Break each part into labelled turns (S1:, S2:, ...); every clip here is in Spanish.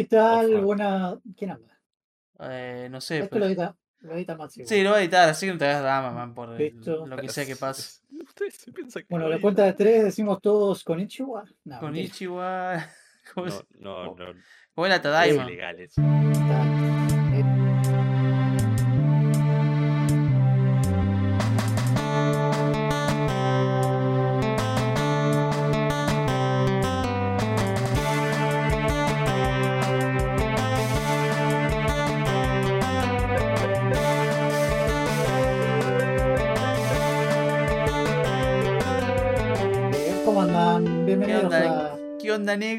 S1: ¿Qué tal? Buena. ¿Quién habla?
S2: Eh, no sé.
S1: Esto
S2: pero-
S1: lo edita, lo edita Maxi.
S2: Sí, lo voy a editar, así que no te hagas drama, man, por el- lo que sea que pase.
S3: Ustedes se piensan que
S1: Bueno,
S3: no
S1: la cuenta de tres decimos todos con Ichiwa. No,
S2: Con. Ichiwa. ¿Cómo,
S3: No, no, no.
S2: cómo era
S3: Es
S2: Tadaima?
S3: ilegales.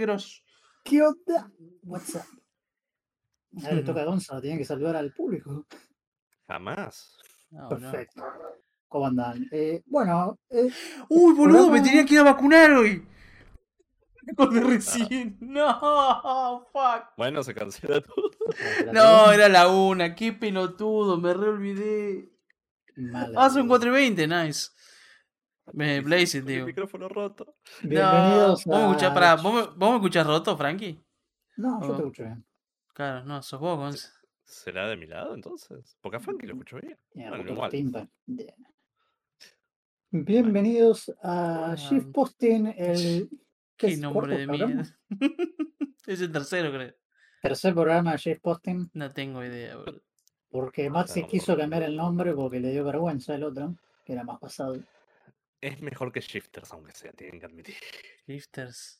S2: Negros?
S1: ¿Qué onda? What's up? Ahora le toca a Gonzalo, tiene que saludar al público.
S3: Jamás.
S2: No, no.
S1: Perfecto. ¿Cómo andan? Eh, bueno, eh,
S2: Uy, boludo, me
S1: Programa-
S2: tenía que ir a vacunar hoy. Me acordé recién. No, fuck.
S3: Bueno, se cancela todo.
S2: No, era la una. Qué pelotudo, me re olvidé.
S1: mala,
S2: Ah, son
S1: boludo.
S2: 4 y 20, nice. Me Blazing,
S3: El
S2: digo.
S3: micrófono roto.
S1: Bienvenidos
S2: no, ¿vos me
S1: a.
S2: escuchás, pará, ¿vos me, vos me escuchás roto, Frankie?
S1: No, yo te escucho bien.
S2: Claro, no, sos vos, Gonz.
S3: ¿Será de mi lado entonces? Porque a Frankie lo escucho bien. Bueno, igual.
S1: el. Yeah. Bienvenidos a. Shift Posting, el ¿qué
S2: Qué
S1: es?
S2: nombre
S1: ¿Cuarto
S2: de mierda. es el tercero, creo.
S1: tercer programa de Shift Posting,
S2: No tengo idea, boludo.
S1: porque Maxi
S3: no,
S1: quiso
S3: no.
S1: cambiar el nombre porque le dio vergüenza el otro, que era más pasado.
S3: Es mejor que Shifters, aunque sea, tienen que admitir.
S2: Lifters.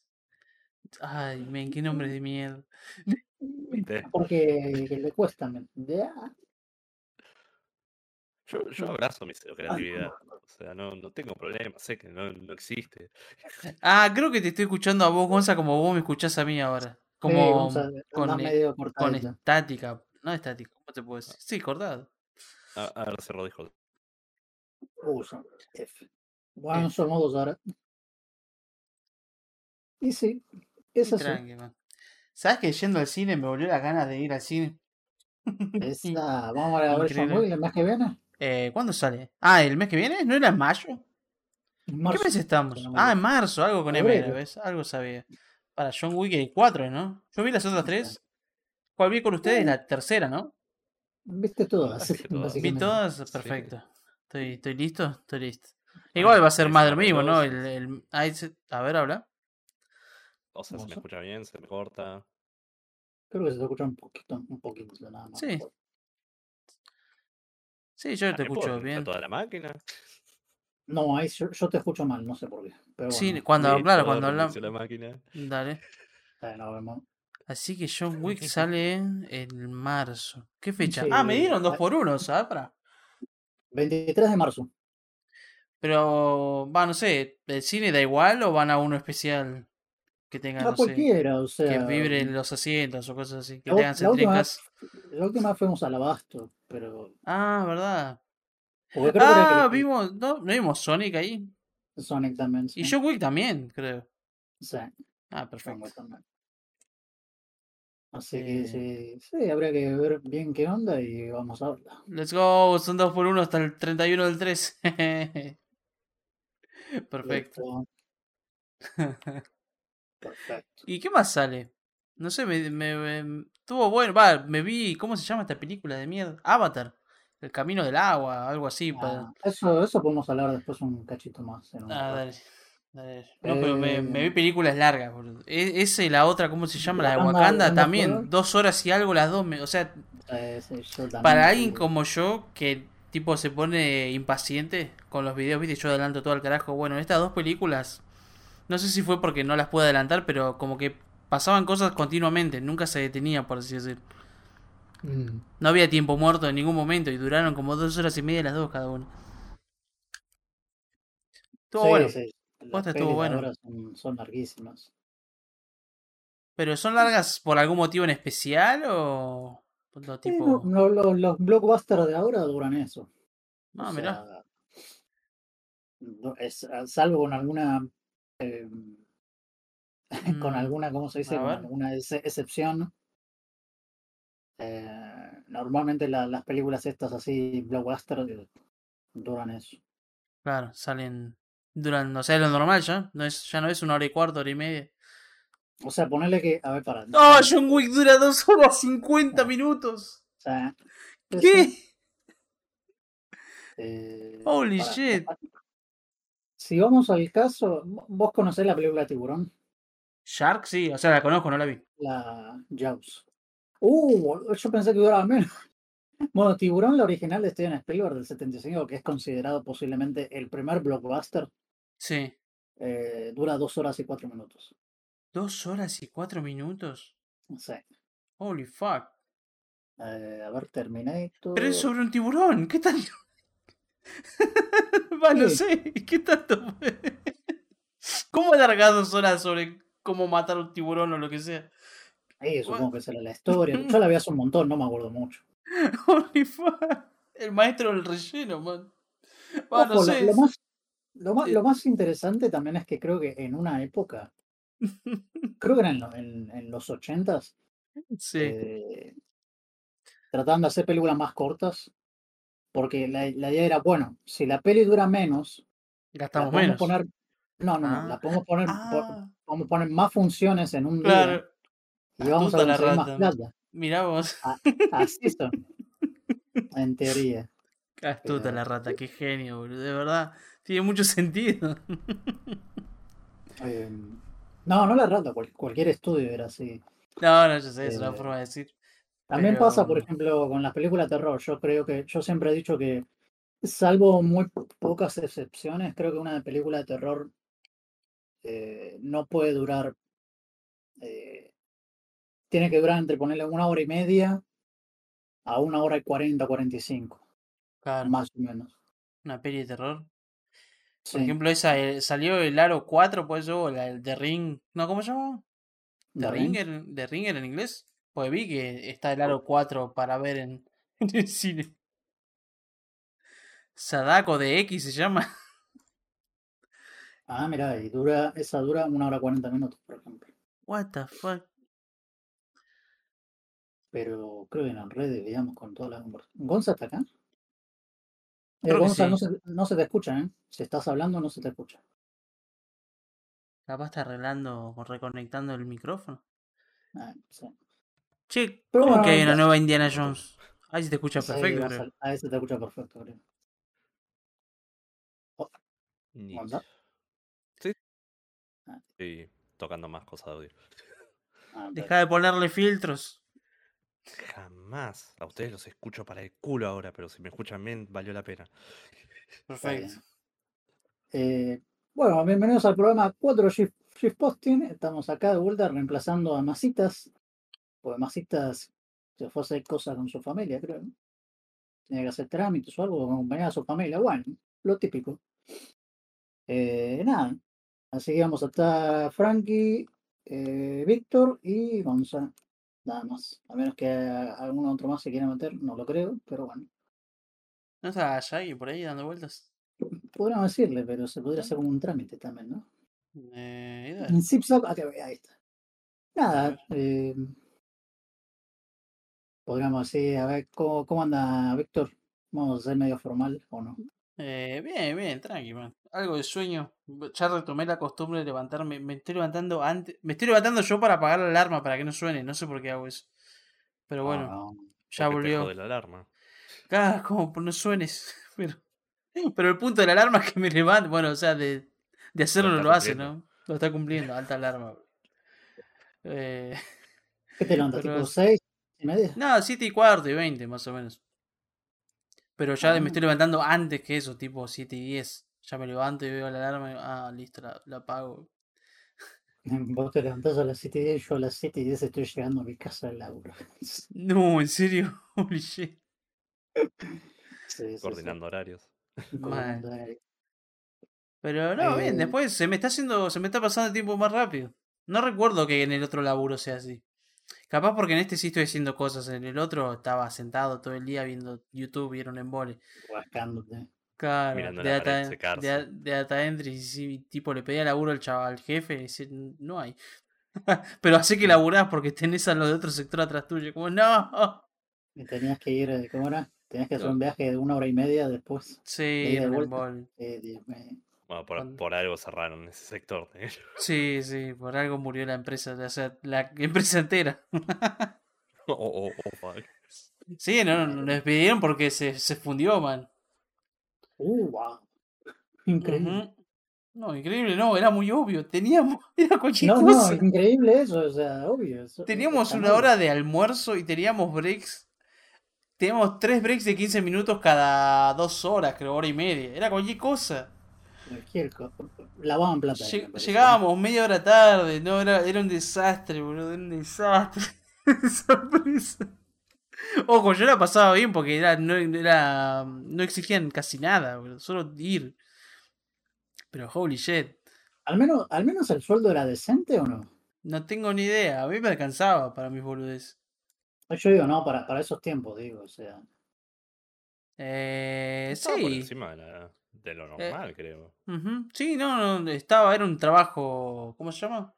S2: Ay, men, qué nombre de mierda.
S3: ¿Viste?
S1: Porque que le cuesta. men. Ya.
S3: Yo, yo abrazo mi creatividad. O sea, no, no tengo problema. Sé que no, no existe.
S2: Ah, creo que te estoy escuchando a vos, Gonza, como vos me escuchás a mí ahora.
S1: Sí,
S2: Como
S1: Gonza,
S2: con, e-
S1: medio
S2: con
S1: cortadito.
S2: estática. No estática, ¿cómo te puedo decir? Sí, cortado.
S3: A, a ver, cerró dijo.
S1: Son F. Bueno,
S2: F.
S1: somos dos ahora. Y sí, es así.
S2: ¿Sabes que yendo al cine me volvió las ganas de ir al cine?
S1: Esa, vamos a ver John. Wick el mes que viene.
S2: Eh, ¿Cuándo sale? Ah, ¿el mes que viene? ¿No era en mayo?
S1: En
S2: ¿Qué mes estamos?
S1: si no me
S2: Ah, en marzo, algo con M. ¿ves? Algo sabía. Para John Wick hay cuatro, ¿no? Yo vi las otras tres. ¿Cuál vi con ustedes? La tercera, ¿no?
S1: Viste todas.
S2: Vi todas,
S3: Sí.
S2: perfecto. Estoy, estoy listo, estoy listo. Igual va a ser más de lo mismo, ¿no? El, el- ahí se- a ver, habla.
S3: O sea, se me escucha bien, se me corta.
S1: Creo que se te escucha un poquito, un poquito nada más.
S2: Sí. Sí, yo
S3: Ah,
S2: te
S3: ¿me puedo
S2: escucho bien.
S3: toda la máquina?
S1: No, ahí yo, yo te escucho mal, no sé por qué. Pero
S2: Sí,
S1: bueno,
S2: cuando,
S3: Listo,
S2: claro, cuando hablamos.
S3: reinicio la máquina.
S2: Dale.
S1: ahí nos vemos.
S2: Así que John Wick sale en marzo. ¿Qué fecha?
S1: Sí,
S2: Ah, me dieron dos
S1: ah.
S2: por uno, ¿sabes? Pará.
S1: 23 de marzo.
S2: Pero, va, no sé, ¿el cine da igual o van a uno especial que tenga, no sé,
S1: cualquiera, o sea.
S2: que vibren los asientos o cosas así, que
S1: la,
S2: tengan centricas?
S1: la última fuimos al Abasto, pero.
S2: Ah, ¿verdad? Ah,
S1: que-
S2: vimos, ¿no, ¿no vimos Sonic ahí?
S1: Sonic también.
S2: Y
S1: sí.
S2: John Wick también, creo.
S1: Sí,
S2: Ah, perfecto.
S1: Así
S2: Eh.
S1: que sí, sí, habría que ver bien qué onda y vamos a verla.
S2: Let's go, son dos por uno hasta el 31 del 3. Perfecto.
S1: Perfecto.
S2: ¿Y qué más sale? No sé, me, me, me- estuvo bueno. Va, me vi, ¿cómo se llama esta película de mierda? Avatar. El camino del agua, algo así.
S1: Ah, eso, eso podemos hablar después un cachito más. en un
S2: Ah, dale. dale. No, pero me, me vi
S1: Eh,
S2: películas largas. boludo. E- Esa y la otra, ¿cómo se llama? La de
S1: Wakanda,
S2: también. Dos horas y algo las dos. o sea,
S1: Eh, sí,
S2: para alguien como yo, que tipo se pone impaciente con los videos, viste, yo adelanto todo al carajo. Bueno, estas dos películas, no sé si fue porque no las pude adelantar, pero como que pasaban cosas continuamente, nunca se detenía, por así decir.
S1: Mm.
S2: No había tiempo muerto en ningún momento y duraron como dos horas y media las dos cada una. Estuvo
S1: Sí,
S2: bueno,
S1: sí, Las
S2: estuvo bueno.
S1: ahora son, son larguísimas.
S2: pero ¿son largas por algún motivo en especial o lo tipo...
S1: no, los, los blockbusters de ahora duran eso.
S2: Ah,
S1: O
S2: mirá.
S1: sea, es, salvo con alguna eh, con
S2: Mm,
S1: alguna, ¿cómo se dice? Con alguna ex- excepción. Eh, normalmente la- las películas estas así, blockbuster, duran eso.
S2: Claro, salen... Duran, o sea, lo normal ya, no es, ya no es una hora y cuarto, hora y media.
S1: O sea, ponerle que. A ver, para.
S2: ¡Oh, John Wick dura 2 horas 50 minutos!
S1: O sea,
S2: ¿Qué?
S1: eh,
S2: Holy
S1: para-
S2: shit.
S1: Si vamos al caso, ¿vos conocés la película Tiburón?
S2: Shark, sí, o sea, la conozco, no la vi.
S1: La Jaws. Uh, yo pensé que duraba menos. Bueno, Tiburón, la original de Steven Spielberg del 75, que es considerado posiblemente el primer blockbuster,
S2: Sí.
S1: eh, dura dos horas y cuatro minutos.
S2: ¿Dos horas y cuatro minutos?
S1: No sé.
S2: Holy fuck.
S1: Eh, a ver, Terminator.
S2: Pero es sobre un tiburón, ¿qué tal? Va, no sé, ¿qué tanto fue? ¿Cómo alargar dos horas sobre cómo matar a un tiburón o lo que sea?
S1: Sí, supongo que esa era la historia. Yo la vi hace un montón, no me acuerdo mucho.
S2: Holy fuck. El maestro del relleno, man. Va, no
S1: Ojo,
S2: sé.
S1: lo, más, lo, más,
S2: Sí.
S1: lo más interesante también es que creo que en una época, creo que era en, en- los ochentas,
S2: Sí,
S1: eh, trataban de hacer películas más cortas, porque la, la idea era, bueno, si la peli dura menos,
S2: gastamos menos.
S1: poner, no, no, no,
S2: Ah,
S1: la podemos poner, po-
S2: Ah,
S1: podemos poner más funciones en un día
S2: claro.
S1: y vamos a conseguir más plata.
S2: Mirá vos.
S1: Así son, en teoría.
S2: Astuta
S1: Pero-
S2: la rata, qué genio, boludo. De verdad, tiene mucho sentido.
S1: Eh, no, no la rata, cual- cualquier estudio era así.
S2: No, no, yo sé, es una
S1: Eh,
S2: forma de decir.
S1: También pasa, por
S2: Pero-
S1: ejemplo, con las películas de terror. Yo creo que, yo siempre he dicho que, salvo muy po- pocas excepciones, creo que una película de terror eh, no puede durar, eh, tiene que durar entre ponerle una hora y media a una hora y cuarenta, cuarenta y cinco,
S2: Claro,
S1: más o menos.
S2: una peli de terror. Por ejemplo, esa eh, salió el Aro 4, pues yo, el The Ring. No, ¿cómo se llama?
S1: The
S2: ¿The
S1: Ring.
S2: Ringer? ¿The Ringer en inglés? Pues vi que está el Aro 4 para ver en, en el cine. Sadako de X se llama.
S1: Ah, mira, y dura, esa dura una hora cuarenta minutos, por ejemplo.
S2: What the fuck.
S1: Pero creo que en redes, digamos, con toda la conversación. ¿Gonza está acá? Eh, Gonza,
S2: sí.
S1: no, se, no se te escucha, ¿eh? Si estás hablando, no se te escucha.
S2: Capaz está arreglando o reconectando el micrófono.
S1: Ah, sí.
S2: Che, ¿cómo
S1: bueno,
S2: que hay una nueva Indiana Jones? Ahí se te escucha
S1: Sí,
S2: perfecto,
S1: Gonza,
S2: creo.
S1: Ahí se te escucha perfecto, creo. ¿Gonza?
S3: Sí.
S1: Ah.
S3: Estoy tocando más cosas de audio.
S1: Ah,
S2: Deja de ponerle filtros.
S3: Jamás. A ustedes los escucho para el culo ahora, pero si me escuchan bien, valió la pena.
S2: Perfecto.
S1: Eh, bueno, bienvenidos al programa 4 Shift, Shift Posting. Estamos acá de vuelta reemplazando a Masitas. Porque Masitas se fue a hacer cosas con su familia, creo. ¿no? Tenía que hacer trámites o algo, acompañar a su familia. Bueno, lo típico. Eh, nada. Así que vamos a estar Frankie, eh, Víctor y Gonza. Nada más. A menos que algún otro más se quiera meter, no lo creo, pero bueno.
S2: ¿No está Shaggy por ahí dando vueltas?
S1: Podríamos decirle, pero se podría hacer como un trámite también, ¿no?
S2: Eh.
S1: En ZipZap, acá, ahí está. Nada, eh, podríamos decir, a ver, ¿cómo, cómo anda Víctor? Vamos a ser medio formal o no.
S2: Eh, bien, bien, tranqui, man. Algo de sueño. Ya retomé la costumbre de levantarme. Me estoy levantando antes. Me estoy levantando yo para apagar la alarma para que no suene. No sé por qué hago eso. Pero bueno,
S1: No,
S2: ya volvió.
S3: jode la alarma.
S2: Ah, como no suenes. Pero, pero el punto de la alarma es que me levante. Bueno, o sea, de, de hacerlo
S3: está
S2: lo, hace. ¿no? Lo está cumpliendo, alta alarma. Eh,
S1: ¿Qué te levantas?
S2: Pero
S1: ¿Tipo
S2: es-
S1: 6 y media?
S2: no, 7 y cuarto y 20 más o menos. Pero ya me
S1: Ah.
S2: estoy levantando antes que eso, tipo 7 y 10. Ya me levanto y veo la alarma y ah, listo, la, la apago.
S1: Vos te levantás a las 7 y 10, yo a las 7 y 10 estoy llegando a mi casa del laburo.
S2: No, en serio, holy shit.
S1: Sí, sí, sí.
S3: Coordinando horarios.
S1: Coordinando horario.
S2: Pero no, bien,
S1: Eh.
S2: después se me está haciendo, se me está pasando el tiempo más rápido. No recuerdo que en el otro laburo sea así. Capaz porque en este sí estoy haciendo cosas, en el otro estaba sentado todo el día viendo YouTube, vieron embole.
S1: Rascándote.
S2: Claro,
S3: Mirando
S2: de
S3: la
S2: data, de, de data entry, sí, tipo le pedía laburo al chaval, al jefe, y dice, no hay. Pero hace que laburás porque tenés a los de otro sector atrás tuyo, como, no.
S1: Y tenías que ir, eh, ¿cómo era? Tenías que hacer un viaje de una hora y media después.
S2: Sí,
S1: y
S2: era un
S1: vuelta.
S2: embole.
S1: Eh, Dios mío.
S3: Bueno, por,
S2: Cuando-
S3: por algo cerraron ese sector. ¿eh?
S2: Sí, sí, por algo murió la empresa, o sea, la empresa entera.
S3: Oh, oh, oh, fuck.
S2: Sí, no, no, nos despidieron porque se, se fundió, man.
S1: Uh, wow. Increíble.
S2: No, increíble, no, era muy obvio. Teníamos, era cualquier
S1: No, no, increíble eso, o sea, obvio. eso-
S2: Teníamos una hora de almuerzo y teníamos breaks. Teníamos tres breaks de 15 minutos cada dos horas, creo, hora y media. Era cualquier cosa.
S1: Cualquier cosa. Lavaban plata.
S2: Llegábamos media hora tarde, no, era, era un desastre, boludo, era un desastre. Esa. Ojo, yo la pasaba bien porque era, no, era, no exigían casi nada, boludo, solo ir. Pero holy shit,
S1: Al menos, al menos el sueldo era decente o no?
S2: no tengo ni idea, a mí me alcanzaba para mis boludes.
S1: Yo digo, no, para, para esos tiempos, digo, o sea.
S2: Eh,
S3: por
S2: sí.
S3: encima de, la- de lo normal, creo.
S2: Sí, no, no, estaba, era un trabajo, ¿cómo se llama?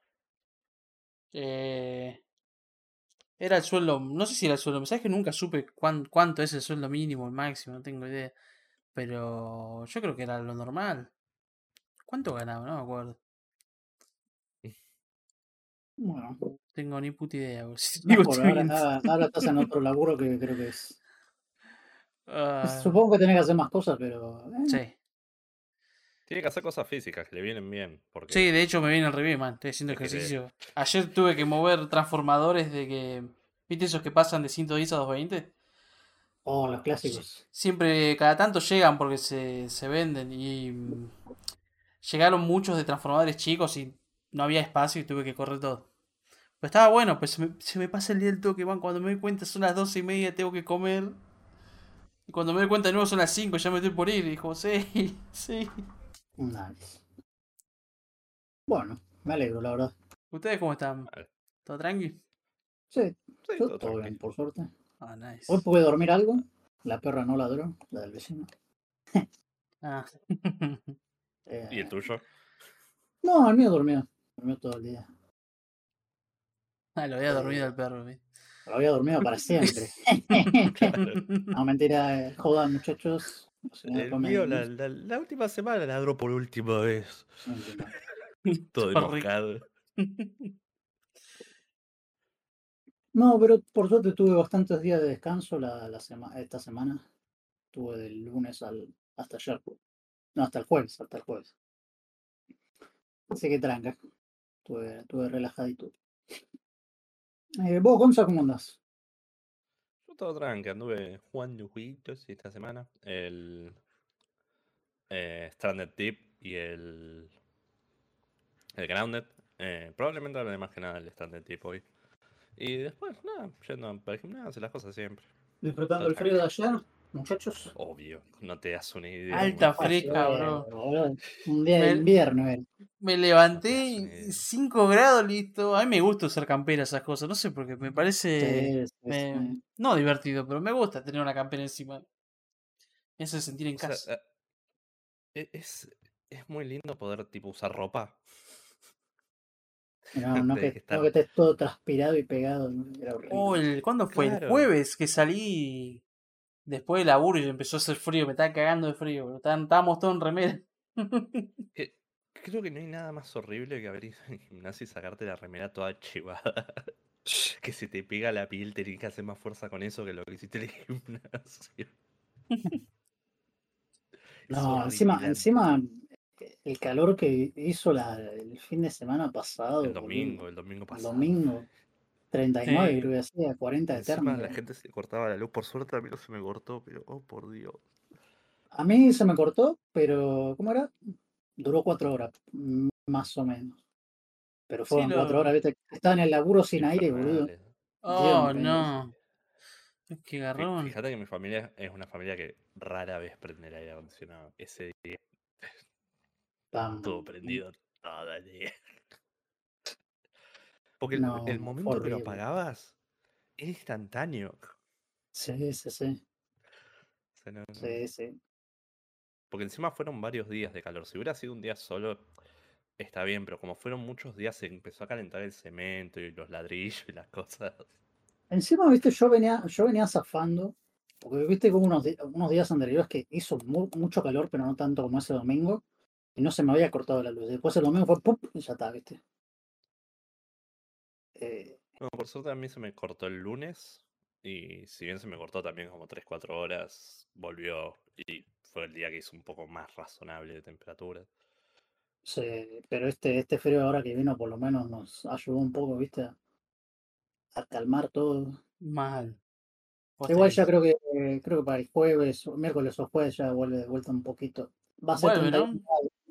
S2: Eh, era el sueldo, no sé si era el sueldo, sabes que nunca supe cuán- cuánto es el sueldo mínimo, el máximo, no tengo idea. Pero yo creo que era lo normal. ¿Cuánto ganaba? No me acuerdo.
S1: Bueno,
S2: Tengo ni puta idea. boludo. Si
S1: no, ahora- ahora estás en otro laburo que creo que es.
S2: Ah,
S1: Supongo que tenés que hacer más cosas, pero. eh,
S2: sí.
S3: Tiene que hacer cosas físicas que le vienen bien. Porque
S2: Sí, de hecho me viene al revés, man. Estoy haciendo
S3: que
S2: ejercicio. Ayer tuve que mover transformadores de que. ¿Viste esos que pasan de 110 a 220?
S1: Oh, los clásicos.
S2: Siempre, cada tanto llegan porque se, se venden y mm, llegaron muchos de transformadores chicos y no había espacio y tuve que correr todo. Pero estaba bueno, pues se me, se me pasa el día del toque, man. Cuando me doy cuenta son las doce y media, tengo que comer. Y cuando me doy cuenta de nuevo son las 5, ya me estoy por ir. Y dijo, sí, sí.
S1: Nice. Bueno, me alegro, la verdad.
S2: ¿Ustedes cómo están?
S3: Vale.
S2: ¿Todo tranqui?
S1: Sí,
S3: todo
S1: todo bien, por suerte.
S2: Ah, nice.
S1: Hoy pude dormir algo. La perra no ladró, la del vecino.
S2: Ah.
S1: Eh,
S3: ¿Y el tuyo?
S1: No, el mío durmió. Durmió todo el día.
S2: ah, lo había dormido el perro.
S1: Lo había dormido para siempre.
S3: Claro.
S1: no, mentira, eh, jodan, muchachos.
S3: El mío la, la- la última semana ladró por última vez. Todo enojado.
S1: No, pero por suerte tuve bastantes días de descanso la, la sema- esta semana. Tuve del lunes al hasta ayer. No, hasta el jueves, hasta el jueves. Así que tranca. Estuve, estuve relajadito. Eh, ¿Vos, Gonza, cómo andás?
S3: Todo tranqui, anduve jugando jueguitos esta semana. El eh, Stranded Deep y el, el Grounded. Eh, probablemente hable más que nada del Stranded Deep hoy. Y después, nada, yendo para el gimnasio, las cosas siempre.
S1: ¿Disfrutando
S3: el frío
S1: de ayer, muchachos?
S3: Obvio, no te das una idea.
S2: Alta fresca, bro.
S1: Un día de invierno era.
S2: Me levanté
S3: No te
S2: y
S3: hace-
S2: 5 grados, listo. A mí me gusta usar campera, esas cosas. No sé por qué, me parece.
S1: Sí, sí.
S2: No divertido, pero me gusta tener una campera encima. Me hace sentir en
S3: O
S2: casa.
S3: eh, e- es, es muy lindo poder tipo usar ropa.
S1: No, no que,
S3: estar-
S1: no que estés todo transpirado y pegado. Era horrible.
S2: Oh, el, ¿Cuándo fue? El jueves que salí después del laburo y empezó a hacer frío. Me estaba cagando de frío. Estaban- Estábamos todos en remera.
S3: Que- Creo que no hay nada más horrible que abrir el gimnasio y sacarte la remera toda chivada. que se te pega la piel, tenés que hacer más fuerza con eso que lo que hiciste en el gimnasio.
S1: No, encima, encima eh, el calor que hizo la, el fin de semana pasado.
S3: El domingo, el domingo
S1: el
S3: pasado.
S1: domingo, 39
S2: Sí.
S1: creo que hacía, 40 de térmica.
S3: la gente se cortaba la luz, por suerte a mí no se me cortó, pero oh por Dios.
S1: A mí se me cortó, pero ¿cómo era? Duró cuatro horas, más o menos. Pero fueron
S2: lo-
S1: cuatro horas, ¿viste? Estaba en el laburo sin aire, boludo.
S2: Oh, no. Qué garrón.
S3: Fíjate que mi familia es una familia que rara vez prende el aire acondicionado. Ese día
S1: Pam.
S3: estuvo prendido todo el día. Porque el,
S1: No,
S3: el momento que lo apagabas era instantáneo.
S1: Sí, sí, sí.
S3: O sea, no-
S1: Sí, sí.
S3: Porque encima fueron varios días de calor. Si hubiera sido un día solo, está bien, pero como fueron muchos días, se empezó a calentar el cemento y los ladrillos y las cosas.
S1: Encima, viste, yo venía, yo venía zafando, porque viste como unos, unos días anteriores que hizo mu- mucho calor, pero no tanto como ese domingo. y no se me había cortado la luz. Después el domingo fue ¡pum! y ya está, ¿viste? Eh,
S3: No, por suerte a mí se me cortó el lunes. Y si bien se me cortó también como 3-4 horas, volvió. Y fue el día que hizo un poco más razonable de temperatura.
S1: se- pero este, este frío ahora que vino por lo menos nos ayudó un poco, ¿viste? A, calmar todo.
S2: Mal.
S1: Igual ya
S2: sí.
S1: creo que creo que para el jueves, miércoles o jueves ya vuelve de vuelta un poquito. Va a ser
S2: Vuelve,
S1: 31
S2: ¿no?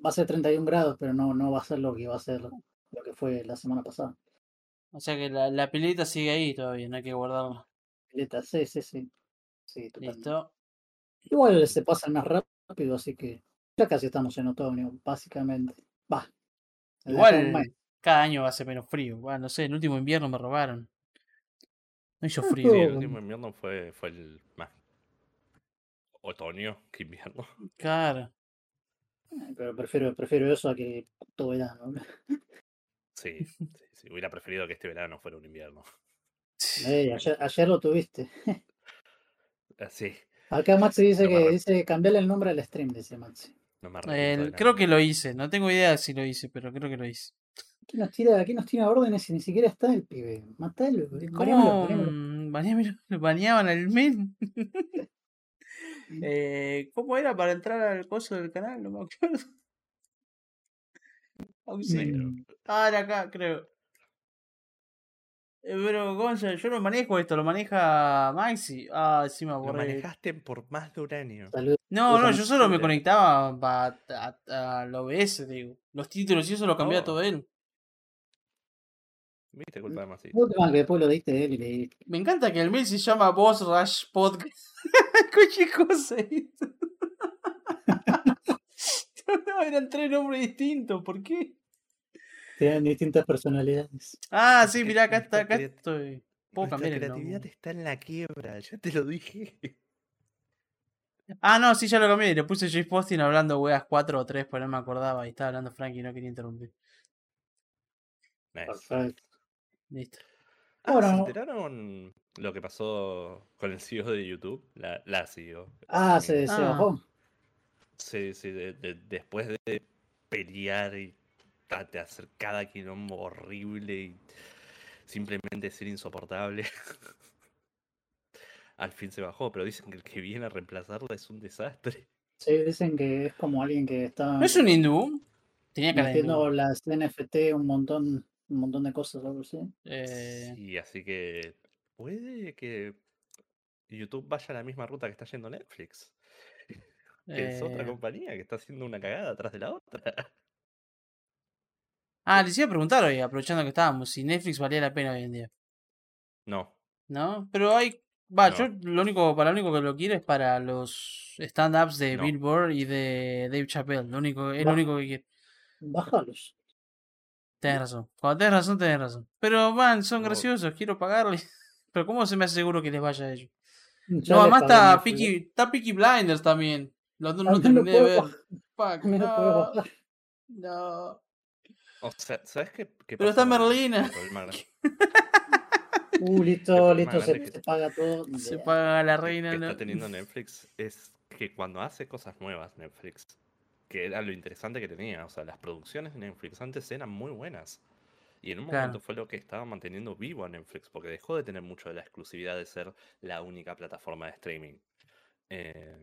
S1: va a ser 31 grados, pero no, no va a ser lo que va a ser lo que fue la semana pasada.
S2: O sea que la, la pileta sigue ahí todavía, no hay que guardarla.
S1: Pileta, sí, sí, sí. Sí, totalmente.
S2: Listo.
S1: Igual se pasa más rápido, así que ya casi estamos en otoño, básicamente. Va.
S2: Igual cada año va a ser menos frío. Bueno, no sé, el último invierno me robaron. No hizo
S1: Ah,
S2: frío.
S3: Sí, el último invierno fue, fue el más otoño que invierno.
S2: Claro.
S1: Eh, Pero prefiero, prefiero eso a que todo verano.
S3: Sí, sí, sí, hubiera preferido que este verano fuera un invierno.
S1: Ayer, ayer lo tuviste.
S3: Así,
S1: Acá Maxi dice
S3: No
S1: que dice cambiarle el nombre al stream, dice Maxi.
S3: no me
S2: El- creo que lo hice. No tengo idea si lo hice, pero creo que lo hice.
S1: Aquí nos tira, aquí nos tira órdenes y ni siquiera está el pibe. Matalo, baneámoslo,
S2: ¿Cómo baneaban al men? Eh, ¿Cómo era para entrar al coso del canal? No me acuerdo. Auxilio. Ah, era acá, creo. Eh, Pero, Gonza, yo no manejo esto, lo maneja Maxi. Ah, sí me
S3: Lo manejaste por más de un año.
S1: Saludos.
S2: No, no, yo solo me
S3: Maxi.
S2: conectaba pa- a- a- OBS, digo. Los títulos y eso lo cambiaba
S3: Oh.
S2: todo él.
S3: Viste, culpa de
S1: que después lo diste de él y le.
S2: Me encanta que el mail se llama Boss Rush Podcast. Escuché cosas. no, eran tres nombres distintos, ¿por qué?
S1: Tienen distintas personalidades.
S2: Ah, sí, mirá, acá está, acá estoy. Puedo
S3: Nuestra
S2: cambiar el
S3: creatividad
S2: nombre.
S3: está en la quiebra, ya te lo dije.
S2: Ah, no, sí, ya lo cambié. Le puse J Posting hablando weas 4 o 3, pero no me acordaba. Y estaba hablando Frankie y no quería interrumpir.
S3: Nice.
S1: Perfecto.
S2: Listo.
S3: Ah, ¿se enteraron lo que pasó con el CEO de YouTube? La, la CEO.
S1: Ah, se, se
S2: Ah.
S1: bajó.
S3: Sí, sí, de- de- después de pelear y de hacer cada quilombo horrible y simplemente ser insoportable. Al fin se bajó, pero dicen que el que viene a reemplazarla es un desastre.
S1: Sí, dicen que es como alguien que está
S2: ¿No es un hindú? Tenía
S1: metiendo
S2: hindú.
S1: las NFT un montón, un montón de cosas, algo así.
S2: Eh,
S3: Sí, así que puede que YouTube vaya a la misma ruta que está yendo Netflix. Que es otra
S2: eh,
S3: compañía que está haciendo una cagada atrás de la otra.
S2: Ah, les iba a preguntar hoy, aprovechando que estábamos, si Netflix valía la pena hoy en día.
S3: No,
S2: ¿No? Pero hay. Va,
S3: No.
S2: yo lo único, para lo único que lo quiero es para los stand-ups de
S3: No.
S2: Bill Burr y de Dave Chappelle. Lo único, es lo único que quiero.
S1: Bájalos.
S2: Tenés razón. Cuando tenés razón, tenés razón. Pero, man, son
S3: No.
S2: graciosos, quiero pagarles. Pero, ¿cómo se me hace seguro que les vaya a ellos?
S1: Ya
S2: no, además
S1: pagué
S2: está. Peaky, está Peaky Blinders también. Los dos no lo terminé de ver. Fuck, no, no.
S3: O sea, ¿sabes qué? qué
S2: Pero está Merlina.
S1: Uh, listo, listo, se,
S3: que-
S1: paga todo.
S2: Se paga la
S3: que
S2: reina,
S3: está
S2: ¿no?
S3: teniendo Netflix es que cuando hace cosas nuevas Netflix, que era lo interesante que tenía, o sea, las producciones de Netflix antes eran muy buenas. Y en un
S2: Claro.
S3: momento fue lo que estaba manteniendo vivo a Netflix, porque dejó de tener mucho de la exclusividad de ser la única plataforma de streaming. Eh,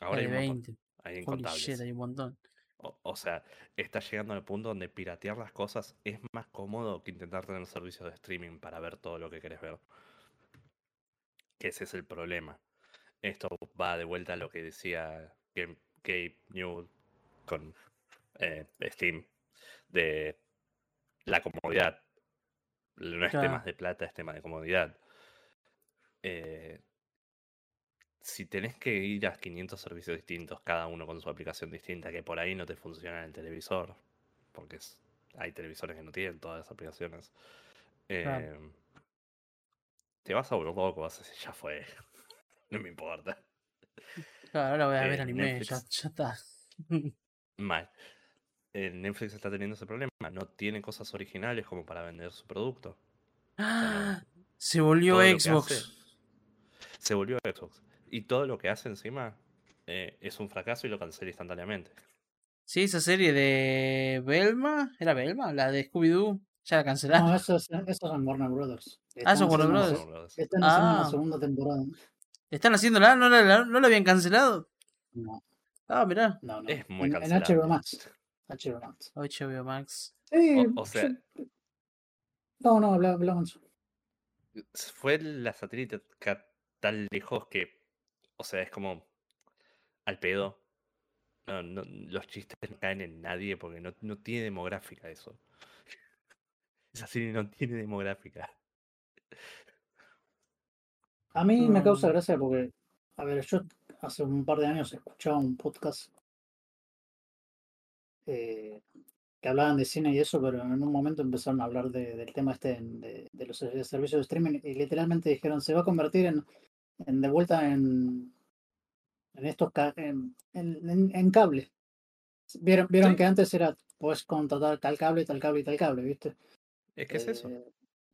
S3: ahora hay
S2: Hay
S3: un montón,
S2: 20.
S3: hay
S2: Holy
S3: incontables.
S2: shit, hay un montón.
S3: O, o sea, está llegando al punto donde piratear las cosas es más cómodo que intentar tener servicios de streaming para ver todo lo que querés ver. Que ese es el problema. Esto va de vuelta a lo que decía Gabe, Gabe Newell con eh, Steam, de la comodidad. No es
S2: Claro.
S3: temas de plata, es tema de comodidad. Eh, si tenés que ir a 500 servicios distintos, cada uno con su aplicación distinta, que por ahí no te funciona en el televisor, porque es- hay televisores que no tienen todas las aplicaciones,
S2: Claro.
S3: eh, te vas a volver loco, vas a decir, ya fue, no me importa.
S2: Claro, ahora voy a
S3: Eh,
S2: ver anime, ya,
S3: Netflix.
S2: ya está.
S3: Mal. Eh, Netflix está teniendo ese problema, no tiene cosas originales como para vender su producto.
S2: ¡Ah! Se volvió Xbox.
S3: hace- Se volvió Xbox. Y todo lo que hace encima eh, es un fracaso y lo cancela instantáneamente.
S2: Sí, esa serie de Belma. ¿Era Belma? La de Scooby-Doo. Ya la cancelaron.
S1: No, esos, esos son Warner Brothers.
S2: Ah, son
S1: Están
S2: Warner
S1: haciendo-
S2: Brothers.
S3: Warner Brothers.
S1: Están haciendo
S2: Ah.
S1: una segunda temporada.
S2: ¿Están haciéndola? ¿No la, no la habían cancelado?
S1: No,
S2: Ah, mirá.
S1: no, no.
S3: Es muy
S1: en, en
S3: cancelable.
S1: HBO Max. HBO Max.
S2: HBO Max.
S1: Sí,
S3: O, o sea.
S1: No, no, habla- hablamos.
S3: fue la satírica tan lejos que, o sea, es como al pedo. No, no, los chistes no caen en nadie porque no, no tiene demográfica eso. Esa serie no tiene demográfica.
S1: A mí me causa
S2: Mm.
S1: gracia porque, a ver, yo hace un par de años escuchaba un podcast eh, que hablaban de cine y eso, pero en un momento empezaron a hablar de- del tema este de, de los ser- servicios de streaming y literalmente dijeron se va a convertir en, en de vuelta en, en estos en, en- en- cable. Vieron, vieron
S3: Sí.
S1: que antes era pues contratar tal cable, tal cable y tal cable, ¿viste?
S3: Es que es eso.
S1: Eh,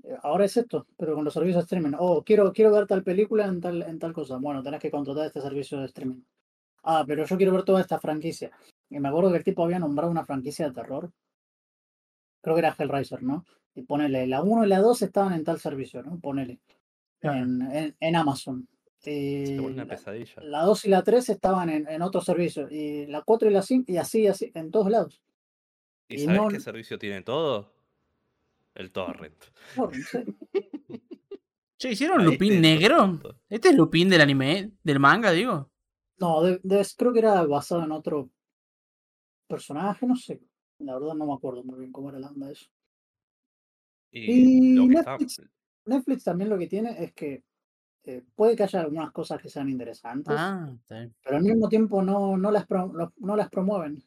S1: eh, Ahora es esto, pero con los servicios de streaming. Oh, quiero, quiero ver tal película en tal, en tal cosa. Bueno, tenés que contratar este servicio de streaming. Ah, pero yo quiero ver toda esta franquicia. Y me acuerdo que el tipo había nombrado una franquicia de terror. Creo que era Hellraiser, ¿no? Y ponele, la 1 y la 2 estaban en tal servicio, ¿no? Ponele. En, en, en Amazon.
S3: Vuelve una
S1: la,
S3: pesadilla.
S1: la 2 y la 3 estaban en, en otro servicio. Y la 4 y la 5, y así, así, en todos lados.
S3: ¿Y
S1: y
S3: sabes
S1: no-
S3: qué servicio tiene todo? El torrent.
S2: Che, ¿hicieron
S3: Ahí
S2: Lupin
S3: tenés
S2: negro?
S3: todo.
S2: ¿Este es Lupin del anime? ¿Del manga, digo?
S1: No, de- de- creo que era basado en otro personaje, no sé. La verdad no me acuerdo muy bien cómo era la onda de eso.
S3: Y,
S1: Y
S3: lo que está.
S1: Netflix, Netflix también lo que tiene es que eh, puede que haya algunas cosas que sean interesantes,
S2: Ah,
S1: pero al mismo tiempo no, no, las, pro- no, no las promueven.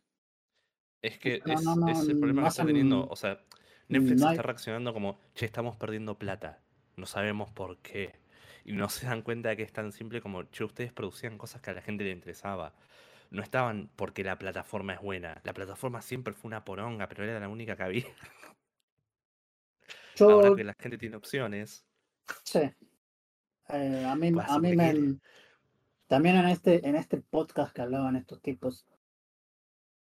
S3: Es que
S1: No,
S3: es,
S1: no, no,
S3: es el problema que está teniendo. O sea, Netflix
S1: no hay-
S3: está reaccionando como, che, estamos perdiendo plata. No sabemos por qué. Y no se dan cuenta de que es tan simple como, che, ustedes producían cosas que a la gente le interesaba. No estaban porque la plataforma es buena. La plataforma siempre fue una poronga, pero era la única que había. Ahora que la gente tiene opciones.
S1: sé. eh, a mí, a mí me, también en este, en este podcast que hablaban estos tipos,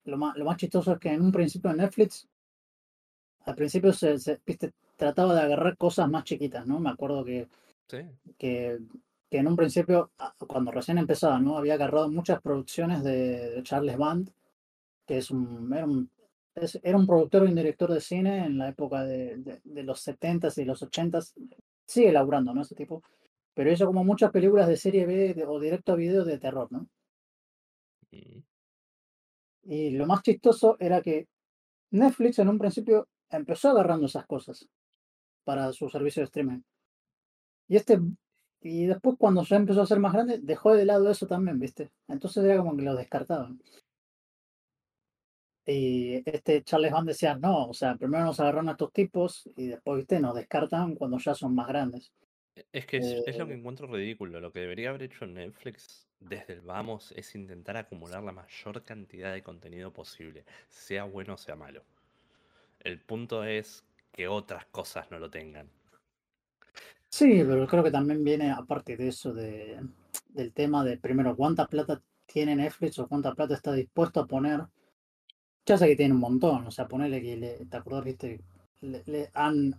S1: lo más, lo más chistoso es que en un principio en Netflix, al principio se, se- viste, trataba de agarrar cosas más chiquitas, ¿no? Me acuerdo que
S3: Sí.
S1: que, que en un principio, cuando recién empezaba, ¿no? Había agarrado muchas producciones de, de Charles Band, que es un, era, un, es- era un productor y un director de cine en la época de, de, de los 70s y los 80s. Sigue laburando, ¿no? Ese tipo. Pero hizo como muchas películas de serie B de- o directo a video de terror, ¿no? Y lo más chistoso era que Netflix en un principio empezó agarrando esas cosas para su servicio de streaming. Y este y después cuando ya empezó a ser más grande, dejó de lado eso también, ¿viste? Entonces era como que lo descartaban. Y este Charles Band decía, no, o sea, primero nos agarraron a estos tipos y después, ¿viste? Nos descartan cuando ya son más grandes.
S3: E- Es que es, es lo que
S1: Eh,
S3: encuentro ridículo. Lo que debería haber hecho Netflix desde el vamos es intentar acumular la mayor cantidad de contenido posible, sea bueno o sea malo. El punto es que otras cosas no lo tengan.
S1: Sí, pero creo que también viene aparte de eso, de, del tema de primero cuánta plata tiene Netflix o cuánta plata está dispuesto a poner. Ya sé que tiene un montón, o sea, ponerle que, le, ¿te acordás, viste? Le, le han,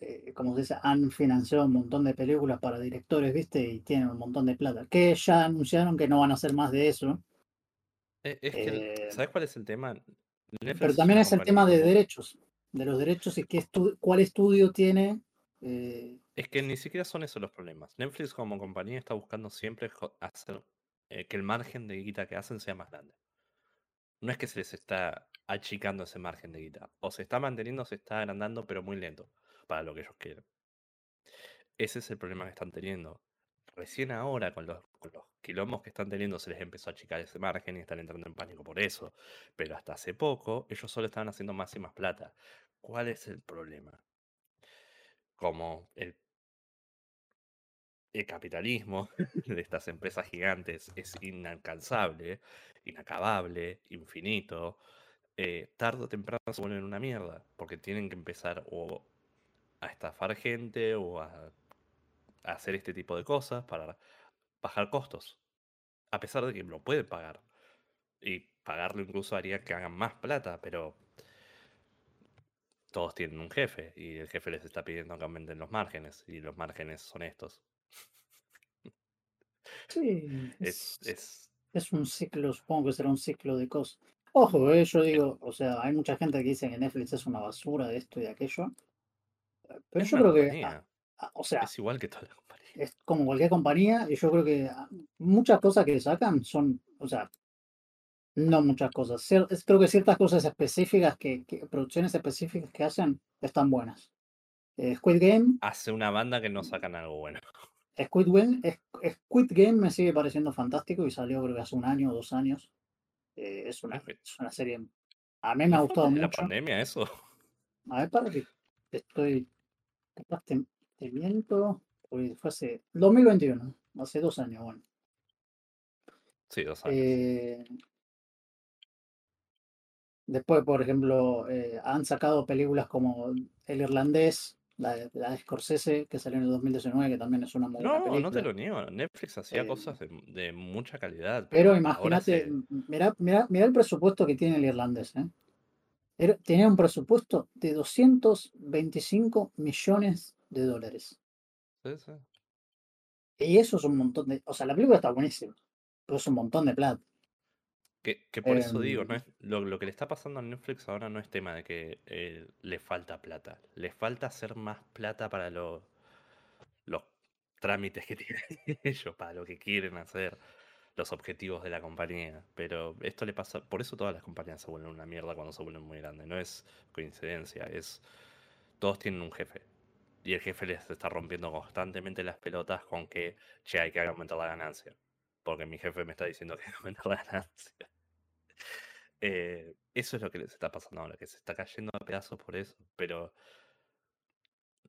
S1: eh, como se dice, han financiado un montón de películas para directores, viste, y tienen un montón de plata. Que ya anunciaron que no van a hacer más de eso,
S3: E- Es que, el-
S1: eh,
S3: ¿sabes cuál es el tema? Netflix
S1: pero también es el tema de derechos, de los derechos y qué estu- cuál estudio tiene. eh,
S3: Es que ni siquiera son esos los problemas. Netflix como compañía está buscando siempre hacer eh, que el margen de guita que hacen sea más grande. No es que se les está achicando ese margen de guita. O se está manteniendo se está agrandando, pero muy lento para lo que ellos quieren. Ese es el problema que están teniendo. Recién ahora, con los, con los quilombos que están teniendo, se les empezó a achicar ese margen y están entrando en pánico por eso. Pero hasta hace poco, ellos solo estaban haciendo más y más plata. ¿Cuál es el problema? Como el el capitalismo de estas empresas gigantes es inalcanzable, inacabable, infinito, eh, tarde o temprano se vuelven una mierda, porque tienen que empezar o a estafar gente o a, a hacer este tipo de cosas para bajar costos, a pesar de que lo pueden pagar. Y pagarlo incluso haría que hagan más plata, pero todos tienen un jefe y el jefe les está pidiendo que aumenten los márgenes y los márgenes son estos.
S1: Sí,
S3: Es,
S1: es,
S3: es
S1: es un ciclo, supongo que será un ciclo de cosas. Ojo, eh, yo digo, o sea, hay mucha gente que dice que Netflix es una basura de esto y de aquello. eh, Pero yo creo que,
S3: compañía,
S1: ah, ah, o sea,
S3: es igual que todas las compañías.
S1: es como cualquier compañía y yo creo que ah, muchas cosas que sacan son, o sea, no muchas cosas. cier- creo que ciertas cosas específicas que, que- producciones específicas que hacen están buenas. Eh, Squid Game,
S3: Hace una banda que no sacan algo bueno.
S1: Squid Game, es- Squid Game me sigue pareciendo fantástico y salió creo que hace un año o dos años. Eh, es una, es una serie, a mí me ha
S3: ¿No fue
S1: gustado
S3: de la
S1: mucho.
S3: pandemia eso?
S1: A ver, para que estoy, capaz te, te miento, porque fue hace 2021, hace dos años, bueno.
S3: Sí, dos años.
S1: Eh, después, por ejemplo, eh, han sacado películas como El Irlandés, la, de- la de Scorsese, que salió en el 2019, que también es una muy buena
S3: No, no te
S1: película.
S3: lo niego. Netflix hacía
S1: Eh,
S3: cosas de, de mucha calidad,
S1: Pero imagínate,
S3: se...
S1: m- mira, mira, mira el presupuesto que tiene el irlandés, ¿eh? Era- tenía un presupuesto de 225 millones de dólares.
S3: sí, sí.
S1: Y eso es un montón de... O sea, la película está buenísima, pero es un montón de plata.
S3: Que, que por eso digo, no
S1: Em,
S3: es, lo, lo que le está pasando a Netflix ahora no es tema de que eh, le falta plata. Le falta hacer más plata para lo- los trámites que tienen ellos, para lo que quieren hacer, los objetivos de la compañía. Pero esto le pasa, por eso todas las compañías se vuelven una mierda cuando se vuelven muy grandes. No es coincidencia, es todos tienen un jefe. Y el jefe les está rompiendo constantemente las pelotas con que, che, hay que aumentar la ganancia. Porque mi jefe me está diciendo que aumentar la ganancia. Eh, eso es lo que les está pasando ahora, que se está cayendo a pedazos por eso. Pero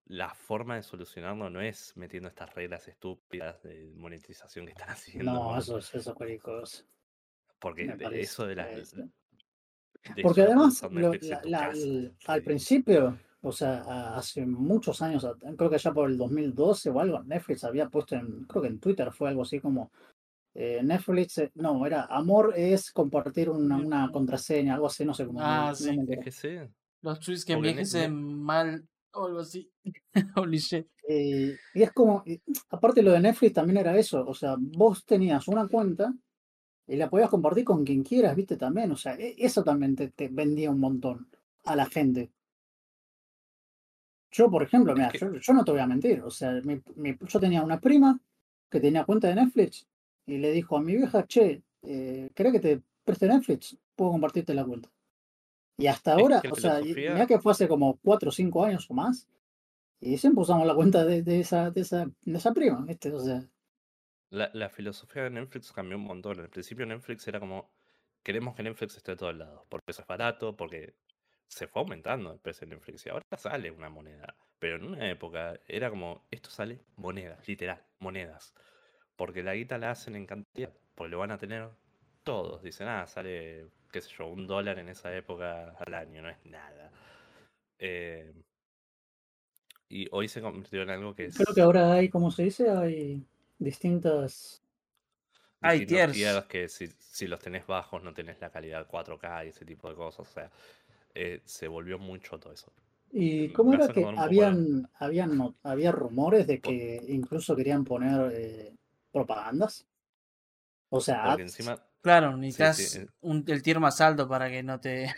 S3: la forma de solucionarlo no es metiendo estas reglas estúpidas de monetización que están haciendo.
S1: no, eso es, eso es
S3: porque
S1: parece.
S3: eso de las... de
S1: Porque además, lo- la- la-
S3: casa,
S1: el- al principio, o sea, hace muchos años, creo que ya por el 2012 o algo, Netflix había puesto en, creo que en Twitter fue algo así como, eh, Netflix, eh, no, era amor es compartir una, una contraseña, algo así, no sé cómo.
S2: Ah,
S1: no
S2: sí.
S3: Es que sí.
S2: Los tweets que envejecen mal o algo así. Holy shit.
S1: Eh, y es como, aparte lo de Netflix también era eso, o sea, vos tenías una cuenta y la podías compartir con quien quieras, viste, también, o sea, e- eso también te, te vendía un montón a la gente. Yo, por ejemplo,
S3: Es
S1: mira,
S3: que-
S1: yo, yo no te voy a mentir, o sea, mi- mi- yo tenía una prima que tenía cuenta de Netflix y le dijo a mi vieja, che, eh, ¿querés que te preste Netflix? Puedo compartirte la cuenta. Y hasta ahora, o sea, mirá que fue hace como 4 o 5 años o más, y siempre usamos la cuenta de, de esa, de, esa, de esa prima, ¿viste? O sea,
S3: La, la filosofía de Netflix cambió un montón. Al principio Netflix era como, queremos que Netflix esté de todos lados, porque eso es barato, porque se fue aumentando el precio de Netflix y ahora sale una moneda. Pero en una época era como, esto sale monedas, literal, monedas. Porque la guita la hacen en cantidad, porque lo van a tener todos. Dicen, ah, sale, qué sé yo, un dólar en esa época al año, no es nada. Eh, y hoy se convirtió en algo que es
S1: creo que ahora hay, como se dice, hay distintas...
S2: Hay tiers.
S3: tiers que si, si los tenés bajos no tenés la calidad 4K y ese tipo de cosas. O sea, eh, se volvió mucho todo eso.
S1: ¿Y
S3: Me
S1: cómo era que
S3: poco de-
S1: habían, habían, había rumores de que incluso querían poner eh, propagandas? O sea, ads.
S3: encima,
S2: Claro, necesitas
S3: sí, eh.
S2: un, el tier más alto para que no te.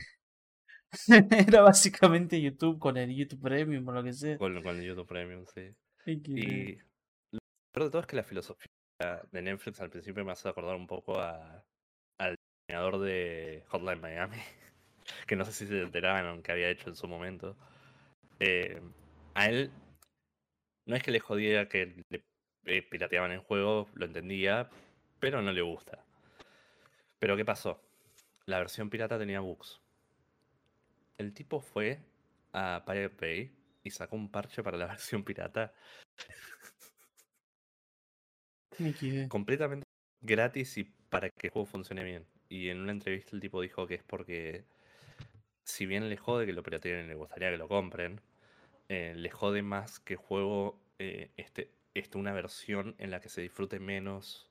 S2: Era básicamente YouTube con el YouTube Premium o lo que sea.
S3: con, con el YouTube Premium, sí. Y lo peor de todo es que la filosofía de Netflix al principio me hace acordar un poco a, al diseñador de Hotline Miami, que no sé si se enteraban que había hecho en su momento. Eh, a él no es que le jodía que le eh, pirateaban el juego, lo entendía, pero no le gusta. Pero ¿qué pasó? La versión pirata tenía bugs. El tipo fue a Pirate Bay y sacó un parche para la versión pirata completamente gratis y para que el juego funcione bien. Y en una entrevista el tipo dijo que es porque, si bien le jode que lo pirateen y le gustaría que lo compren, eh, le jode más que el juego eh, esté, esté una versión en la que se disfrute menos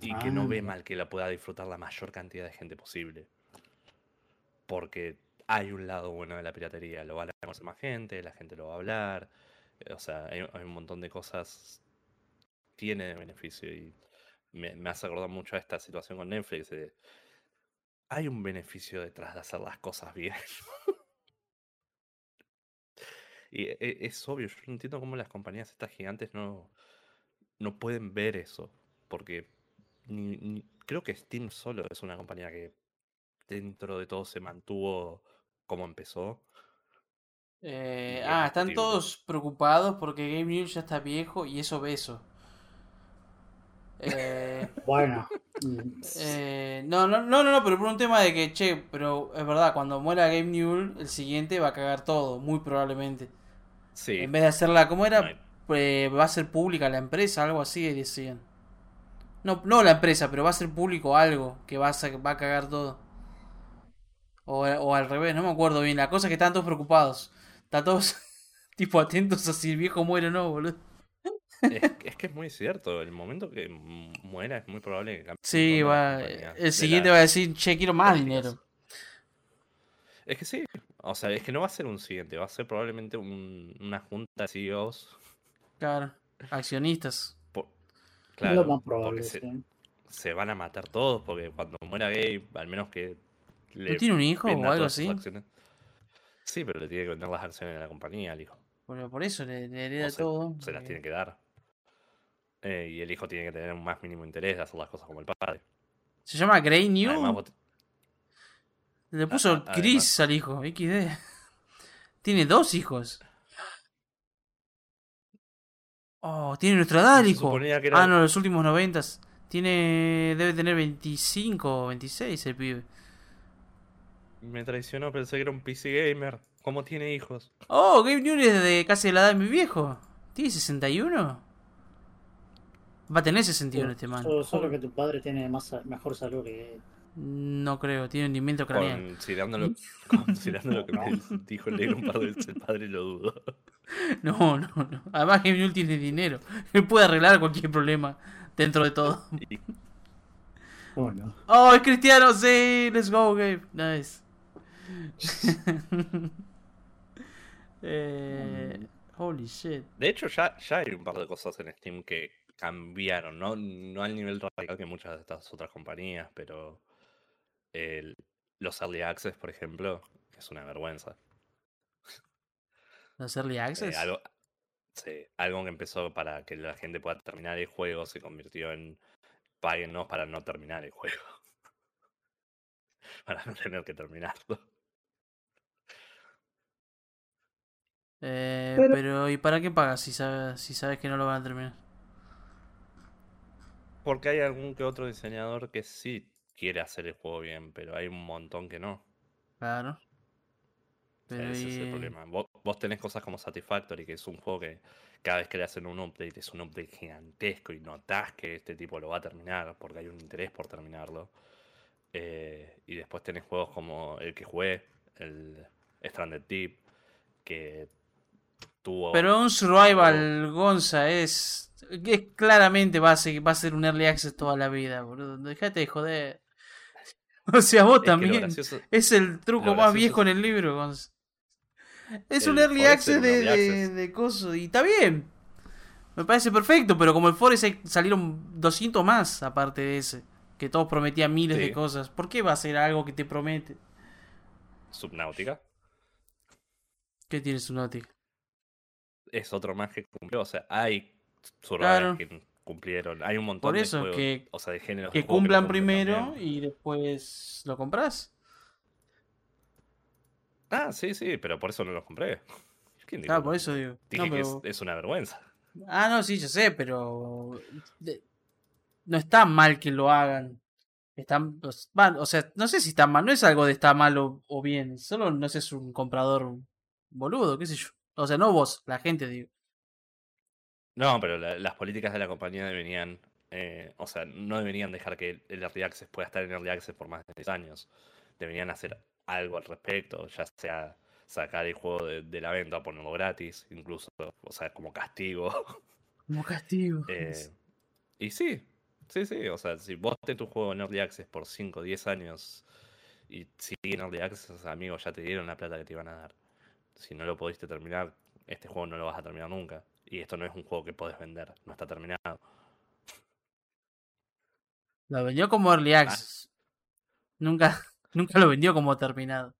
S3: y que no ve
S1: Ah.
S3: mal que la pueda disfrutar la mayor cantidad de gente posible. Porque hay un lado bueno de la piratería, lo va a conocer más gente, la gente lo va a hablar, eh, o sea, hay, hay un montón de cosas tiene de beneficio y me, me hace acordar mucho a esta situación con Netflix. de, hay un beneficio detrás de hacer las cosas bien. y e- e- es obvio, yo no entiendo cómo las compañías estas gigantes no, no pueden ver eso. Porque ni- ni- creo que Steam solo es una compañía que dentro de todo se mantuvo como empezó.
S2: Eh, ah, están todos preocupados porque Game News ya está viejo y es obeso. Eh,
S1: Bueno.
S2: Eh, no, no, no, no, pero por un tema de que, che, pero es verdad, cuando muera Game Newell, el siguiente va a cagar todo, muy probablemente.
S3: Sí,
S2: En vez de hacerla, ¿cómo
S3: no
S2: era? Eh, va a ser pública la empresa, algo así decían. No, no la empresa, pero va a ser público algo que va a, va a cagar todo. O, o al revés, no me acuerdo bien. La cosa es que están todos preocupados. Están todos tipo atentos a si el viejo muere o no, boludo.
S3: Es, es que es muy cierto. El momento que mu- muera es muy probable que cambie.
S2: Sí, va. El siguiente va a decir, che, quiero más
S3: políticas.
S2: dinero.
S3: Es que sí. O sea, es que no va a ser un siguiente, va a ser probablemente un- una junta de CEOs.
S2: Claro. Accionistas.
S3: por- claro,
S1: lo más
S3: porque
S1: probable,
S3: se,
S1: sí.
S3: se van a matar todos, porque cuando muera Gabe, al menos que le
S2: ¿No tiene un hijo o algo así?
S3: acciones. Sí, pero le tiene que vender las acciones de la compañía al hijo.
S2: Por, por eso le, le
S3: O
S2: hereda todo.
S3: se las
S2: eh,
S3: tiene que dar. Eh, y el hijo tiene que tener un más mínimo interés de hacer las cosas como el padre.
S2: Se llama Grey New.
S3: Además,
S2: Le puso
S3: a-
S2: Chris al hijo, XD. Tiene dos hijos. Oh, tiene nuestra edad el hijo.
S3: era-
S2: Ah, no, los últimos noventas. Tiene. Debe tener 25 o 26 el pibe.
S3: me traicionó, pensé que era un PC gamer. ¿Cómo tiene hijos?
S2: Oh, Gabe Newell es de casi la edad de mi viejo. ¿Tiene 61? Va a tener 61 este man.
S1: Solo, solo que tu padre tiene más, mejor salud que
S2: No creo, tiene hundimiento craneal.
S3: Considerando lo, considerando lo que me dijo el negro un par de veces, el padre lo dudo.
S2: No, no, no. Además, Newell tiene dinero. Él puede arreglar cualquier problema dentro de todo.
S3: Y
S1: Bueno,
S2: Oh, es cristiano, sí, let's go, Gabe. Nice. eh, holy shit.
S3: de hecho, ya, ya hay un par de cosas en Steam que cambiaron, ¿no? No al nivel radical que muchas de estas otras compañías, pero el- los Early Access, por ejemplo, es una vergüenza.
S2: ¿Los early
S3: Eh,
S2: access?
S3: algo, sí, algo que empezó para que la gente pueda terminar el juego se convirtió en páguenos para no terminar el juego. para no tener que terminarlo.
S2: Eh,
S1: Pero-
S2: pero... ¿y para qué pagas si sabes, si sabes que no lo van a terminar?
S3: Porque hay algún que otro diseñador que sí quiere hacer el juego bien, pero hay un montón que no.
S2: Claro. Pero
S3: ese es el
S2: y-
S3: problema. Vos, vos tenés cosas como Satisfactory, que es un juego que cada vez que le hacen un update es un update gigantesco y notás que este tipo lo va a terminar porque hay un interés por terminarlo. Eh, y después tenés juegos como el que jugué, el Stranded Deep, que
S2: Pero un survival, Gonza, es. es claramente va a, ser, va a ser un early access toda la vida, boludo. Dejate de joder. O sea, vos
S3: es
S2: también.
S3: gracioso-
S2: Es el truco más viejo en el libro, Gonza. Es un early access
S3: un
S2: de, de, coso. Y está bien. Me parece perfecto, pero como el Forest salieron 200 más aparte de ese. Que todos prometían miles de cosas. ¿Por qué va a ser algo que te promete?
S3: Subnautica
S2: ¿Qué tiene su Nautic?
S3: Es otro más que cumplió. O sea, hay survivors
S2: Claro.
S3: que cumplieron. Hay un montón
S2: Por
S3: de
S2: eso,
S3: juegos,
S2: que-
S3: o sea, de géneros
S2: Que
S3: de
S2: cumplan primero
S3: también.
S2: y después lo compras.
S3: Ah, sí, sí, pero por eso no los compré. ¿Quién dijo
S2: Ah, por eso digo.
S3: Dije
S2: No,
S3: que
S2: pero-
S3: es, es una vergüenza.
S2: Ah, no, sí, yo sé, pero. de- No está mal que lo hagan. Están, van, o sea, no sé si está mal, no es algo de está mal o, o bien, solo no sé, es un comprador boludo, qué sé yo. O sea, no vos, la gente, digo.
S3: No, pero la- las políticas de la compañía deberían, eh, o sea, no deberían dejar que el, Early Access pueda estar en Early Access por más de 10 años. Deberían hacer algo al respecto, ya sea sacar el juego de, de la venta, ponerlo gratis, incluso, o sea, como castigo.
S2: Como castigo.
S3: Eh, y sí, Sí, sí, o sea, si vos tenés tu juego en Early Access por 5 o 10 años y sigue en Early Access, amigos, ya te dieron la plata que te iban a dar. Si no lo pudiste terminar, este juego no lo vas a terminar nunca. Y esto no es un juego que podés vender, no está terminado.
S2: Lo vendió como Early
S3: Ah.
S2: Access. Nunca, nunca lo vendió como terminado.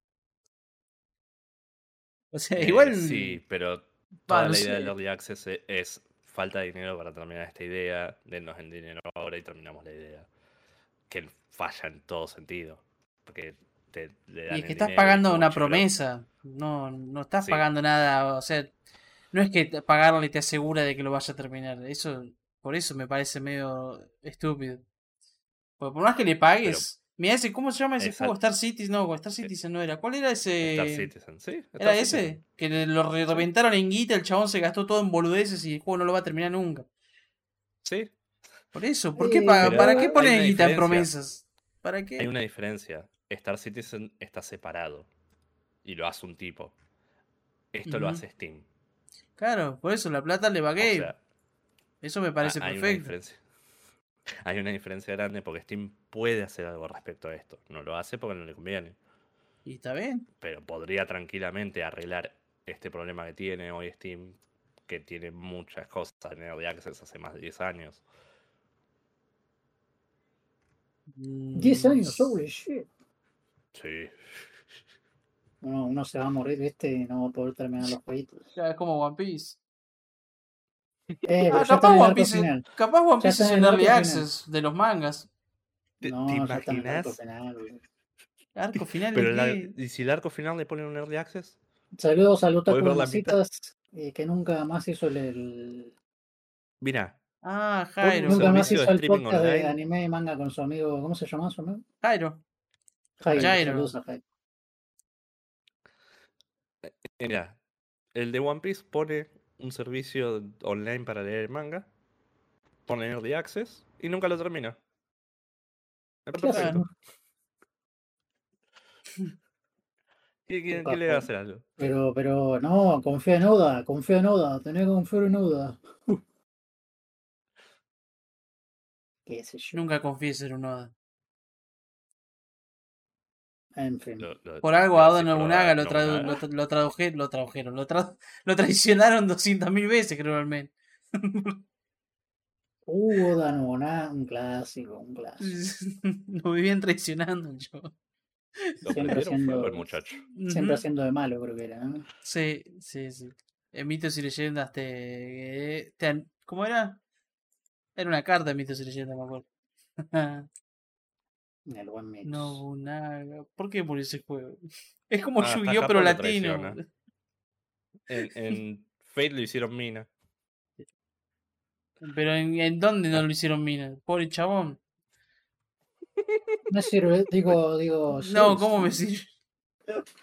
S2: O sea,
S3: Eh,
S2: igual.
S3: Sí, pero toda la idea
S2: sé.
S3: del Early Access e- es falta de dinero para terminar esta idea, denos el dinero ahora y terminamos la idea. Que falla en todo sentido. Porque te, le dan
S2: Y es que estás pagando una
S3: "Che, pero
S2: promesa. No, no estás
S3: Sí.
S2: pagando nada. O sea, no es que te- pagarle te asegura de que lo vaya a terminar. Eso, por eso me parece medio estúpido. Porque por más que le pagues. Mira ese, ¿cómo se llama ese
S3: Exacto.
S2: juego? Star Citizen, no, Star Citizen no era. ¿Cuál era ese?
S3: Star Citizen, sí. Star
S2: ¿Era
S3: Citizen.
S2: ese? Que lo re- reventaron en guita, el chabón se gastó todo en boludeces y el juego no lo va a terminar nunca.
S3: Sí,
S2: Por eso, ¿por qué
S1: Sí,
S2: ¿para qué
S3: una
S2: guita en promesas? ¿Para qué?
S3: hay una diferencia. Star Citizen está separado. Y lo hace un tipo. Esto lo hace Steam.
S2: Claro, por eso la plata le va a
S3: O sea,
S2: eso me parece
S3: ha- hay una
S2: perfecto.
S3: diferencia. Hay una diferencia grande porque Steam puede hacer algo respecto a esto. No lo hace porque no le conviene.
S2: Y está bien.
S3: pero podría tranquilamente arreglar este problema que tiene hoy Steam, que tiene muchas cosas en Early Access hace más de 10 años.
S1: 10
S2: Mm,
S1: años, holy shit.
S3: Sí.
S1: Uno, uno se va a morir, ¿viste? Y no va a poder terminar los jueguitos.
S2: Ya es como One Piece.
S1: Eh,
S2: Ah, capaz One Piece,
S1: final.
S2: capaz One Piece es
S1: el
S2: early access de los mangas.
S3: ¿Te,
S1: No,
S3: te
S1: arco
S3: imaginas?
S1: final.
S2: Arco final
S3: Pero la-? ¿Y si el arco final le ponen un Early Access?
S1: Saludos a Lutaku
S3: Podés ver la mitad.
S1: Masitas, eh, que nunca más hizo el, el-
S3: Mira,
S2: Ah, Jairo.
S1: nunca más hizo el podcast de anime y manga con su amigo. ¿Cómo se llama su amigo?
S2: Jairo.
S1: Jairo.
S2: Jairo.
S1: Saludos a Jairo.
S3: mira, el de One Piece pone un servicio online para leer el manga, pone Early Access y nunca lo termina. Está
S1: ¿Qué.
S3: ¿Qué, le va a hacer algo?
S1: Pero, pero no, confía en Oda, confía en Oda, tenés que confiar en Oda. Qué sé yo.
S2: Nunca confíes en Oda.
S1: En fin.
S3: Lo- lo-
S2: Por algo a Oda Nobunaga lo, tradu- lo, tra- lo traduje- lo tradujeron, lo, tra- lo traicionaron 200.000 veces, creo, al menos.
S1: Uh, Oda Nobunaga, un clásico, un clásico.
S2: lo vivían traicionando yo.
S1: Siempre haciendo-
S3: el muchacho.
S1: Siempre haciendo de malo, creo que era, ¿no?
S2: Sí, sí, sí. En mitos y leyendas te, te an- ¿Cómo era? Era una carta de mitos y leyendas, me acuerdo.
S1: El buen mix.
S2: Nobunaga. ¿Por qué por ese juego? Es como
S3: Ah,
S2: Yu-Gi-Oh! pero latino.
S3: traiciona. En, en Fate lo hicieron mina.
S2: Pero ¿en, en dónde no lo hicieron mina? Pobre chabón.
S1: Me sirve, digo, digo.
S2: No,
S1: sí,
S2: ¿cómo me sirve?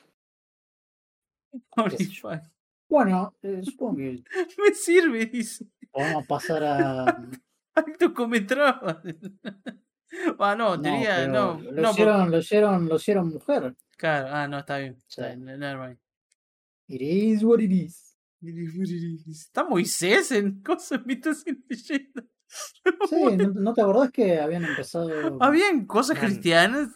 S2: Holy fuck.
S1: Bueno, eh, supongo que
S2: Me sirve, dice.
S1: podemos pasar a.
S2: Alto cometraba. Ah, no,
S1: pero
S2: no.
S1: lo,
S2: no,
S1: hicieron, lo hicieron, lo hicieron mujer.
S2: Claro, ah, no, está bien.
S1: Sí.
S2: Está bien, never mind.
S1: It is what it is.
S2: Está Moisés en cosas mitos y leyendas.
S1: Sí, ¿no, no te acordás que habían empezado?
S2: ¿Habían cosas
S3: Man.
S2: cristianas?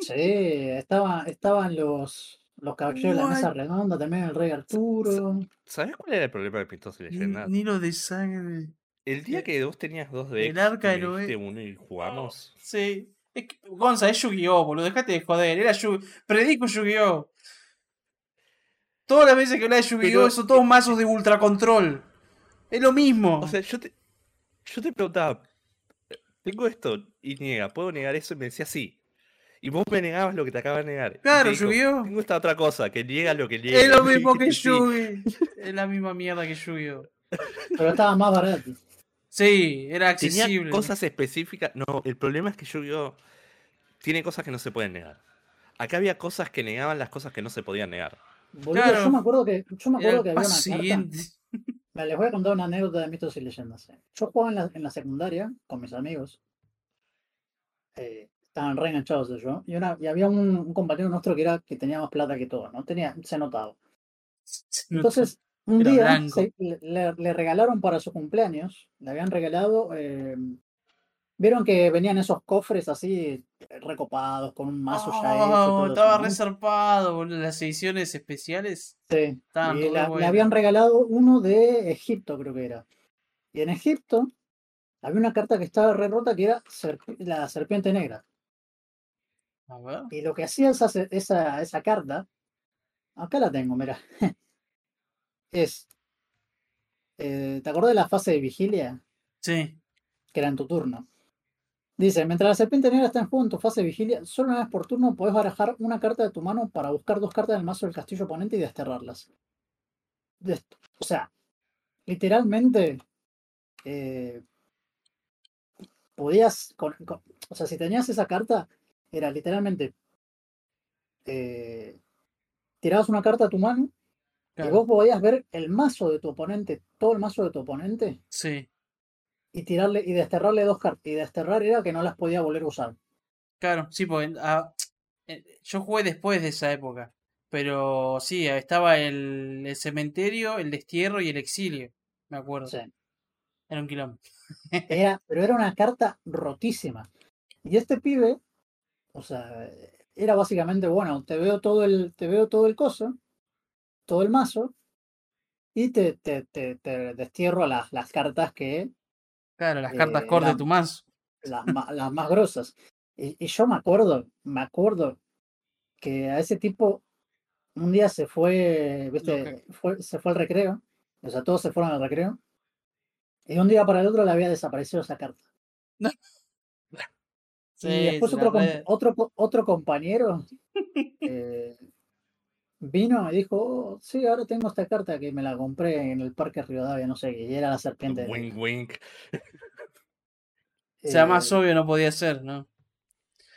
S1: Sí, estaba, estaban los, los caballeros de la mesa
S2: What?
S1: redonda, también el rey Arturo.
S3: ¿Sabes cuál era el problema de Mitos y Leyendas?
S2: ni lo de sangre.
S3: El día
S2: eh,
S3: que vos tenías dos decks,
S2: el arca
S3: y
S2: de
S3: me uno y jugamos.
S2: Sí. Es que, Gonza, es Yu-Gi-Oh, boludo. Dejate de joder. Era Yu Predico Yu-Gi-Oh. Todas las veces que habla de Yu-Gi-Oh son todos mazos de ultra control. Es lo mismo.
S3: O sea, yo te, yo te preguntaba, tengo esto y niega, ¿puedo negar eso? Y me decía sí. Y vos me negabas lo que te acaba de negar.
S2: Claro,
S3: te dijo,
S2: Yu-Gi-Oh.
S3: Tengo esta otra cosa, que niega lo que niega.
S2: es lo mismo que
S3: sí.
S2: Yu-Gi. es la misma mierda que Yu-Gi-Oh.
S1: Pero estaba más barato.
S2: Sí, era
S3: Tenía
S2: accesible.
S3: cosas específicas. No, el problema es que Yu-Gi-Oh! tiene cosas que no se pueden negar. Acá había cosas que negaban las cosas que no se podían negar.
S1: Boludo,
S2: Claro.
S1: yo me acuerdo que, yo me acuerdo que había una carta.
S2: siguiente.
S1: Me les voy a contar una anécdota de mitos y leyendas. eh. Yo jugaba en la, en la secundaria con mis amigos. Eh, estaban re enganchados de yo. Y, una, y había un, un compañero nuestro que era que tenía más plata que todo, ¿no? Tenía, se notaba. Entonces, un día se- le, regalaron para su cumpleaños, le habían regalado eh, Vieron que venían esos cofres así eh, recopados con un mazo ya hecho.
S2: Oh,
S1: eso,
S2: estaba reservado, boludo. Las ediciones especiales
S1: Sí,
S2: estaban
S1: y la- le habían regalado uno de Egipto, creo que era. Y en Egipto había una carta que estaba re rota que era serp- la serpiente negra.
S2: A ver.
S1: Y lo que hacía esa, esa, esa carta, acá la tengo, mira, es, eh, ¿te acordás de la fase de vigilia?
S2: Sí.
S1: Que era en tu turno. Dice, mientras la serpiente negra está en juego en tu fase de vigilia, solo una vez por turno puedes barajar una carta de tu mano para buscar dos cartas del mazo del castillo oponente y desterrarlas. Des- o sea, literalmente, eh, podías, con- con- o sea, si tenías esa carta, era literalmente, eh, tirabas una carta a tu mano y
S2: Claro.
S1: vos podías ver el mazo de tu oponente, todo el mazo de tu oponente,
S2: Sí.
S1: y tirarle y desterrarle dos cartas. Y desterrar era que no las podía volver a usar.
S2: Claro, sí, porque ah, eh, yo jugué después de esa época. Pero sí, estaba el, el cementerio, el destierro y el exilio. Me acuerdo.
S1: Sea,
S2: Era un quilombo.
S1: era, pero era una carta rotísima. Y este pibe, o sea, era básicamente, bueno, te veo todo el, te veo todo el coso, todo el mazo, y te, te, te, te destierro las, las cartas que,
S2: Claro, las cartas
S1: Eh,
S2: core de tu mazo.
S1: las, más grosas. Y, y yo me acuerdo, me acuerdo que a ese tipo un día se fue, viste, fue, se fue al recreo, o sea, todos se fueron al recreo, y un día para el otro le había desaparecido esa carta.
S2: Sí,
S1: y después otro, otro, otro compañero eh, vino y dijo, "Oh, sí, ahora tengo esta carta que me la compré en el Parque Rivadavia, no sé, y era la serpiente. negra".
S3: Wink, wink.
S2: O sea, más
S1: Eh,
S2: obvio no podía ser, ¿no?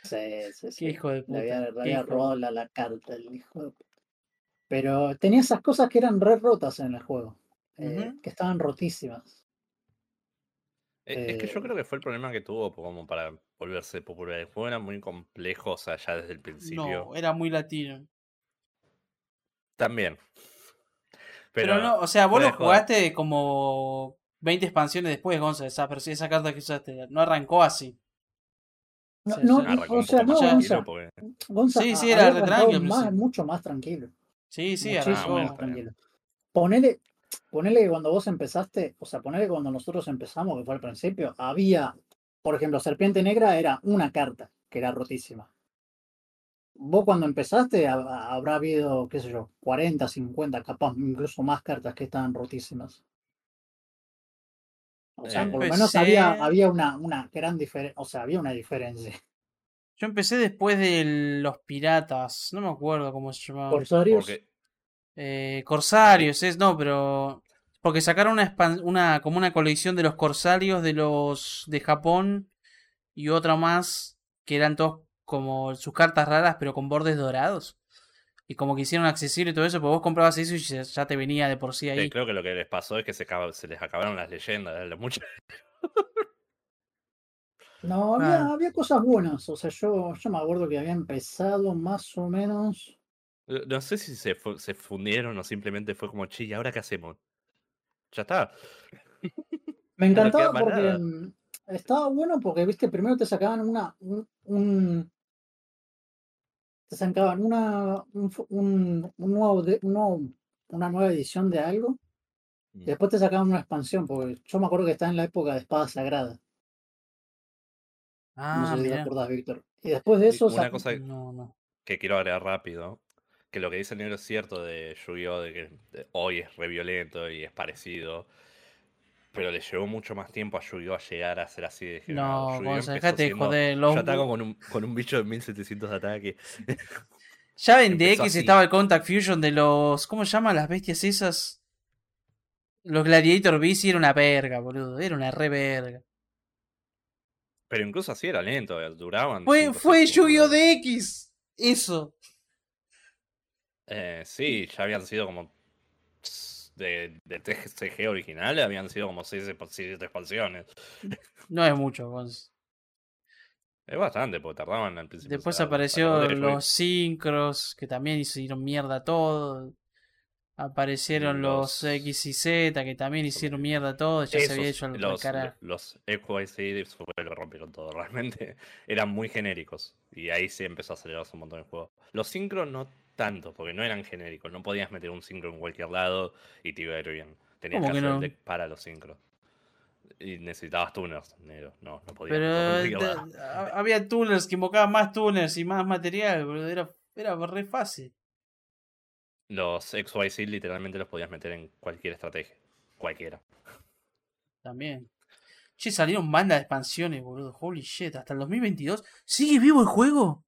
S1: sí, sí, sí.
S2: Qué hijo de
S1: Le
S2: puta.
S1: había, le había
S2: de
S1: robado
S2: puta.
S1: la, la carta, el hijo de puta. Pero tenía esas cosas que eran re rotas en el juego, eh, que estaban rotísimas.
S3: Eh, Es que yo creo que fue el problema que tuvo como para volverse popular. El juego era muy complejo, o sea, ya desde el principio.
S2: No, era muy latino.
S3: También.
S2: Pero,
S3: Pero,
S2: no, o sea, vos lo jugaste como 20 expansiones después, Gonza, esa, esa carta que usaste. No arrancó así.
S1: no,
S2: sí,
S1: no,
S2: sí.
S3: arrancó
S1: o sea, no,
S2: Gonza,
S3: porque
S1: Gonza
S2: Sí,
S1: a-
S2: sí, era
S1: más, mucho más tranquilo.
S2: Sí, sí,
S1: Muchísimo
S2: arrancó.
S1: más tranquilo. Ponele, ponele que cuando vos empezaste, o sea, ponele que cuando nosotros empezamos, que fue al principio, había, por ejemplo, Serpiente Negra era una carta que era rotísima. Vos cuando empezaste ha- habrá habido, qué sé yo, 40, 50, capaz incluso más cartas que estaban rotísimas. O sea, por lo menos había, había una, una gran diferencia, o sea, había una diferencia.
S2: Yo empecé después de los piratas. No me acuerdo cómo se llamaban.
S1: Corsarios,
S2: Eh, Corsarios, es, no, pero. Porque sacaron una, una como una colección de los corsarios de los de Japón y otra más que eran todos como sus cartas raras pero con bordes dorados. Y como que hicieron accesible todo eso, pues vos comprabas eso y ya te venía de por sí ahí.
S3: creo que lo que les pasó es que se, acaba- se les acabaron las leyendas. ¿eh? Mucho-
S1: No, había,
S2: Ah.
S1: había cosas buenas. O sea, yo, yo me acuerdo que había empezado más o menos.
S3: No sé si se, fu- se fundieron o simplemente fue como, che, ¿y ahora qué hacemos? Ya está.
S1: Me encantaba porque
S3: nada.
S1: mm, estaba bueno porque, viste, primero te sacaban una, un, sacaban una, un, un- un nuevo, de- un nuevo- una nueva edición de algo y después te sacaban una expansión, porque yo me acuerdo que estaba en la época de Espada Sagrada. No
S2: Ah,
S1: sé si te acordás, Víctor. Y después de eso,
S3: una
S1: sac-
S3: cosa
S2: No, no.
S3: que quiero agregar rápido, que lo que dice el negro es cierto de Yu-Gi-Oh! de que hoy es re violento y es parecido, pero le llevó mucho más tiempo a Yu-Gi-Oh! a llegar a ser así de.
S2: No,
S3: empezó
S2: dejate de joder.
S3: Yo ataco con un, con un bicho de 1700 de ataque.
S2: Ya en DX
S3: así.
S2: estaba el Contact Fusion de los. ¿Cómo se llaman las bestias esas? Los Gladiator Beast era una verga, boludo. Era una re verga.
S3: Pero incluso así era lento, eh, duraban.
S2: Fue, fue. Yu-Gi-Oh! DX. Eso.
S3: Eh, sí, ya habían sido como. De, de TCG original habían sido como 6 expansiones.
S2: No es mucho.
S3: Es bastante, porque tardaban al principio.
S2: Después
S3: sea,
S2: apareció los Synchros, que también hicieron mierda todo. Aparecieron los,
S3: Los-
S2: X y Z que también hicieron mierda todo. Ya se había hecho al
S3: los,
S2: cara.
S3: los XYZ fue lo rompieron todo, realmente. Eran muy genéricos. Y ahí sí empezó a acelerarse un montón el juego. Los sincro no tanto, porque no eran genéricos. No podías meter un sincro en cualquier lado y te iba a ir bien. Tenías
S2: ¿Cómo
S3: que hacer
S2: no?
S3: el deck para los sincros. Y necesitabas tuners, negro. No, no podías.
S2: Pero había tuners que invocaban más tuners y más material, boludo. Era, era re fácil.
S3: Los XYZ literalmente los podías meter en cualquier estrategia. Cualquiera.
S2: También. Che, salieron bandas de expansiones, boludo. Holy shit, hasta el 2022. ¿Sigue vivo el juego?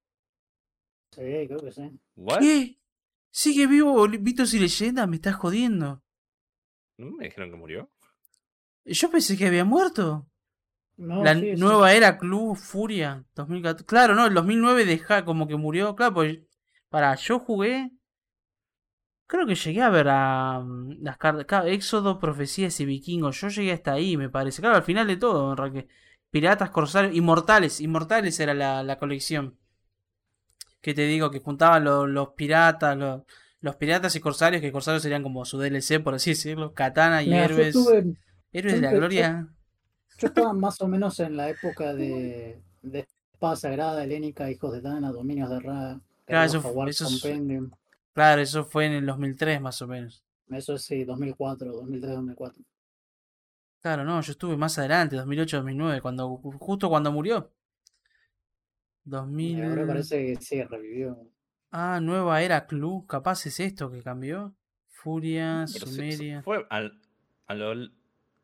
S1: Sí, creo que sí.
S3: ¿What?
S2: ¿Qué? ¿Sigue vivo Vitos y Leyendas? Me estás jodiendo.
S3: ¿No me dijeron que murió?
S2: Yo pensé que había muerto.
S1: No,
S2: la
S1: sí, sí.
S2: nueva era Club Furia 2014. Claro, no, el 2009 deja como que murió. Claro, pues. Para, yo jugué. Creo que llegué a ver a mm, las cartas. claro, Éxodo, Profecías y Vikingos. Yo llegué hasta ahí, me parece. Claro, al final de todo, en realidad. Piratas, Corsarios, Inmortales. Inmortales era la, la colección. Que te digo, que juntaban lo- los piratas, los, los piratas y corsarios, que corsarios serían como su DLC, por así decirlo. Katana y
S1: Mira,
S2: héroes.
S1: estuve-
S2: Héroes de la gloria.
S1: Yo estaba más o menos en la época de, de Espada Sagrada, Helénica, Hijos de Dana, Dominios de Ra,
S2: Claro, eso fu-
S1: Jaguar
S2: eso es-
S1: Compendium.
S2: Claro, eso fue en el 2003 más o menos.
S1: Eso es sí, 2004, 2003, 2004.
S2: Claro, no, yo estuve más adelante, 2008, 2009, cuando, justo cuando murió.
S1: Y
S2: 2000...
S1: ahora parece que sí, revivió.
S2: Ah, nueva era Club, capaz es esto que cambió. Furia,
S3: Pero sí,
S2: Sumeria.
S3: fue al, a lo-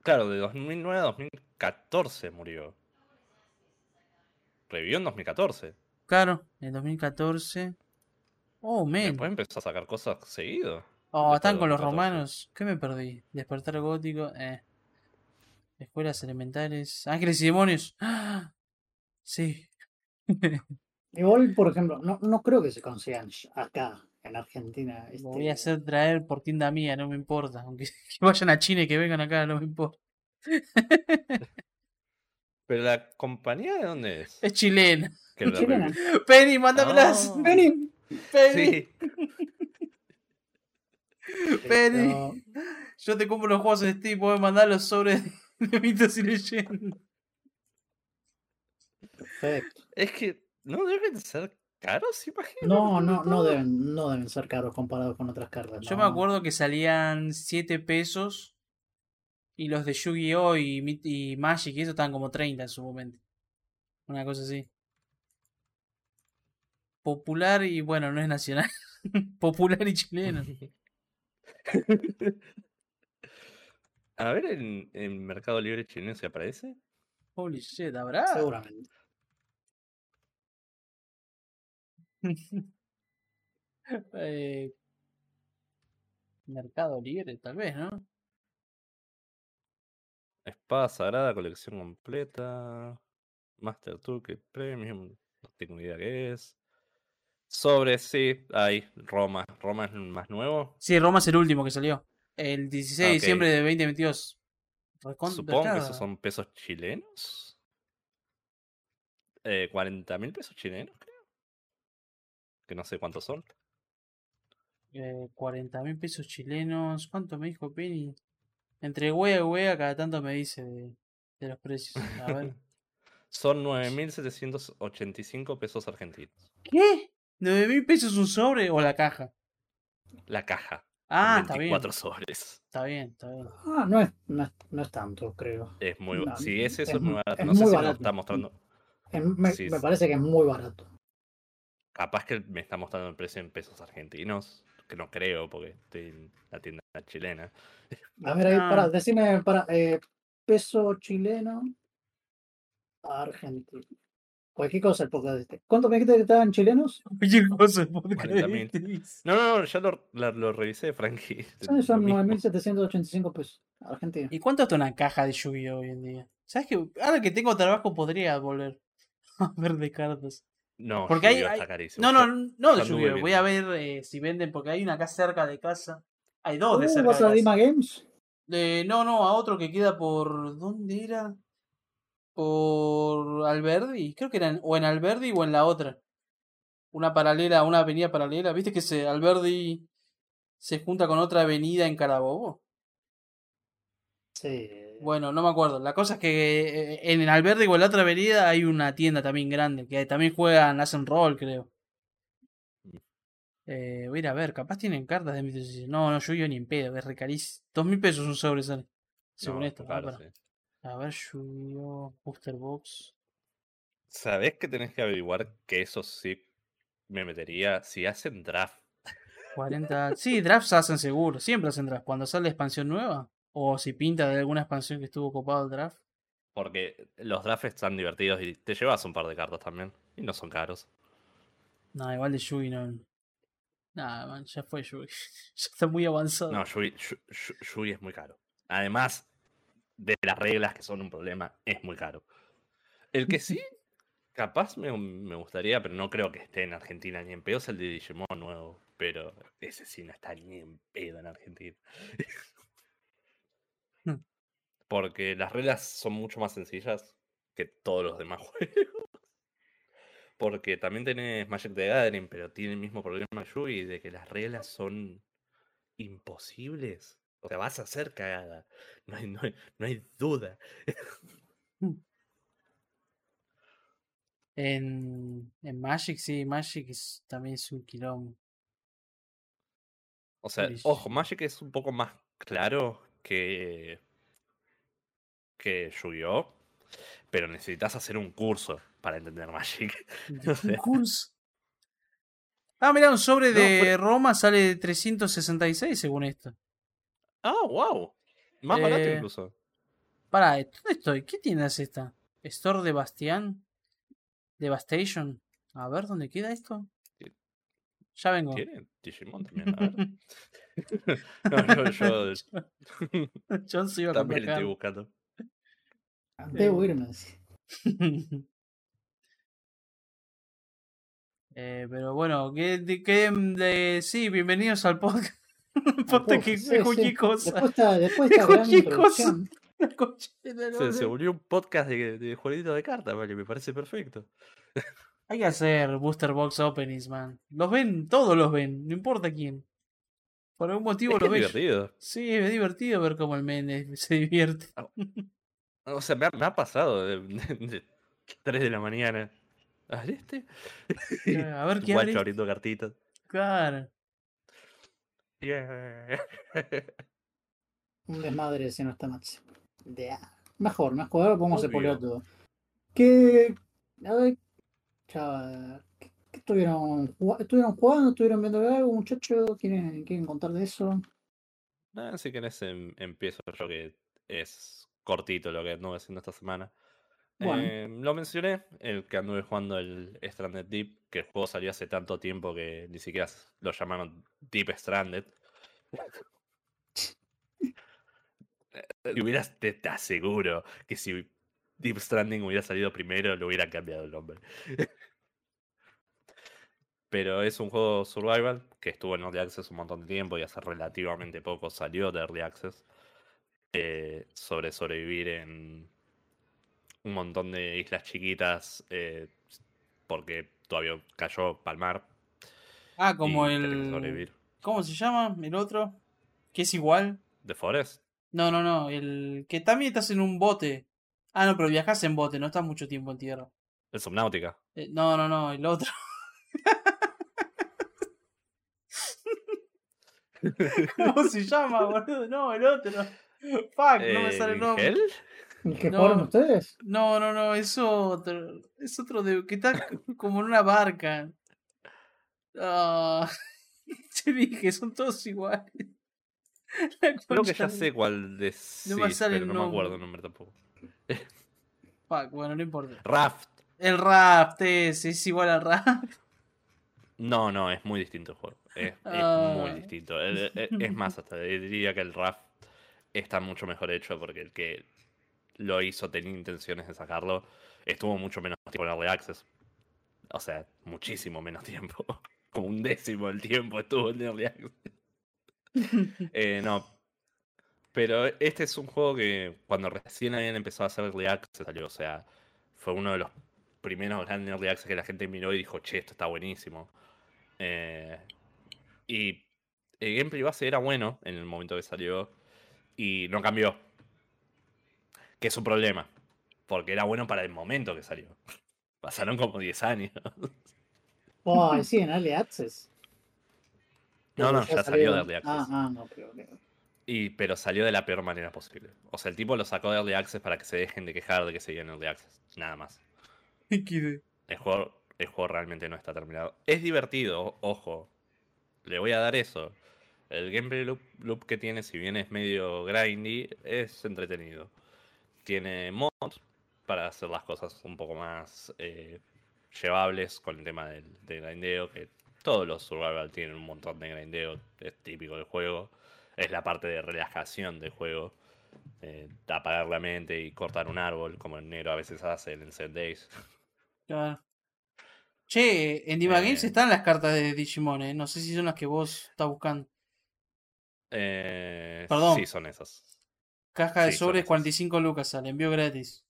S3: claro, de 2009 a 2014 murió. Revivió en 2014.
S2: Claro, en 2014. Oh, man.
S3: Después empezó a sacar cosas seguido.
S2: Oh, están con los
S3: 2014.
S2: romanos. ¿Qué me perdí? Despertar gótico. Eh. Escuelas elementales. Ángeles y demonios. ¡Ah! Sí.
S1: Igual, por ejemplo, no, no creo que se consigan acá, en Argentina.
S2: Lo voy a
S1: este,
S2: hacer traer por tienda mía, no me importa. Aunque que vayan a China y que vengan acá, no me importa.
S3: Pero la compañía de dónde es?
S2: Es chilena.
S1: Es chilena.
S2: Penny, mándamelas.
S3: Ah.
S1: Vení.
S2: Penny.
S3: Sí.
S2: Penny.
S1: Pero-
S2: Yo te compro los juegos en Steam, puedes mandar los sobres de mitos y leyendas.
S1: Perfecto.
S3: Es que no deben ser caros, imagino.
S1: No, no, no deben, no deben ser caros comparados con otras cartas.
S2: Yo
S1: no.
S2: me acuerdo que salían 7 pesos y los de Yu-Gi-Oh! Y, y Magic y eso estaban como 30 en su momento. Una cosa así. Popular y bueno, no es nacional. Popular y chileno.
S3: A ver en, en Mercado Libre chileno si aparece.
S2: Holy shit, ¿habrá?
S1: Seguramente.
S2: Eh, Mercado Libre, tal vez, ¿no?
S3: Espada Sagrada, colección completa. Master Toolkit Premium. No tengo ni idea qué es. Sobre, sí, ahí, Roma. Roma es el más nuevo.
S2: Sí, Roma es el último que salió. El 16 de
S3: Ah,
S2: diciembre de 2022. Recontra
S3: Supongo que esos son pesos chilenos. Eh, 40 mil pesos chilenos. Que no sé cuántos son.
S2: Eh, 40 mil pesos chilenos. ¿Cuánto me dijo Penny? Entre wea y wea, cada tanto me dice de, de los precios. A ver.
S3: Son 9.785 pesos argentinos.
S2: ¿Qué? ¿9 mil pesos un sobre o la caja?
S3: La caja.
S2: Ah, está bien.
S3: 24 sobres.
S2: Está bien, está bien.
S1: Ah, no es, no es, no es tanto, creo.
S3: Es muy
S1: No,
S3: Si es eso,
S1: es
S3: es muy
S1: mu-
S3: barato.
S1: es
S3: No sé si lo está mostrando.
S1: Es- me,
S3: Sí,
S1: me
S3: sí.
S1: parece que es muy barato.
S3: Capaz que me está mostrando el precio en pesos argentinos. Que no creo, porque estoy en la tienda chilena.
S1: A ver, ahí,
S2: Ah.
S1: para, decime, para, eh, peso chileno, argentino. Cualquier cosa el podcast de este. ¿Cuánto me dijiste que estaban chilenos?
S2: Cualquier cosa el podcast
S3: 40.000.
S2: dice.
S3: No, no, no, ya lo, la- lo revisé, Frankie.
S1: Son, son
S3: mismo.
S1: 9.785 pesos. Argentina.
S2: ¿Y cuánto está una caja de Yu-Gi-Oh hoy en día? ¿Sabes que ahora que tengo trabajo podría volver a ver de cartas?
S3: No,
S2: Porque hay-
S3: Yu-Gi-Oh
S2: hay-
S3: está carísimo.
S2: No, no, no de Yu-Gi-Oh. Voy a ver eh, si venden, porque hay una acá cerca de casa. Hay dos de
S1: Uh,
S2: cerca
S1: ¿Vas
S2: de
S1: a. Dima Games?
S2: Eh, no, no, a otro que queda por. ¿Dónde era? Por Alberdi. Creo que era en- o en Alberdi o en la otra. Una paralela, una avenida paralela. ¿Viste que se Alberdi se junta con otra avenida en Carabobo.
S1: Sí.
S2: Bueno, no me acuerdo. La cosa es que eh, en el Alberdi o en la otra avenida hay una tienda también grande, que también juegan, hacen rol, creo. Eh, voy a ir a ver, capaz tienen cartas de Mythos No, no, yo ni en pedo, es recarísimo. Dos mil pesos un sobre sale. Según
S3: No,
S2: esto.
S3: claro, sí.
S2: A ver, Yu-Gi-Oh! Booster Box.
S3: ¿Sabés que tenés que averiguar que eso sí me metería? Si hacen draft
S2: 40. Sí, drafts hacen seguro. Siempre hacen drafts. Cuando sale expansión nueva. O si pinta de alguna expansión que estuvo copado el draft.
S3: Porque los drafts están divertidos y te llevas un par de cartas también. Y no son caros.
S2: No, igual de Yugi no. Nada, man, ya fue Yugi. ya está muy avanzado.
S3: No, Yui, Yu- Yu- Yui es muy caro. Además de las reglas que son un problema, es muy caro. El que sí, capaz me, me gustaría, pero no creo que esté en Argentina ni en pedo, es el de Digimon nuevo. Pero ese sí no está ni en pedo en Argentina.
S2: Hmm.
S3: Porque las reglas son mucho más sencillas que todos los demás juegos. Porque también tenés Magic the Gathering, pero tiene el mismo problema Yui de que las reglas son imposibles. O sea, vas a hacer cagada. No hay, no hay, no hay duda.
S2: En, en Magic, sí, Magic es- también es un quilombo.
S3: O sea, ojo, Magic es un poco más claro que. que Yu-Gi-Oh! Pero necesitas hacer un curso para entender Magic. O
S2: Un curso. Ah, mira, un sobre
S3: No,
S2: de Roma sale de 366 según esto.
S3: ah, wow. Más barato
S2: Eh,
S3: incluso.
S2: Pará, ¿dónde estoy? ¿Qué tienda es esta? Store de Bastián. Devastation. A ver, ¿dónde queda esto? Ya vengo.
S3: ¿Tiene Digimon también? A ver. No, yo, yo
S2: John se iba a
S3: también estoy buscando.
S1: Debo irme. así.
S2: Eh, pero bueno, que, de, que de- sí, bienvenidos al podcast. Ponte que
S1: Sí,
S2: de
S1: sí.
S2: cosa.
S1: Después está, después de
S2: cosa. de la
S3: Se, se volvió un podcast de, de jueguito de cartas, vale, me parece perfecto.
S2: Hay que hacer Booster Box Openings, man. Los ven, todos los ven, no importa quién. Por algún motivo
S3: Es que
S2: los
S3: es divertido.
S2: Sí, es divertido ver cómo el men se divierte.
S3: O sea, me ha, me ha pasado de, de- de 3 de la mañana. ¿Al este?
S2: A ver qué
S3: Guacho abriendo cartitas.
S2: Claro.
S3: Yeah.
S1: un desmadre si no está Maxi. De- Mejor, mejor, ahora podemos
S3: Obvio.
S1: todo. ¿Qué? A ver, chava, ¿qué, qué estuvieron, jugando? ¿Estuvieron jugando? ¿Estuvieron viendo algo, muchachos? ¿Quieren, ¿Quieren contar de eso?
S3: Si querés em- empiezo yo que es cortito lo que anduve haciendo esta semana.
S1: Bueno.
S3: Eh, lo mencioné, el que anduve jugando el Stranded Deep, que el juego salió hace tanto tiempo que ni siquiera lo llamaron Deep Stranded. Eh, y hubieras, te, te aseguro que si Deep Stranding hubiera salido primero, le hubieran cambiado el nombre. Pero es un juego survival que estuvo en Early Access un montón de tiempo y hace relativamente poco salió de Early Access. eh, sobre sobrevivir en un montón de islas chiquitas eh, porque todavía cayó Palmar.
S2: Ah, como el. ¿Cómo se llama? El otro. Que es igual.
S3: ¿The Forest?
S2: No, no, no. El que también estás en un bote. Ah, no, pero viajas en bote, no estás mucho tiempo en tierra.
S3: ¿El Subnautica?
S2: Eh, no, no, no, el otro. ¿Cómo se llama, boludo? No, el otro. Fuck, no me sale el nombre.
S3: ¿Hell?
S1: ¿El que
S2: No.
S1: jugaron ustedes?
S2: No, no, no, es otro. Es otro de que está como en una barca. Ah, te dije, son todos iguales.
S3: Creo que ya sé cuál
S2: No
S3: decís,
S2: me sale
S3: pero
S2: el
S3: no me acuerdo
S2: nombre.
S3: el nombre tampoco.
S2: Fuck, bueno, no importa.
S3: Raft.
S2: El Raft es, es igual al Raft.
S3: No, no, es muy distinto el juego. Es, es
S2: Ah.
S3: muy distinto. Es más, hasta diría que el Raft está mucho mejor hecho porque el que lo hizo tenía intenciones de sacarlo. Estuvo mucho menos tiempo en Early Access. O sea, muchísimo menos tiempo. Como un décimo del tiempo estuvo en Early Access. Eh, no. Pero este es un juego que cuando recién habían empezado a hacer Early Access salió. O sea, fue uno de los primeros grandes Early Access que la gente miró y dijo, che, esto está buenísimo. Eh, y el gameplay base era bueno en el momento que salió y no cambió. Que es un problema, porque era bueno para el momento que salió. Pasaron como 10 años.
S1: Oh, sí, en Early Access.
S3: No, no,
S1: Pero
S3: ya salió de Early
S1: Ah,
S3: Access.
S1: ah, no, pero. pero-
S3: Y, pero salió de la peor manera posible. O sea, el tipo lo sacó de Early Access para que se dejen de quejar de que seguían en Early Access. Nada más. El juego, el juego realmente no está terminado. Es divertido, ojo. Le voy a dar eso. El gameplay loop, loop que tiene, si bien es medio grindy, es entretenido. Tiene mods para hacer las cosas un poco más eh, llevables con el tema del, grindeo, que todos los survival tienen un montón de grindeo, es típico del juego. Es la parte de relajación del juego. eh, apagar la mente y cortar un árbol, como el negro a veces hace en Set Days.
S2: Claro. Che, en Diva
S3: Eh.
S2: Games están las cartas de Digimon, ¿eh? No sé si son las que vos estás buscando.
S3: Eh,
S2: Perdón.
S3: Sí, son esas.
S2: Caja de
S3: Sí,
S2: sobres,
S3: esas.
S2: 45 lucas, al envío gratis.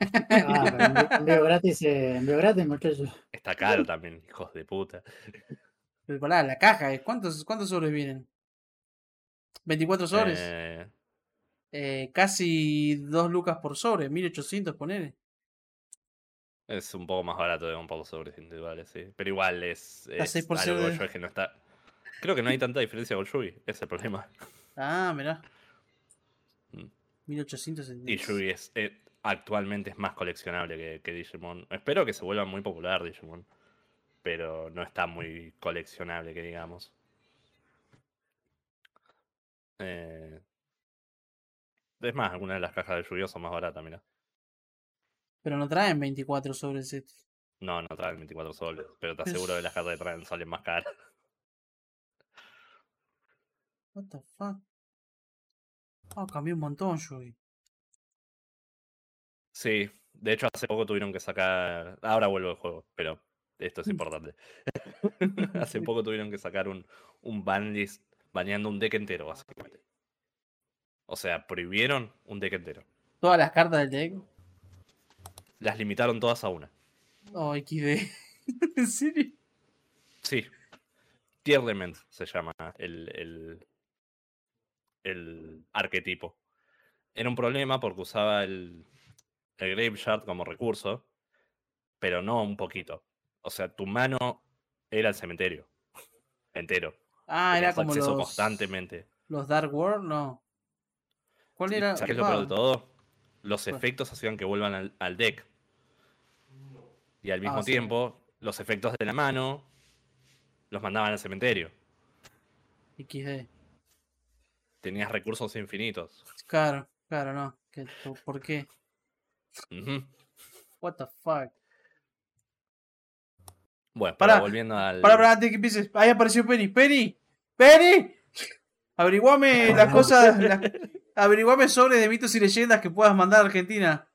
S1: Ah, pero envío- envío gratis, eh, envío gratis, muchachos.
S3: Está caro también, hijos de puta.
S2: Pero pará, la caja, ¿eh? ¿Cuántos, ¿cuántos sobres vienen? ¿24 sobres?
S3: Eh,
S2: Eh, casi 2 lucas por sobre, 1800 ponele.
S3: Es un poco más barato de comprar los sobres individuales, sí. Pero igual es. Es
S2: 6 por
S3: algo Goldshui que no está. Creo que no hay tanta diferencia con Yugi, es el problema.
S2: Ah, mirá.
S3: Mm.
S2: 1800
S3: Y Yugi es, eh, actualmente es más coleccionable que, que Digimon. Espero que se vuelva muy popular Digimon. Pero no está muy coleccionable, que digamos. Eh, es más, algunas de las cajas de Yu-Gi-Oh son más baratas, mira.
S2: Pero no traen 24 sobres estos.
S3: No, no traen 24 soles, pero te aseguro que las cartas que traen salen más caras.
S2: What the fuck? Ah, cambió un montón, Yugi.
S3: Sí, de hecho hace poco tuvieron que sacar. Ahora vuelvo al juego, pero esto es importante. hace poco tuvieron que sacar un, un banlist baneando un deck entero, básicamente. O sea, prohibieron un deck entero.
S2: Todas las cartas del deck.
S3: Las limitaron todas a una.
S2: Oh, XD. ¿En serio?
S3: Sí. Tier Element se llama el, el, el arquetipo. Era un problema porque usaba el, el Graveyard como recurso, pero no un poquito. O sea, tu mano era el cementerio. Entero.
S2: Ah, era como
S3: acceso
S2: los,
S3: constantemente.
S2: los Dark World, no. ¿Cuál era?
S3: ¿Sabes lo peor de todo? Los efectos hacían que vuelvan al, al deck. Y al mismo
S2: Ah, sí.
S3: tiempo, los efectos de la mano los mandaban al cementerio.
S2: XD.
S3: Tenías recursos infinitos.
S2: Claro, claro, no. ¿Qué- ¿Por qué? What the fuck?
S3: Bueno, pero volviendo al.
S2: Pará, pará, antes que empieces. Ahí apareció Penny. ¡Penny! ¡Penny! Averiguame las cosas. las- Averiguame sobre de mitos y leyendas que puedas mandar a Argentina.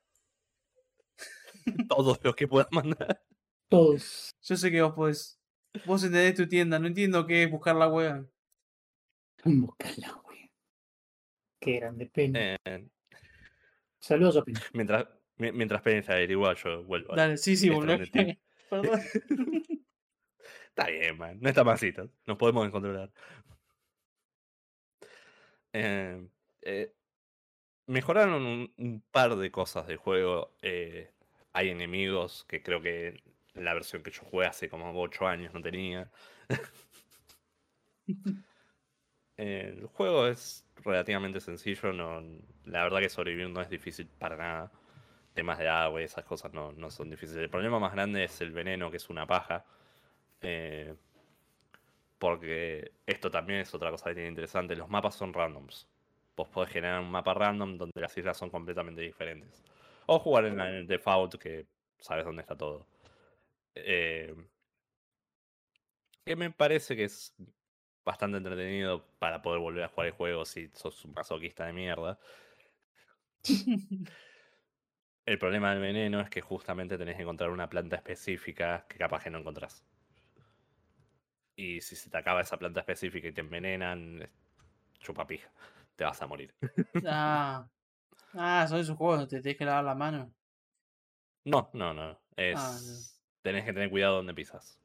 S3: Todos los que puedas mandar.
S1: Todos.
S2: Yo sé que vos podés. Vos entendés tu tienda. No entiendo qué es buscar la wea.
S1: Buscala, güey. Qué grande.
S3: Eh,
S1: Saludos a Penny.
S3: mientras, mi- mientras Penny se averigua, yo vuelvo. al-
S2: Dale, sí, sí,
S3: Esto
S2: volvé.
S3: no entiendo.
S2: Perdón.
S3: Está bien, man. No está masita. Nos podemos controlar. Eh, eh, mejoraron un, un par de cosas del juego. Eh, hay enemigos que creo que la versión que yo jugué hace como 8 años no tenía. Eh, el juego es relativamente sencillo. No, la verdad que sobrevivir no es difícil para nada. Temas de agua y esas cosas no, no son difíciles. El problema más grande es el veneno, que es una paja. Eh, porque esto también es otra cosa que tiene interesante. Los mapas son randoms. Vos podés generar un mapa random donde las islas son completamente diferentes. O jugar en el default que sabes dónde está todo. Eh, que me parece que es bastante entretenido para poder volver a jugar el juego si sos un masoquista de mierda. El problema del veneno es que justamente tenés que encontrar una planta específica que capaz que no encontrás. Y si se te acaba esa planta específica y te envenenan, es- chupa pija. Te vas a morir.
S2: Ah, ah, son esos juegos donde te tenés que lavar la mano.
S3: No, no, no. Es.
S2: Ah, no.
S3: Tenés que tener cuidado donde pisas.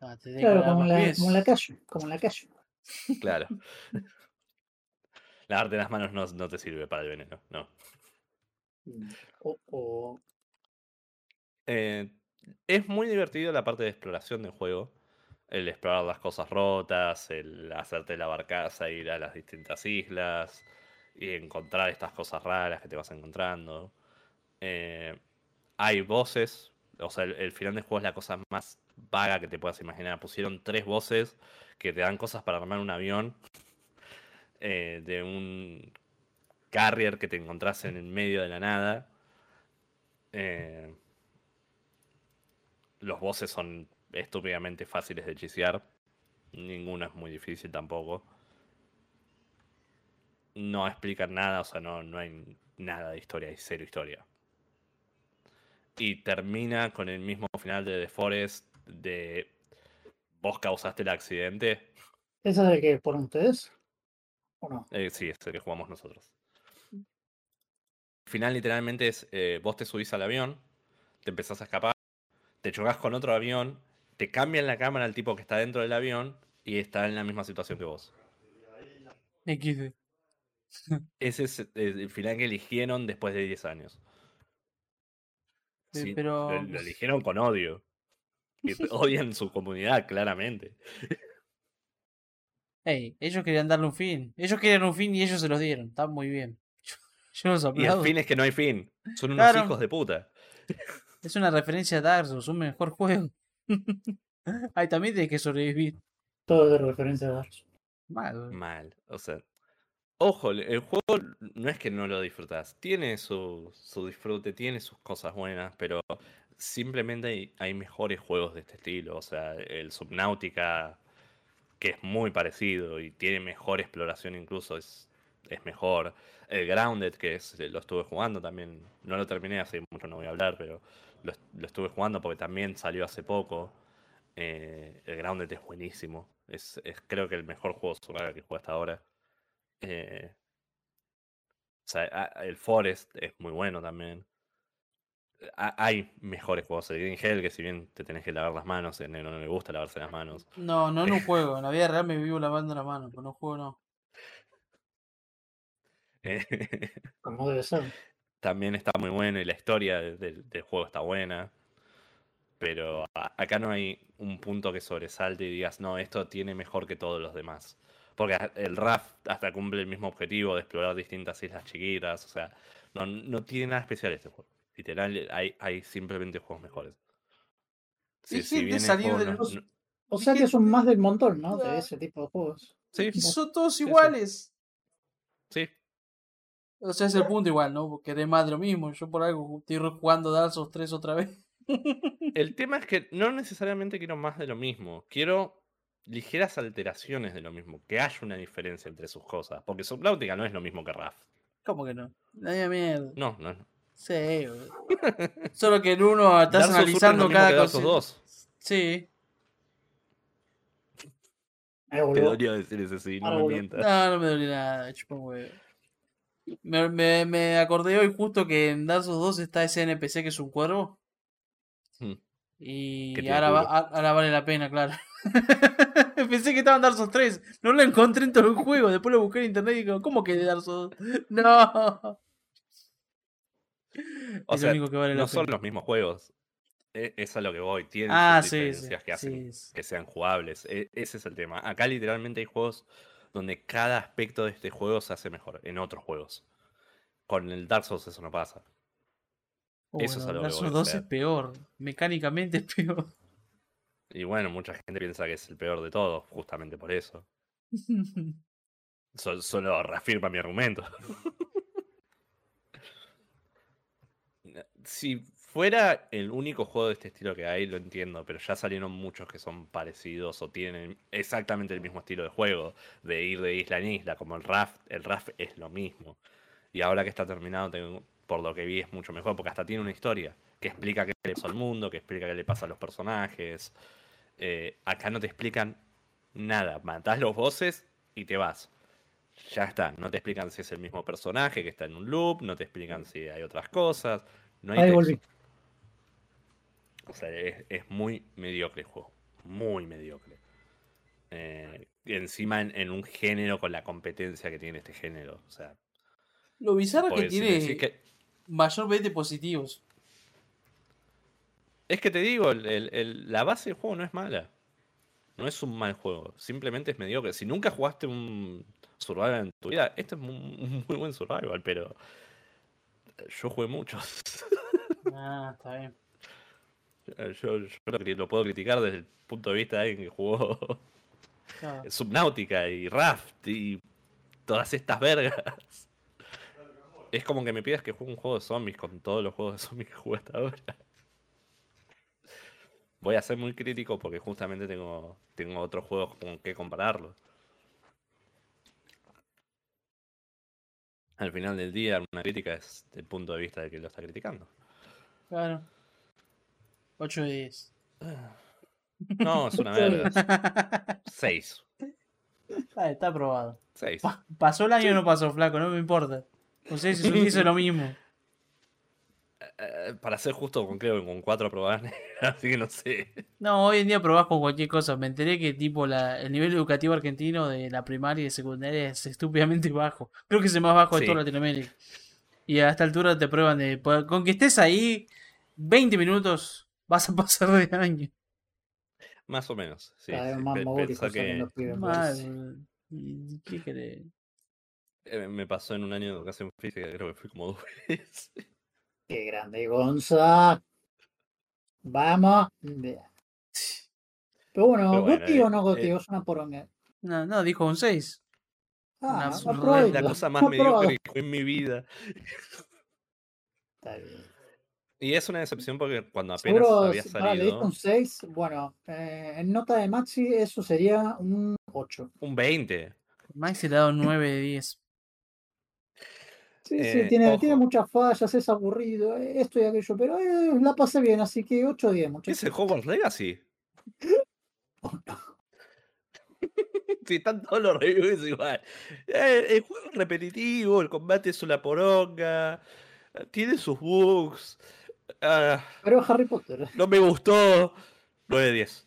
S2: Ah, te
S1: Claro, como la, como la calle, como en la calle.
S3: Claro. Lavarte las manos no, no te sirve para el veneno, no.
S1: O, o-
S3: Eh, es muy divertido la parte de exploración del juego. El explorar las cosas rotas, el hacerte la barcaza, ir a las distintas islas y encontrar estas cosas raras que te vas encontrando. Eh, hay voces, o sea, el, final del juego es la cosa más vaga que te puedas imaginar. Pusieron tres voces que te dan cosas para armar un avión eh, de un carrier que te encontrás en el medio de la nada. Eh, los bosses son estúpidamente fáciles de hechicear. Ninguno es muy difícil tampoco. No explican nada, o sea, no, no hay nada de historia, hay cero historia. Y termina con el mismo final de The Forest de vos causaste el accidente.
S1: ¿Esa es de que por ustedes? ¿O no?
S3: Eh, sí, es el que jugamos nosotros. El final literalmente es, eh, vos te subís al avión, te empezás a escapar, te chocas con otro avión, te cambian la cámara al tipo que está dentro del avión y está en la misma situación que vos.
S2: XD.
S3: Ese es eh, el final que eligieron después de 10 años.
S2: Eh,
S3: Sí,
S2: pero-
S3: lo, lo eligieron con odio. Y odian su comunidad, claramente.
S2: Ey, ellos querían darle un fin. Ellos querían un fin y ellos se los dieron. Está muy bien. Yo los
S3: Y el fin es que no hay fin. Son unos
S2: Claro.
S3: hijos de puta.
S2: Es una referencia a Dark Souls, un mejor juego. Ahí también tienes que sobrevivir.
S1: Todo de referencia a Dark Souls.
S2: Mal.
S3: Mal. O sea, ojo, el- juego no es que no lo disfrutas. Tiene su, su disfrute, tiene sus cosas buenas, pero simplemente hay, hay mejores juegos de este estilo. O sea, el Subnautica, que es muy parecido y tiene mejor exploración incluso, es, es mejor. El Grounded, que es, lo estuve jugando también, no lo terminé, hace mucho no voy a hablar, pero lo estuve jugando porque también salió hace poco. Eh, el Grounded es buenísimo. Es, es creo que el mejor juego survival que jugué hasta ahora. Eh, o sea, a- el Forest es muy bueno también. Ha- Hay mejores juegos. El Green Hell, que si bien te tenés que lavar las manos, en no, no le gusta lavarse las manos.
S2: No, no en un juego. En la vida real me vivo lavando la mano, pero en un juego no.
S3: Eh,
S1: Como debe ser.
S3: también está muy bueno y la historia de- del, del juego está buena. Pero a- acá no hay un punto que sobresalte y digas, no, esto tiene mejor que todos los demás. Porque el RAF hasta cumple el mismo objetivo de explorar distintas islas chiquitas. O sea, no, no tiene nada especial este juego. Literal, hay, hay simplemente juegos mejores. Si, si bien
S2: salir
S3: juego
S2: de
S3: no-
S2: los-
S3: no-
S1: O sea que son más del montón, ¿no? De ese tipo de juegos.
S3: Sí,
S2: Y son todos iguales.
S3: sí.
S2: O sea, es el punto igual, ¿no? Porque de más de lo mismo. Yo por algo estoy jugando Dark Souls 3 otra vez.
S3: El tema es que no necesariamente quiero más de lo mismo. Quiero ligeras alteraciones de lo mismo. Que haya una diferencia entre sus cosas. Porque Subnautica no es lo mismo que RAF.
S2: ¿Cómo que no? Nadie mierda.
S3: No, no. no.
S2: Sí. Solo que en uno estás
S3: es
S2: analizando
S3: mismo
S2: cada cosa.
S3: Souls 2.
S2: Sí.
S1: Eh,
S3: Te
S1: boludo.
S3: dolió decir eso, sí, no
S1: Ahora
S3: me mientas.
S2: No, no me duele nada, huevo. Me, me, me acordé hoy justo que en Dark Souls 2 está ese NPC que es un cuervo.
S3: Hmm.
S2: Y
S3: tiene
S2: ahora, va- vale la pena, claro. Pensé que estaba en Dark Souls 3. No lo encontré en todo el juego. Después lo busqué en internet y digo, ¿cómo que de Dark Souls? No.
S3: O
S2: es
S3: sea,
S2: lo único que vale la
S3: no son
S2: pena.
S3: los mismos juegos. E- Es a lo que voy. Tienen
S2: Ah,
S3: sus
S2: sí, sí.
S3: diferencias que hacen
S2: sí.
S3: que sean jugables. E- ese es el tema. Acá literalmente hay juegos donde cada aspecto de este juego se hace mejor en otros juegos. Con el Dark Souls eso no pasa.
S2: Oh,
S3: Eso es
S2: bueno,
S3: a lo
S2: Dark
S3: que
S2: Souls
S3: voy, o
S2: 2
S3: sea.
S2: es peor. Mecánicamente es peor.
S3: Y bueno, mucha gente piensa que es el peor de todos, justamente por eso. Sol- solo reafirma mi argumento. si fuera el único juego de este estilo que hay, lo entiendo, pero ya salieron muchos que son parecidos o tienen exactamente el mismo estilo de juego, de ir de isla en isla, como el Raft. El Raft es lo mismo. Y ahora que está terminado, tengo- por lo que vi, es mucho mejor, porque hasta tiene una historia que explica qué le pasa al mundo, que explica qué le pasa a los personajes. Eh, acá no te explican nada. Matás los bosses y te vas. Ya está. No te explican si es el mismo personaje que está en un loop. No te explican si hay otras cosas. No hay
S1: Ahí volví.
S3: O sea, es, es muy mediocre el juego. muy mediocre. Eh, y encima en, en un género con la competencia que tiene este género. O sea,
S2: Lo bizarro que tiene
S3: que-
S2: mayormente positivos.
S3: Es que te digo, el- el- el- la base del juego no es mala. No es un mal juego. Simplemente es mediocre. Si nunca jugaste un survival en tu vida, este es un muy buen survival, pero yo jugué muchos.
S2: Ah, está bien.
S3: Yo, yo lo puedo criticar desde el punto de vista de alguien que jugó
S2: Claro.
S3: Subnautica y Raft y todas estas vergas. Es como que me pidas que juegue un juego de zombies con todos los juegos de zombies que jugué hasta ahora. Voy a ser muy crítico porque justamente tengo, tengo otros juegos con que compararlos. Al final del día, una crítica es del punto de vista de que lo está criticando.
S2: Claro. 8 de 10.
S3: No, es una verga. 6.
S2: Ah, está aprobado.
S3: 6.
S2: Pa- ¿Pasó el año o no pasó, flaco? No me importa. No sé si eso hizo lo mismo.
S3: Eh, para ser justo con creo que con 4 aprobadas, así que no sé.
S2: No, hoy en día probás con cualquier cosa. Me enteré que tipo la, el nivel educativo argentino de la primaria y de secundaria es estúpidamente bajo. Creo que es el más bajo de toda Latinoamérica. Y a esta altura te prueban de... Con que estés ahí 20 minutos vas a pasar de año.
S3: Más o menos. Sí, sí,
S1: más
S3: que.
S2: ¿Y ¿Qué
S3: me pasó en un año de educación física, creo que fui como dos veces.
S1: Qué grande, Gonza. Vamos. Pero bueno,
S3: Pero bueno,
S1: Goti
S3: eh,
S1: o no Goti,
S3: eh.
S1: es una poronga.
S2: No, no, dijo un 6.
S1: Ah,
S2: una.
S3: Es la cosa más
S1: Aprobado.
S3: mediocre que jugué en mi vida.
S1: Está bien.
S3: Y es una decepción porque cuando apenas
S1: Seguro,
S3: había
S1: pará, le diste
S3: salido,
S1: un 6. Bueno, eh, en nota de Maxi eso sería un 8.
S3: un 20.
S2: Maxi le ha dado 9 de 10.
S1: Sí,
S3: Eh,
S1: sí, tiene,
S3: ojo.
S1: tiene muchas fallas, es aburrido, eh, esto y aquello, pero eh, la pasé bien, así que 8 o 10,
S3: ¿Qué es
S1: muchachos.
S3: el Hogwarts Legacy? Si están todos los reviews igual. Eh, el juego es repetitivo, el combate es una poronga, eh, tiene sus bugs. ah,
S1: Pero Harry Potter.
S3: no me gustó. 9 de 10.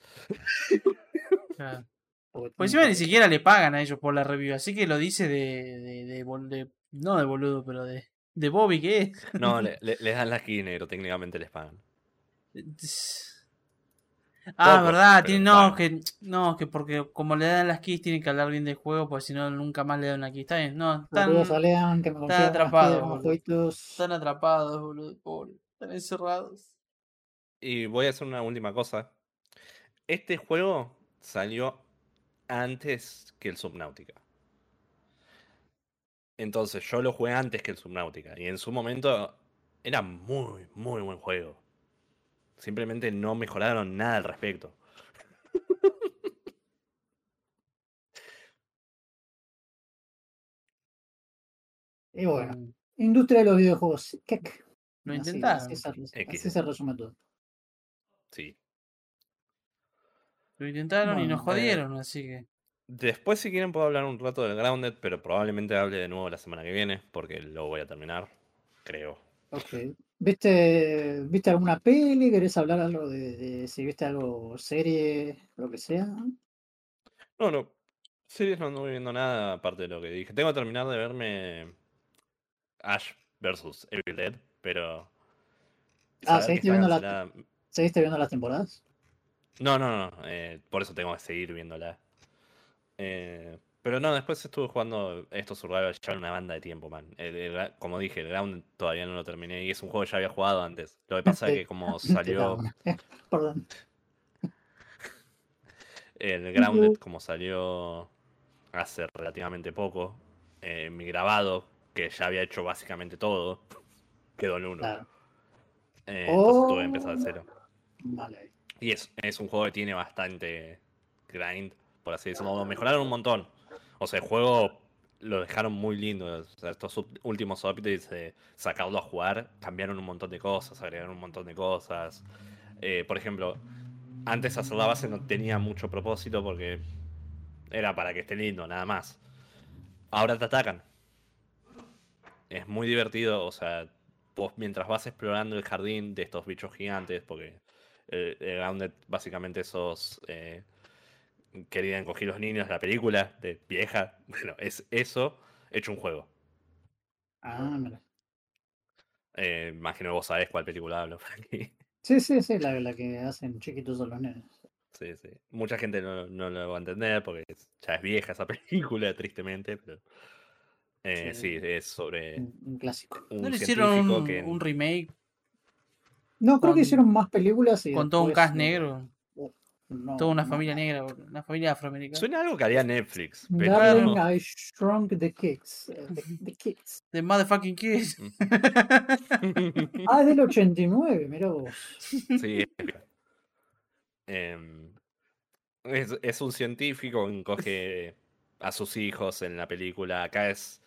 S2: Claro. Pues encima ni siquiera le pagan a ellos por la review, así que lo dice de, de, de bol- de- no de boludo, pero de, de Bobby, ¿qué es?
S3: No, le, le- les dan la skin negro, técnicamente les pagan.
S2: Ah,
S3: Poco,
S2: verdad, tiene, no,
S3: pagan.
S2: que, no, que porque como le dan las keys tienen que hablar bien del juego, porque si no nunca más le dan una key. Está bien, no, están,
S1: que me consigan unas
S2: atrapado,
S1: piedras,
S2: boludo.
S1: jueguitos.
S2: están atrapados, boludo, pobre, están encerrados.
S3: Y voy a hacer una última cosa. Este juego salió antes que el Subnautica. Entonces yo lo jugué antes que el Subnautica. Y en su momento era muy, muy buen juego. Simplemente no mejoraron nada al respecto.
S1: Y bueno, industria de los videojuegos. kek.
S2: Lo
S1: Así-
S2: intentaron,
S1: Así, se, así se resume todo.
S3: Sí.
S2: Lo intentaron y nos
S3: eh,
S2: jodieron, así que...
S3: Después, si quieren, puedo hablar un rato del Grounded, pero probablemente hable de nuevo la semana que viene, porque lo voy a terminar. Creo.
S1: Ok. ¿Viste, ¿Viste alguna peli? ¿Querés hablar algo de, de si viste algo, serie, lo que sea?
S3: No, no. Series no anduve viendo nada aparte de lo que dije. Tengo que terminar de verme Ash vs Evil Dead, pero.
S1: Ah, ¿seguiste viendo la- ¿Seguiste viendo las temporadas?
S3: No, no, no. eh, por eso tengo que seguir viéndola. Eh, pero no, después estuve jugando estos survival ya en una banda de tiempo, man. El- el gra- como dije, el Ground todavía no lo terminé y es un juego que ya había jugado antes. Lo que pasa es que como salió.
S1: Perdón.
S3: El Grounded, como salió hace relativamente poco, eh, mi grabado, que ya había hecho básicamente todo, quedó en uno.
S1: Claro.
S3: Eh, entonces tuve que empezar
S1: Oh.
S3: de cero.
S1: Vale.
S3: Y es, es un juego que tiene bastante grind, por así decirlo. Lo mejoraron un montón. O sea, el juego lo dejaron muy lindo. O sea, estos últimos updates de sacarlo a jugar cambiaron un montón de cosas, agregaron un montón de cosas. Eh, por ejemplo, antes hacer la base no tenía mucho propósito porque era para que esté lindo, nada más. Ahora te atacan. Es muy divertido, o sea, vos mientras vas explorando el jardín de estos bichos gigantes, porque El, el Grounded, básicamente, esos. Eh, querían coger los niños de la película de vieja. Bueno, es eso hecho un juego.
S1: Ah, mira.
S3: Eh, imagino que vos sabés cuál película hablo, Frankie.
S1: Sí, sí, sí, la, la que hacen chiquitos a los nenes.
S3: Sí, sí. Mucha gente no, no lo va a entender porque ya es vieja esa película, tristemente, pero. eh,
S1: Sí.
S3: sí, es sobre
S1: Un, un clásico.
S3: un
S2: ¿No le hicieron
S3: que.
S2: un remake
S1: No, creo
S2: Con-
S1: que hicieron más películas y
S2: con todo un cast
S1: eh,
S2: negro?
S1: no,
S2: Toda una
S1: no.
S2: familia negra, una familia afroamericana.
S3: Suena algo que haría Netflix, pero.
S1: Darling. I Shrunk the Kids. eh, The, the Kids.
S2: The motherfucking kids.
S1: Ah, es del 89, mira vos.
S3: Sí. Em, es, es un científico que encoge a sus hijos en la película. Acá es.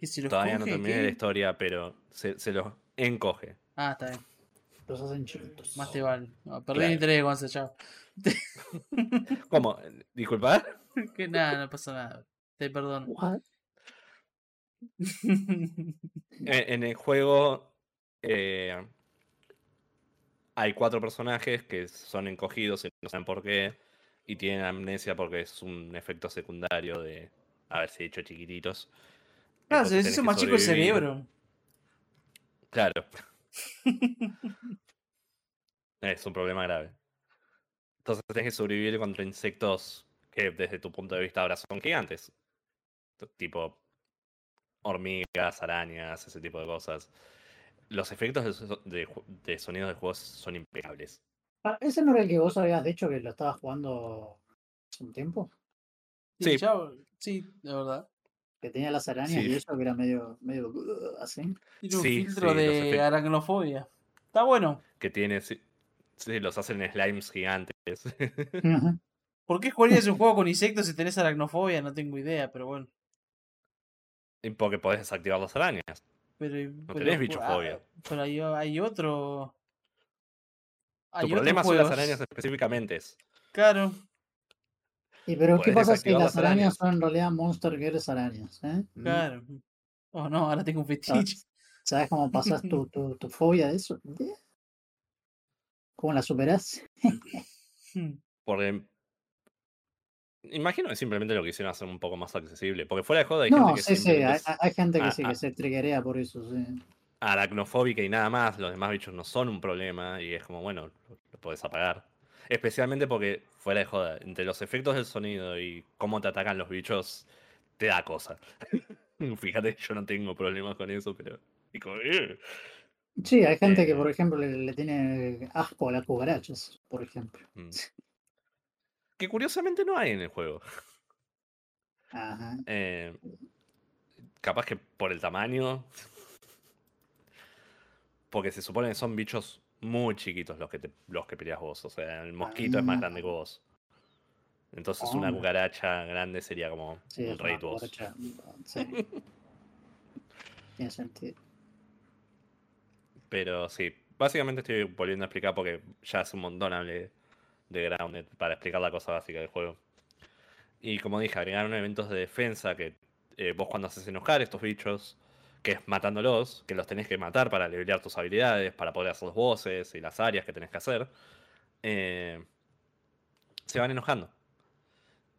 S2: ¿Y si los
S3: Todavía no terminé
S2: qué?
S3: la historia, pero se, se los encoge.
S2: Ah, está bien.
S1: Los hacen chiquitos.
S2: Más te vale. No, perdí
S3: Claro.
S2: el interés con ese chavo.
S3: ¿Cómo? Disculpa.
S2: que nada, no pasa nada. Te perdono.
S1: What?
S3: En, en el juego eh, hay cuatro personajes que son encogidos y no saben por qué. Y tienen amnesia porque es un efecto secundario de haberse hecho chiquititos.
S2: Claro,
S3: Entonces
S2: se les hizo más chico el cerebro.
S3: Claro. es un problema grave. Entonces tenés que sobrevivir contra insectos que desde tu punto de vista ahora son gigantes. Tipo hormigas, arañas, ese tipo de cosas. Los efectos de, so- de ju- de sonido del juego son impecables.
S1: Ah, ¿Ese no era el que vos habías dicho que lo estabas jugando hace un tiempo?
S2: Sí,
S3: Sí.
S2: chavo, sí, de verdad.
S1: Que tenía las arañas
S3: Sí.
S1: y eso que era medio, medio uh, así.
S2: Tiene un
S3: Sí,
S2: filtro
S3: sí,
S2: de aracnofobia. Está bueno.
S3: Que tiene. Sí, sí, los hacen slimes gigantes.
S1: Ajá.
S2: ¿Por qué jugarías un juego con insectos si tenés aracnofobia? No tengo idea, pero bueno.
S3: Y Porque podés desactivar las arañas.
S2: Pero,
S3: No
S2: pero
S3: tenés bichofobia.
S2: ah, Pero hay, hay otro.
S3: Tu problema son las arañas específicamente.
S2: Claro.
S1: ¿Y pero qué pasa si las
S3: las
S1: arañas
S3: arañas.
S1: son en realidad Monster Girls arañas? ¿eh?
S2: Claro. Oh no, ahora tengo un fetiche.
S1: ¿Sabes cómo pasas tu, tu, tu fobia de eso? ¿Cómo la superás?
S2: Hmm.
S3: Porque. Imagino que simplemente lo quisieron hacer un poco más accesible. Porque fuera de joda hay
S1: No,
S3: gente que
S1: sí, sí,
S3: simplemente
S1: hay,
S3: es
S1: hay- hay gente que
S3: Ah,
S1: sí,
S3: ah.
S1: que se triguea por eso, sí.
S3: aracnofóbica y nada más. Los demás bichos no son un problema. Y es como, bueno, lo, lo podés apagar. Especialmente porque, fuera de joda, entre los efectos del sonido y cómo te atacan los bichos, te da cosa. Fíjate, yo no tengo problemas con eso, pero. "Ugh".
S1: Sí, hay gente que,
S3: Eh.
S1: por ejemplo, le, le tiene asco a las cucarachas, por ejemplo.
S3: Mm. Que curiosamente no hay en el juego.
S1: Ajá.
S3: Eh, capaz que por el tamaño. Porque se supone que son bichos muy chiquitos los que, te- los que peleas vos. O sea, el mosquito es más grande que vos. Entonces una
S1: Ah.
S3: cucaracha grande sería como
S1: Sí, es
S3: rey vos.
S1: sí. Tiene sentido.
S3: Pero sí, básicamente estoy volviendo a explicar porque ya hace un montón hablé de Grounded para explicar la cosa básica del juego. Y como dije, agregaron eventos de defensa que eh, vos cuando haces enojar estos bichos, que es matándolos, que los tenés que matar para levelear tus habilidades, para poder hacer los bosses y las áreas que tenés que hacer, eh, se van enojando.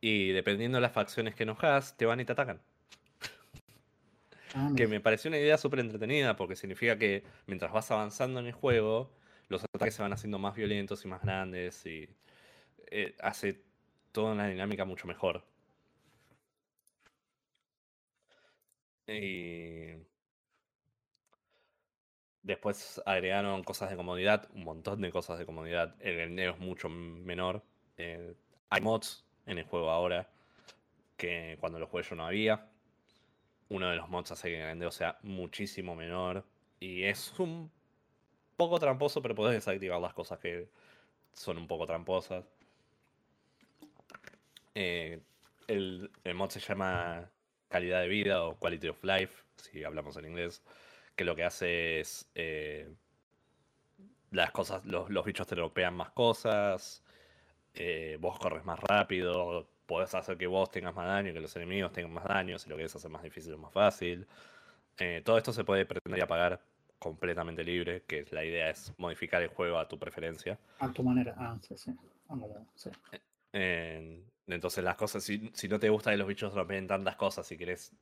S3: Y dependiendo de las facciones que enojas, te van y te atacan.
S1: Ah,
S3: Que me pareció una idea súper entretenida porque significa que mientras vas avanzando en el juego, los ataques se van haciendo más violentos y más grandes y eh, hace toda una dinámica mucho mejor. Y después agregaron cosas de comodidad, un montón de cosas de comodidad. El grindeo es mucho menor. eh, hay mods en el juego ahora que cuando lo jugué yo no había uno de los mods hace que el grindeo sea muchísimo menor. Y es un poco tramposo, pero podés desactivar las cosas que son un poco tramposas. Eh, el mod se llama calidad de vida o quality of life, si hablamos en inglés. Que lo que hace es. eh, las cosas, los, los bichos te dropean más cosas. eh, vos corres más rápido. Podés hacer que vos tengas más daño, que los enemigos tengan más daño. Si lo querés hacer más difícil o más fácil. Eh, todo esto se puede pretender y apagar completamente libre, que la idea es modificar el juego a tu preferencia.
S1: A tu manera. Ah, sí, sí. Sí.
S3: Eh, entonces las cosas, si, si, no te gusta que los bichos rompen tantas cosas, si querés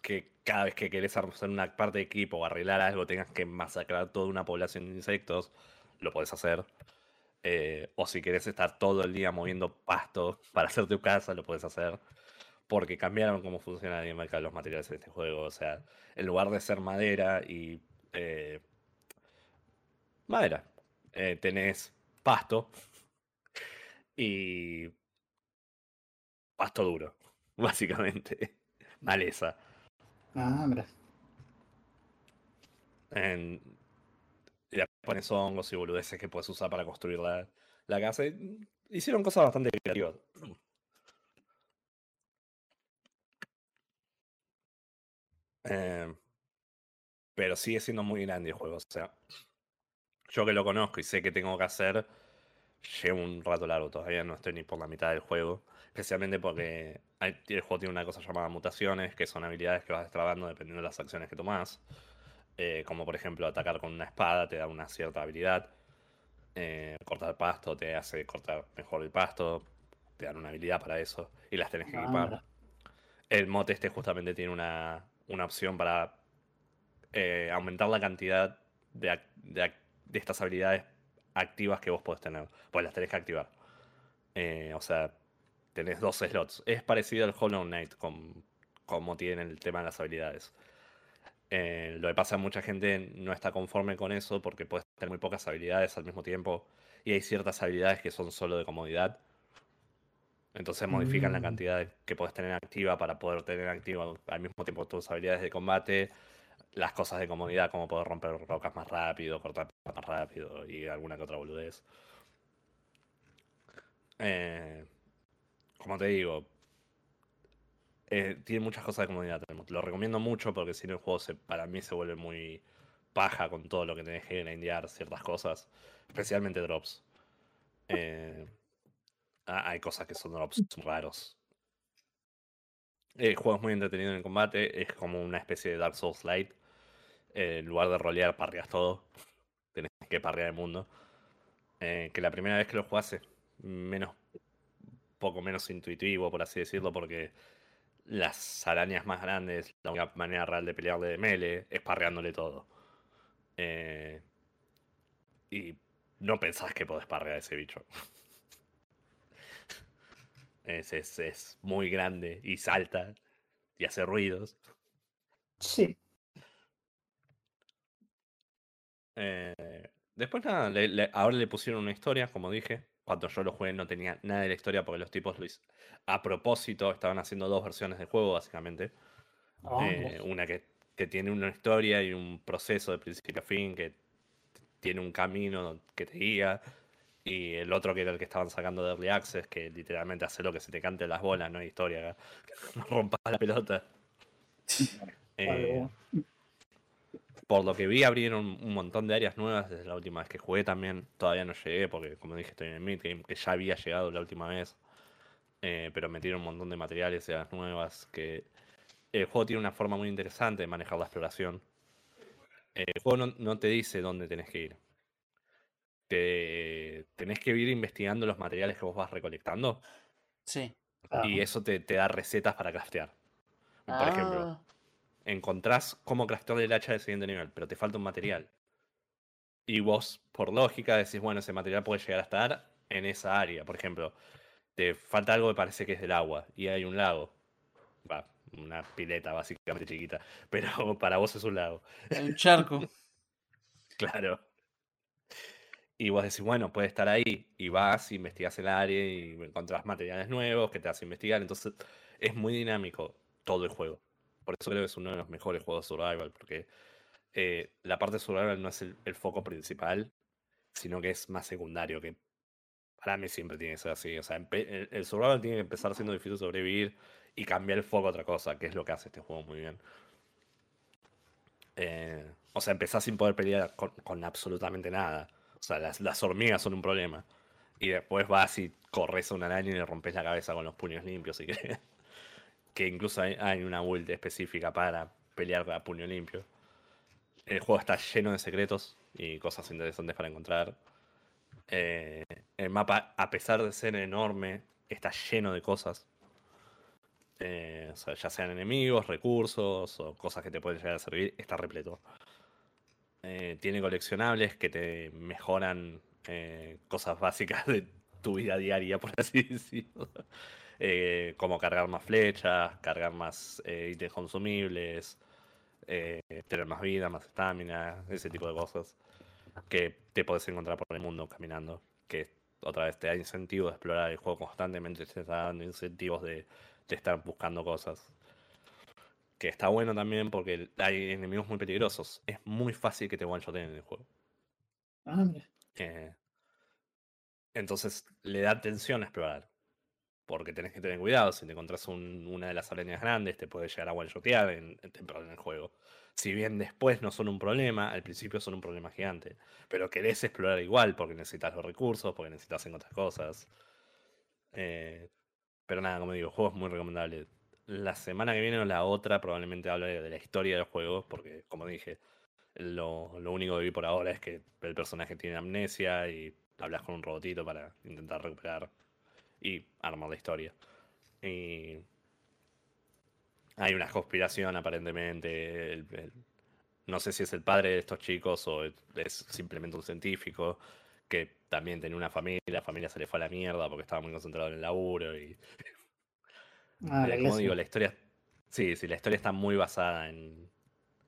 S3: que cada vez que querés hacer una parte de equipo o arreglar algo tengas que masacrar toda una población de insectos, lo podés hacer. Eh, o si querés estar todo el día moviendo pasto para hacer tu casa, lo puedes hacer. Porque cambiaron cómo funciona el mercado los materiales en este juego. O sea, en lugar de ser madera y. Eh, madera. Eh, tenés pasto. Y. Pasto duro, básicamente. Maleza.
S1: Ah, mira.
S3: Y después pones hongos y boludeces que puedes usar para construir la, la casa. hicieron cosas bastante creativas. Eh, pero sigue siendo muy grande el juego. O sea, yo que lo conozco y sé que tengo que hacer, llevo un rato largo. Todavía no estoy ni por la mitad del juego. Especialmente porque el juego tiene una cosa llamada mutaciones, que son habilidades que vas destrabando dependiendo de las acciones que tomas. Eh, como por ejemplo atacar con una espada te da una cierta habilidad. Eh, cortar pasto te hace cortar mejor el pasto. Te dan una habilidad para eso. Y las tenés que ah, equipar. El mote este justamente tiene una, una opción para eh, aumentar la cantidad de, de, estas habilidades activas que vos podés tener. Pues las tenés que activar. o sea, tenés dos slots. Es parecido al Hollow Knight con, como tiene el tema de las habilidades. Eh, lo que pasa mucha gente no está conforme con eso porque puedes tener muy pocas habilidades al mismo tiempo y hay ciertas habilidades que son solo de comodidad. Entonces modifican la mm. cantidad que puedes tener activa para poder tener activa al mismo tiempo tus habilidades de combate, las cosas de comodidad como poder romper rocas más rápido, cortar más rápido y alguna que otra boludez. Eh, como te digo, eh, tiene muchas cosas de comodidad. Lo recomiendo mucho porque si no el juego se, para mí se vuelve muy paja con todo lo que tenés que grindear ciertas cosas, especialmente drops. Eh, hay cosas que son drops raros. El juego es muy entretenido en el combate, es como una especie de Dark Souls Light. en lugar de rolear, parreas todo. Tenés que parrear el mundo. Eh, que la primera vez que lo jugase, menos, poco menos intuitivo, por así decirlo, porque las arañas más grandes, la única manera real de pelearle de mele es parreándole todo. Eh, y no pensás que podés parrear a ese bicho. es, es, muy grande y salta y hace ruidos.
S1: Sí.
S3: Eh, después nada, ahora le pusieron una historia, como dije, cuando yo lo jugué no tenía nada de la historia porque los tipos lo a propósito estaban haciendo dos versiones del juego básicamente. Ah, eh, una que, tiene una historia y un proceso de principio a fin, que tiene un camino que te guía. Y el otro que era el que estaban sacando de Early Access, que literalmente hace lo que se te cante las bolas, no hay historia. No rompas la pelota. eh, por lo que vi, abrieron un montón de áreas nuevas desde la última vez que jugué también. Todavía no llegué porque, como dije, estoy en el midgame, que ya había llegado la última vez. Eh, pero metieron un montón de materiales y áreas nuevas. Que el juego tiene una forma muy interesante de manejar la exploración. el juego no, te dice dónde tenés que ir. Te, tenés que ir investigando los materiales que vos vas recolectando.
S2: Sí.
S3: Y eso te, da recetas para craftear. Por ejemplo, ah encontrás cómo craftear el hacha del siguiente nivel, pero te falta un material. Y vos, por lógica, decís, bueno, ese material puede llegar a estar en esa área. Por ejemplo, te falta algo que parece que es del agua y hay un lago. Va, una pileta básicamente chiquita, pero para vos es un lago.
S2: Un charco.
S3: claro. Y vos decís, bueno, puede estar ahí. Y vas, investigás el área y encontrás materiales nuevos que te hacen investigar. Entonces, es muy dinámico todo el juego. Por eso creo que es uno de los mejores juegos de survival, porque eh, la parte de survival no es el, foco principal, sino que es más secundario, que para mí siempre tiene que ser así. O sea, el, survival tiene que empezar siendo difícil sobrevivir y cambiar el foco a otra cosa, que es lo que hace este juego muy bien. Eh, o sea, empezás sin poder pelear con, absolutamente nada. O sea, las, hormigas son un problema. Y después vas y corres a una araña y le rompes la cabeza con los puños limpios. Y que que incluso hay, una build específica para pelear a puño limpio. el juego está lleno de secretos y cosas interesantes para encontrar. Eh, el mapa, a pesar de ser enorme, está lleno de cosas. Eh, ya sean enemigos, recursos o cosas que te pueden llegar a servir, está repleto. Eh, tiene coleccionables que te mejoran cosas básicas de tu vida diaria, por así decirlo. Eh, como cargar más flechas, cargar más eh, ítems consumibles, eh, tener más vida, más estamina, ese tipo de cosas que te puedes encontrar por el mundo caminando. Que otra vez te da incentivo de explorar el juego constantemente, te está dando incentivos de, de estar buscando cosas. Que está bueno también porque hay enemigos muy peligrosos. Es muy fácil que te one-shoten en el juego.
S1: Ah, mira.
S3: Eh, entonces le da atención a explorar. Porque tenés que tener cuidado. Si te encontrás un- una de las arañas grandes, te puede llegar a one-shotear en, temprano en el juego. Si bien después no son un problema, al principio son un problema gigante. Pero querés explorar igual porque necesitas los recursos, porque necesitas encontrar cosas. Eh, pero nada, como digo, el juego es muy recomendable. La semana que viene o la otra probablemente hable de la historia del juego, porque como dije, lo, lo único que vi por ahora es que el personaje tiene amnesia y hablas con un robotito para intentar recuperar y armar la historia. Y hay una conspiración aparentemente. el- el- no sé si es el padre de estos chicos o es simplemente un científico que también tenía una familia. La familia se le fue a la mierda porque estaba muy concentrado en el laburo. Y
S1: Ah, la
S3: como digo, la historia. Sí, sí, la historia está muy basada en,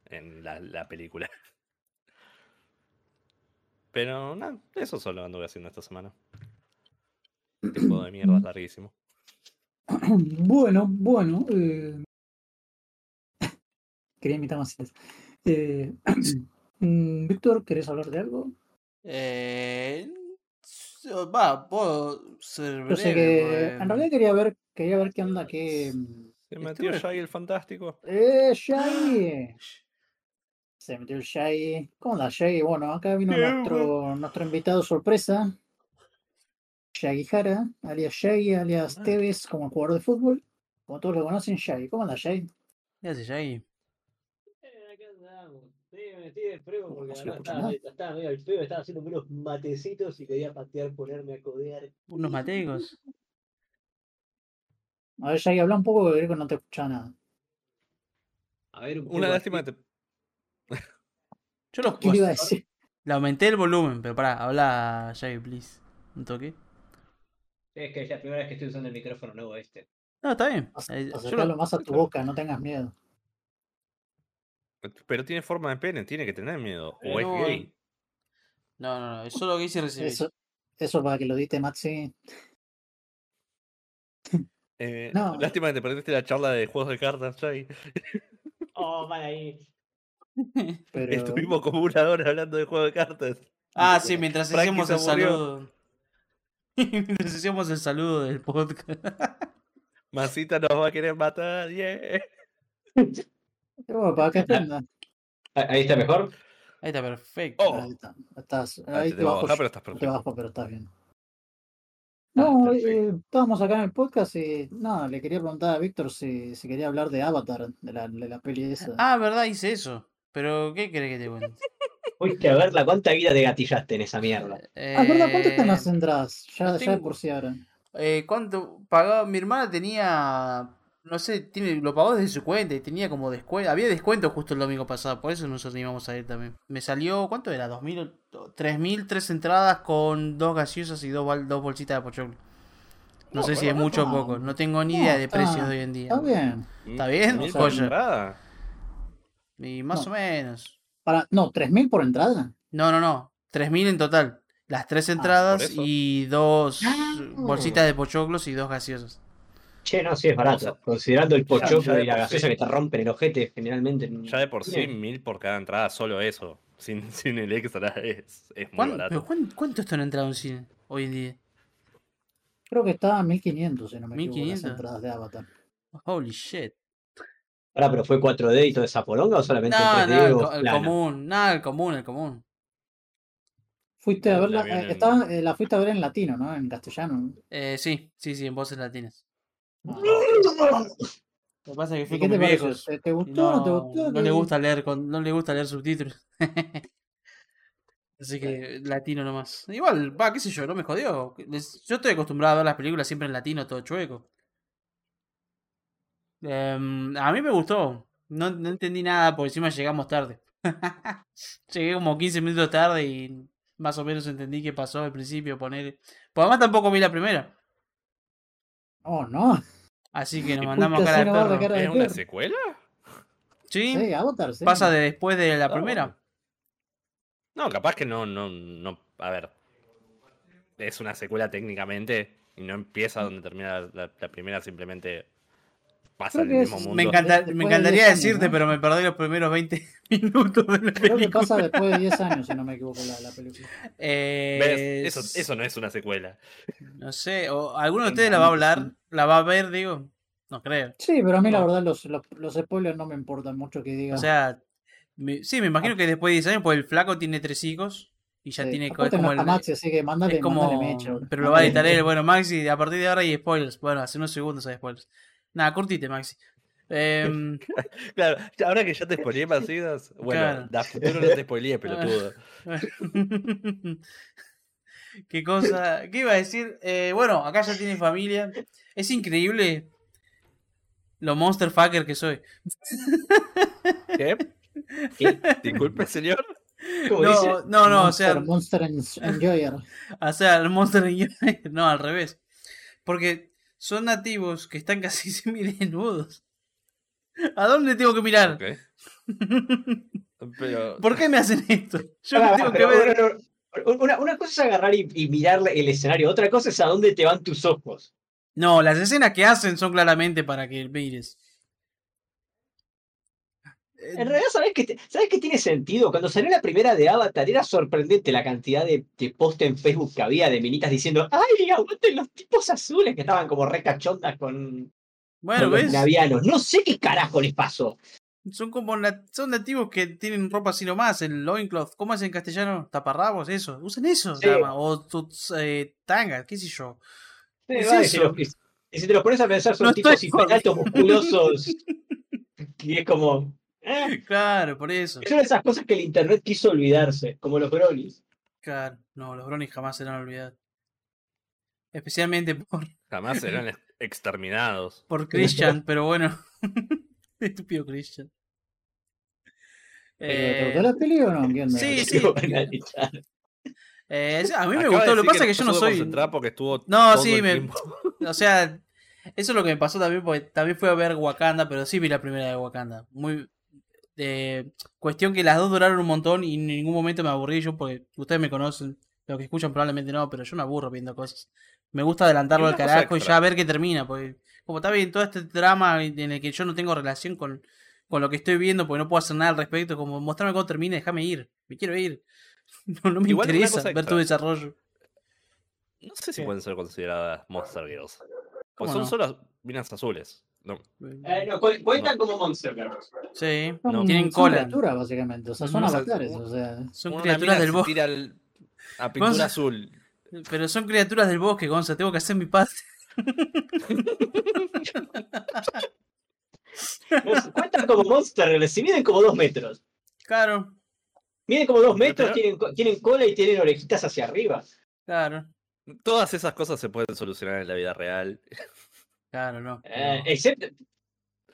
S3: en la, la película. Pero nada, eso solo anduve haciendo esta semana. Este juego de mierda es larguísimo.
S1: Bueno, bueno. eh, Quería imitar más. Eh, mm, Víctor, ¿querés hablar de algo?
S2: Eh, va, puedo ser
S1: sé que en realidad quería ver, quería ver qué onda, qué.
S3: Se metió
S2: Estuve-
S3: Shaggy el fantástico.
S1: ¡Eh, Shaggy! Se metió el Shaggy. ¿Cómo anda Shaggy? Bueno, acá vino nuestro, nuestro invitado sorpresa. Shaggy Jara, alias Shaggy, alias
S2: Ah.
S1: Tevez, como jugador de fútbol. Como todos lo conocen, Shaggy. ¿Cómo anda Shaggy?
S2: ¿Qué hace Shaggy?
S4: Eh, acá andamos. Sí, me metí de frío porque
S1: No escucha
S4: estaba, estaba medio feo, estaba haciendo unos matecitos y quería patear, ponerme a codear.
S2: Unos mateicos.
S1: A ver, Shaggy, habla un poco que creo que no te escucha nada.
S4: A ver, un
S3: Una
S4: poco
S3: lástima
S4: así.
S3: que te-
S2: Yo los
S1: ¿Qué le iba a decir?
S2: Le aumenté el volumen, pero pará, habla Shaggy, please. Un toque.
S4: Es que es la primera vez que estoy usando el micrófono nuevo este.
S2: No, está bien. Eh, yo
S1: Acercalo
S2: lo-
S1: más a tu boca, no tengas miedo.
S3: Pero tiene forma de pene, tiene que tener miedo. O es
S2: No,
S3: gay.
S2: No, no, no, es solo que hice recibir.
S1: Eso, eso para que lo dite Maxi.
S3: Eh,
S1: No.
S3: Lástima que te perdiste la charla de juegos de cartas, Shaggy.
S4: Oh, mal ahí.
S1: Pero
S3: Estuvimos como una hora hablando de juegos de cartas.
S2: Ah, sí, mientras
S3: Frankie
S2: hacíamos
S3: se
S2: el saludo. mientras hacíamos el saludo del podcast.
S3: Masita nos va a querer matar, yeah.
S1: bueno, para que aprenda.
S4: Ah, Ahí está mejor.
S2: Ahí está, perfecto.
S3: Oh.
S1: Ahí está. Estás,
S3: Ah,
S1: ahí
S3: te
S1: te bajo,
S3: bajar, pero estás
S1: no te
S3: perfecto.
S1: bajo, pero estás bien.
S4: Ah,
S1: No, eh, estábamos acá en el podcast y nada, le quería preguntar a Víctor si, si quería hablar de Avatar, de la, de la peli esa.
S2: Ah, verdad, hice eso. Pero, ¿qué querés que te cuente?
S4: Fuiste a verla, ¿cuánta vida te gatillaste en esa mierda?
S1: Ah, ¿verdad? ¿Cuánto están las
S2: Eh,
S1: entradas? Ya,
S2: no
S1: ya de por sí ahora.
S2: eh, ¿Cuánto pagaba? Mi hermana tenía. No sé, tiene, lo pagó desde su cuenta y tenía como descuento. Había descuento justo el domingo pasado, por eso nosotros íbamos a ir también. Me salió, ¿cuánto era? ¿2000? o- ¿3000? Tres entradas con dos gaseosas y dos, dos bolsitas de pochoclo. No
S3: No,
S2: sé si es mucho o
S1: No.
S2: poco. No tengo ni idea de precios de hoy en día.
S1: Está bien.
S2: ¿Está bien?
S3: ¿Mil
S1: Joya.
S3: por entrada?
S2: Y más
S1: No.
S2: o menos.
S1: Para, no, ¿3.000 por entrada?
S2: No, no, no. 3.000 en total. Las tres
S1: Ah,
S2: entradas y dos
S1: Ah.
S2: bolsitas de pochoclos y dos gaseosas.
S4: Che, no, sí es barato.
S3: O sea,
S4: Considerando el
S3: ya
S4: pochoclo y la gaseosa
S3: sí.
S4: que te rompen el ojete generalmente.
S3: Ya de por sí, mil por cada entrada, solo eso. Sin, sin el extra es, es muy
S2: ¿Cuán-
S3: barato.
S2: pero cuán- ¿Cuánto está una entrada un cine hoy en día?
S1: Creo que está a 1.500, si no me equivoco, las
S2: 1500.
S1: entradas de Avatar.
S2: Holy shit.
S4: Ahora, pero fue 4D y toda esa poronga o solamente
S2: No,
S4: en 3D
S2: no, el,
S4: o
S2: común. No, el común, el común.
S1: Fuiste a
S3: La-
S1: verla, eh, estaba- eh, la fuiste a ver en latino, ¿no? En castellano.
S2: Eh, sí, sí, sí, en voces latinas.
S1: Ah,
S2: Lo que pasa es que fui
S1: ¿Y qué
S2: con
S1: te
S2: mis
S1: pareció?
S2: viejos.
S1: ¿Te, gustó o no te
S2: no,
S1: gustó?
S2: no le
S1: ¿Qué-
S2: gusta leer con, no le gusta leer subtítulos. Así que latino nomás. Igual, va, qué sé yo, no me jodió. Yo estoy acostumbrado a ver las películas siempre en latino, todo chueco. Em, a mí me gustó. No, no entendí nada, por encima llegamos tarde. Llegué como 15 minutos tarde y más o menos entendí qué pasó al principio. Poner... Pues además tampoco vi la primera.
S1: Oh, no.
S2: Así que nos
S3: ¿Y
S2: mandamos a cara de perro.
S1: cara de
S3: ¿Es una
S1: perro.
S3: secuela?
S2: Sí,
S1: Sí, Avatar, sí.
S2: pasa de después de la
S3: Ah,
S2: primera.
S3: No, capaz que no, no, no. A ver. Es una secuela técnicamente y no empieza donde termina la, la- la primera, simplemente pasa
S1: Creo
S3: en el mismo
S1: es-
S3: mundo.
S2: Me, encanta-
S1: Después
S2: me
S1: de
S2: encantaría
S1: 10 años,
S2: decirte,
S1: ¿no?
S2: pero me perdí los primeros 20 minutos de la
S1: Creo que
S2: película.
S1: pasa después de 10 años, si no me equivoco, la, la película.
S2: Eh.
S3: Eso, eso no es una secuela.
S2: No sé, o alguno de ustedes la va a hablar, la va a ver, digo. No creo.
S1: Sí, pero a mí la verdad los, los, los spoilers no me importan mucho que diga.
S2: O sea, me- sí, me imagino que después de 10 años, pues el flaco tiene tres hijos y ya
S1: sí.
S2: tiene
S1: no
S2: como el.
S1: Maxi, así que mándale,
S2: es como.
S1: mándale mecha, boludo.
S2: pero lo va a editar él. Bueno, Maxi, a partir de ahora hay spoilers. Bueno, hace unos segundos hay spoilers. Nada, cortite, Maxi. Em,
S3: Claro, ahora que ya te spoileé Macidas, bueno,
S2: Claro.
S3: da futuro no te spoileé, pelotudo.
S2: ¿Qué cosa? ¿Qué iba a decir? Eh, bueno, acá ya tiene familia. Es increíble lo monster fucker que soy.
S3: ¿Qué?
S4: ¿Qué?
S3: Disculpe, señor.
S4: ¿Cómo dice?
S2: No, no, no, o sea,
S1: Monster, Monster en- Enjoyer.
S2: o sea, el monster United, no, al revés. Porque son nativos que están casi semidesnudos. ¿A dónde tengo que mirar?
S3: Pero.
S2: ¿Por qué me hacen esto? Yo
S4: Ah,
S2: no tengo que ver.
S4: Una, una cosa es agarrar y, y mirar el escenario, otra cosa es a dónde te van tus ojos.
S2: No, las escenas que hacen son claramente para que mires.
S4: En realidad, ¿sabes qué, te- ¿sabes qué tiene sentido? Cuando salió la primera de Avatar, era sorprendente la cantidad de, de post en Facebook que había de minitas diciendo ¡Ay, aguanten los tipos azules! Que estaban como re cachondas con,
S2: Bueno,
S4: con los
S2: ¿ves?
S4: navianos. No sé qué carajo les pasó.
S2: Son como nat- son nativos que tienen ropa así nomás, el loincloth. ¿Cómo es en castellano? Taparrabos, eso. Usan eso,
S4: Sí.
S2: O tus eh, tangas, qué sé yo. Es
S4: vale, si,
S2: eso.
S4: te lo pones a pensar, son
S2: No
S4: tipos altos, musculosos. y es como. Eh,
S2: Claro, por eso.
S4: es una de esas cosas que el internet quiso olvidarse, como los bronies.
S2: Claro, no, los bronies jamás serán olvidados. Especialmente por,
S3: Jamás serán ex- exterminados.
S2: por Christian, pero bueno. Estúpido Christian.
S1: Pero, ¿Te
S2: Eh,
S1: gustó la peli o no? ¿Qué onda?
S2: sí, sí.
S4: Lo van a
S2: eh, mí me
S3: Acaba
S2: gustó, lo que pasa es que yo no soy.
S3: concentrar porque estuvo
S2: No,
S3: todo
S2: sí,
S3: el
S2: me- O sea, eso es lo que me pasó también, porque también fui a ver Wakanda, pero sí vi la primera de Wakanda. Muy. Eh, cuestión que las dos duraron un montón y en ningún momento me aburrí yo, porque ustedes me conocen, los que escuchan probablemente no, pero yo me aburro viendo cosas. Me gusta adelantarlo al carajo y ya ver que termina, porque como está bien todo este drama en el que yo no tengo relación con, con lo que estoy viendo, porque no puedo hacer nada al respecto, como mostrarme cómo termina, déjame ir, me quiero ir. No, no me
S3: Igual
S2: interesa ver tu desarrollo.
S3: No sé si
S2: ¿Qué?
S3: pueden ser consideradas Monster Girls.
S2: ¿Cómo
S3: Porque son
S2: no?
S3: solo minas azules. No.
S4: Eh, no, cu- cuentan como Monster Girls.
S2: Sí,
S1: Son-
S2: tienen
S1: son
S2: cola.
S1: criaturas, básicamente. O sea, son
S2: No,
S3: o sea,
S1: avatares. O sea,
S2: Son
S3: Una
S2: criaturas del bosque.
S3: tira al- a pintura
S2: Gonza-
S3: azul.
S2: Pero son criaturas del bosque, Gonza. Tengo que hacer mi parte.
S4: No, Cuentan como Monster Girls, si miden como dos metros.
S2: Claro,
S4: Miden como dos metros,
S3: Pero-
S4: tienen, tienen cola y tienen orejitas hacia arriba.
S2: claro,
S3: Todas esas cosas se pueden solucionar en la vida real.
S2: Claro, no.
S4: Eh, excepto.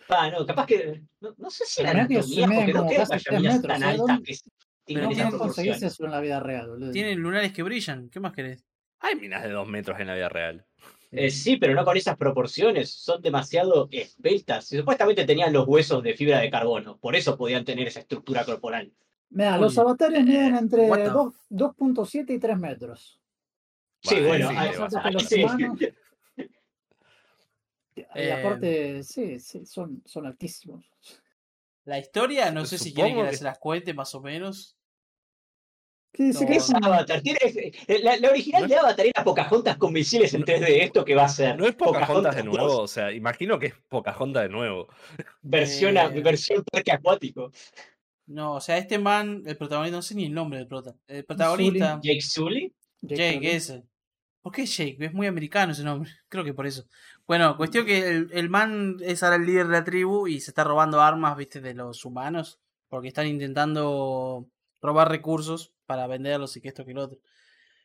S4: Ah, no, capaz que. No, no sé si la anatomía, porque no
S1: como
S4: creo que
S1: casi
S4: haya
S1: tres
S4: minas
S1: metros,
S4: tan
S1: ¿eh?
S4: altas
S1: ¿Dónde-
S4: que
S1: no
S4: tienen
S2: Pero
S4: esas proporciones.
S1: eso en la vida real, boludo.
S2: Tienen lunares que brillan. ¿Qué más querés?
S3: Hay minas de dos metros en la vida real.
S4: Eh, sí, pero no con esas proporciones. Son demasiado esbeltas. Y supuestamente tenían los huesos de fibra de carbono. Por eso podían tener esa estructura corporal.
S1: Mira, los avatares miden
S2: eh,
S1: entre
S2: what the-
S1: dos- 2.7 y 3 metros.
S4: Sí, bueno,
S3: sí,
S4: hay-
S1: los
S4: sí.
S1: Y
S2: Eh,
S1: aparte, sí, sí, son, son altísimos.
S2: La historia, no sé si quieren que se las cuente más o menos.
S1: ¿Qué dice
S2: No,
S1: que
S4: ¿Qué es Avatar? Tiene- eh, la, la original
S3: No
S4: de Avatar era Pocahontas con misiles en 3D. ¿Esto que va a ser?
S3: No es Pocahontas de
S4: 2,
S3: nuevo, o sea, imagino que es Pocahontas de nuevo.
S4: Versión,
S2: Eh.
S4: versión parque acuático.
S2: No, o sea, este man, el protagonista, no sé ni el nombre del prota. El protagonista,
S4: Jake Sully.
S1: Jake
S2: Jake, ese. ¿Por qué Jake? Es muy americano ese nombre. Creo que por eso. Bueno, cuestión que el, el man es ahora el líder de la tribu y se está robando armas, viste, de los humanos. Porque están intentando robar recursos para venderlos y que esto que lo otro.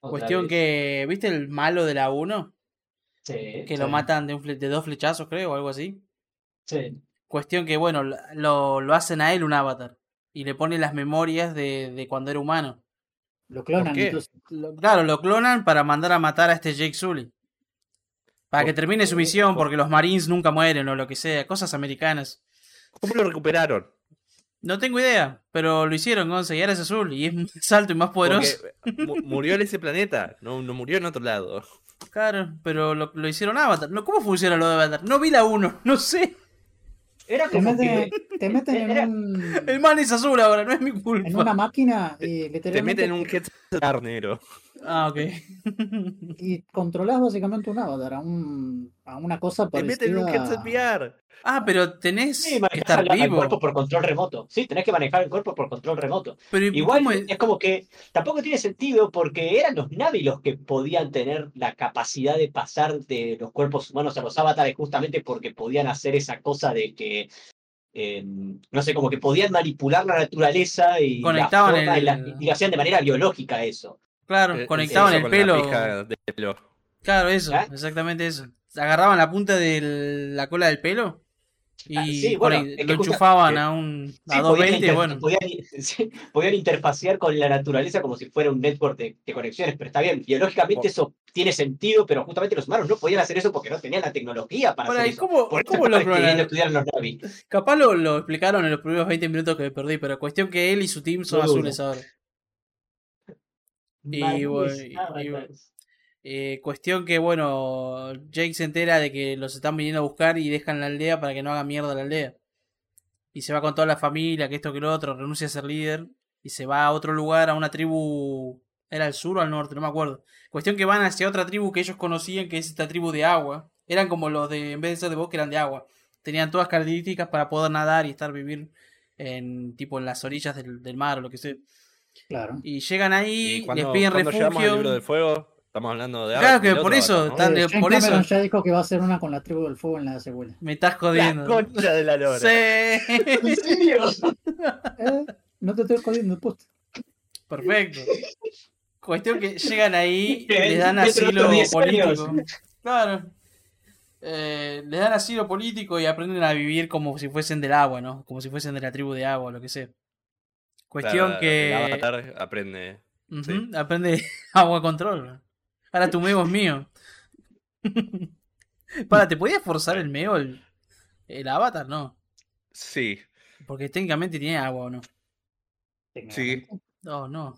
S4: Otra
S2: Cuestión
S4: vez.
S2: que, ¿viste el malo de la 1?
S4: Sí,
S2: Que lo matan de, un fle- de dos flechazos, creo, o algo así.
S4: sí.
S2: Cuestión que, bueno, lo, lo hacen a él un avatar. Y le ponen las memorias de, de cuando era humano.
S1: Lo clonan.
S2: Lo- claro, lo clonan para mandar a matar a este Jake Sully. Para que
S3: ¿Por
S2: termine su misión,
S3: ¿Por-
S2: porque los Marines nunca mueren o lo que sea. Cosas americanas.
S3: ¿Cómo lo recuperaron?
S2: No tengo idea, pero lo hicieron, Gonza, y ahora es azul. Y es más alto y más poderoso.
S3: Mu- murió en ese planeta, no, no murió en otro lado.
S2: Claro, pero lo, lo hicieron Avatar. No, ¿Cómo funciona lo de Avatar? No vi la 1, no sé.
S4: Era
S1: Te
S4: como
S1: meten,
S4: que.
S1: te meten en,
S4: Era-
S1: un-
S2: El man es azul ahora, no es mi
S1: en
S2: culpa.
S1: una máquina y
S3: Te
S1: literalmente
S3: meten en un headset negro.
S2: Ah, ok.
S1: y controlás básicamente un avatar, a, un, a una cosa
S3: Te meten en un
S1: parecida
S3: headset VR.
S2: ah, pero tenés
S4: Sí,
S2: que
S4: manejar
S2: estar vivo.
S4: cuerpo por control remoto. Sí, tenés que manejar el cuerpo por control remoto.
S2: Pero
S4: Igual
S2: ¿cómo es?
S4: es como que tampoco tiene sentido porque eran los Navi los que podían tener la capacidad de pasar de los cuerpos humanos a los avatares justamente porque podían hacer esa cosa de que, eh, no sé, como que podían manipular la naturaleza y
S2: Conectaban
S4: la forma
S2: el-
S4: y la investigación de manera biológica eso.
S2: Claro,
S3: Eh,
S2: conectaban el
S3: con
S2: pelo.
S3: de pelo.
S2: Claro, eso,
S4: ¿Eh?
S2: exactamente eso. Agarraban la punta de la cola del pelo y
S4: Ah, sí, bueno, es que
S2: lo enchufaban
S3: que-
S2: a un
S4: Sí,
S2: a
S4: podían,
S2: 220,
S4: inter-
S2: bueno.
S4: podían, sí, podían interfacear con la naturaleza como si fuera un network de, de conexiones, pero está bien, biológicamente
S3: Oh.
S4: eso tiene sentido, pero justamente los humanos no podían hacer eso porque no tenían la tecnología para
S2: Ahora,
S4: hacer
S2: ¿y
S4: eso.
S2: cómo,
S4: Por eso
S2: cómo lo
S4: estaban queriendo
S2: clonaron?
S4: estudiar los Navi.
S2: Capaz lo, lo explicaron en los primeros 20 minutos que me perdí, pero cuestión que él y su team son
S4: No
S2: azules ahora. Y bueno. Eh, cuestión que, bueno, Jake se entera de que los están viniendo a buscar y dejan la aldea para que no haga mierda la aldea. Y se va con toda la familia, que esto que lo otro, renuncia a ser líder y se va a otro lugar, a una tribu. ¿Era al sur o al norte? No me acuerdo. Cuestión que van hacia otra tribu que ellos conocían, que es esta tribu de agua. Eran como los de, en vez de ser de bosque, eran de agua. Tenían todas características para poder nadar y estar vivir en tipo en las orillas del, del mar o lo que sea.
S1: Claro.
S2: Y llegan ahí,
S3: Y
S2: les
S3: cuando,
S2: piden
S3: cuando llegamos al
S2: refugio.
S3: libro del fuego, estamos hablando de
S2: Claro que por eso,
S3: ¿no?
S2: Tan-
S1: Eh,
S2: por eso-
S1: ya dijo que va a hacer una con la tribu del fuego en la secuela.
S2: Me estás
S3: La
S2: jodiendo.
S3: concha de la lora.
S2: Sí.
S4: ¿En serio?
S1: Eh, no te estoy jodiendo, post.
S2: Perfecto. Cuestión que llegan ahí les dan asilo
S4: otros 10
S2: político. Claro. Eh, les dan asilo político y aprenden a vivir como si fuesen del agua, ¿no? Como si fuesen de la tribu de agua, lo que sea. Cuestión
S3: Claro,
S2: que
S3: El avatar aprende. Sí.
S2: aprende agua control. Ahora tu meo es mío. Para, ¿te podías forzar el meo el, el avatar? No.
S3: Sí,
S2: Porque técnicamente tiene agua o no.
S3: sí.
S2: No, no.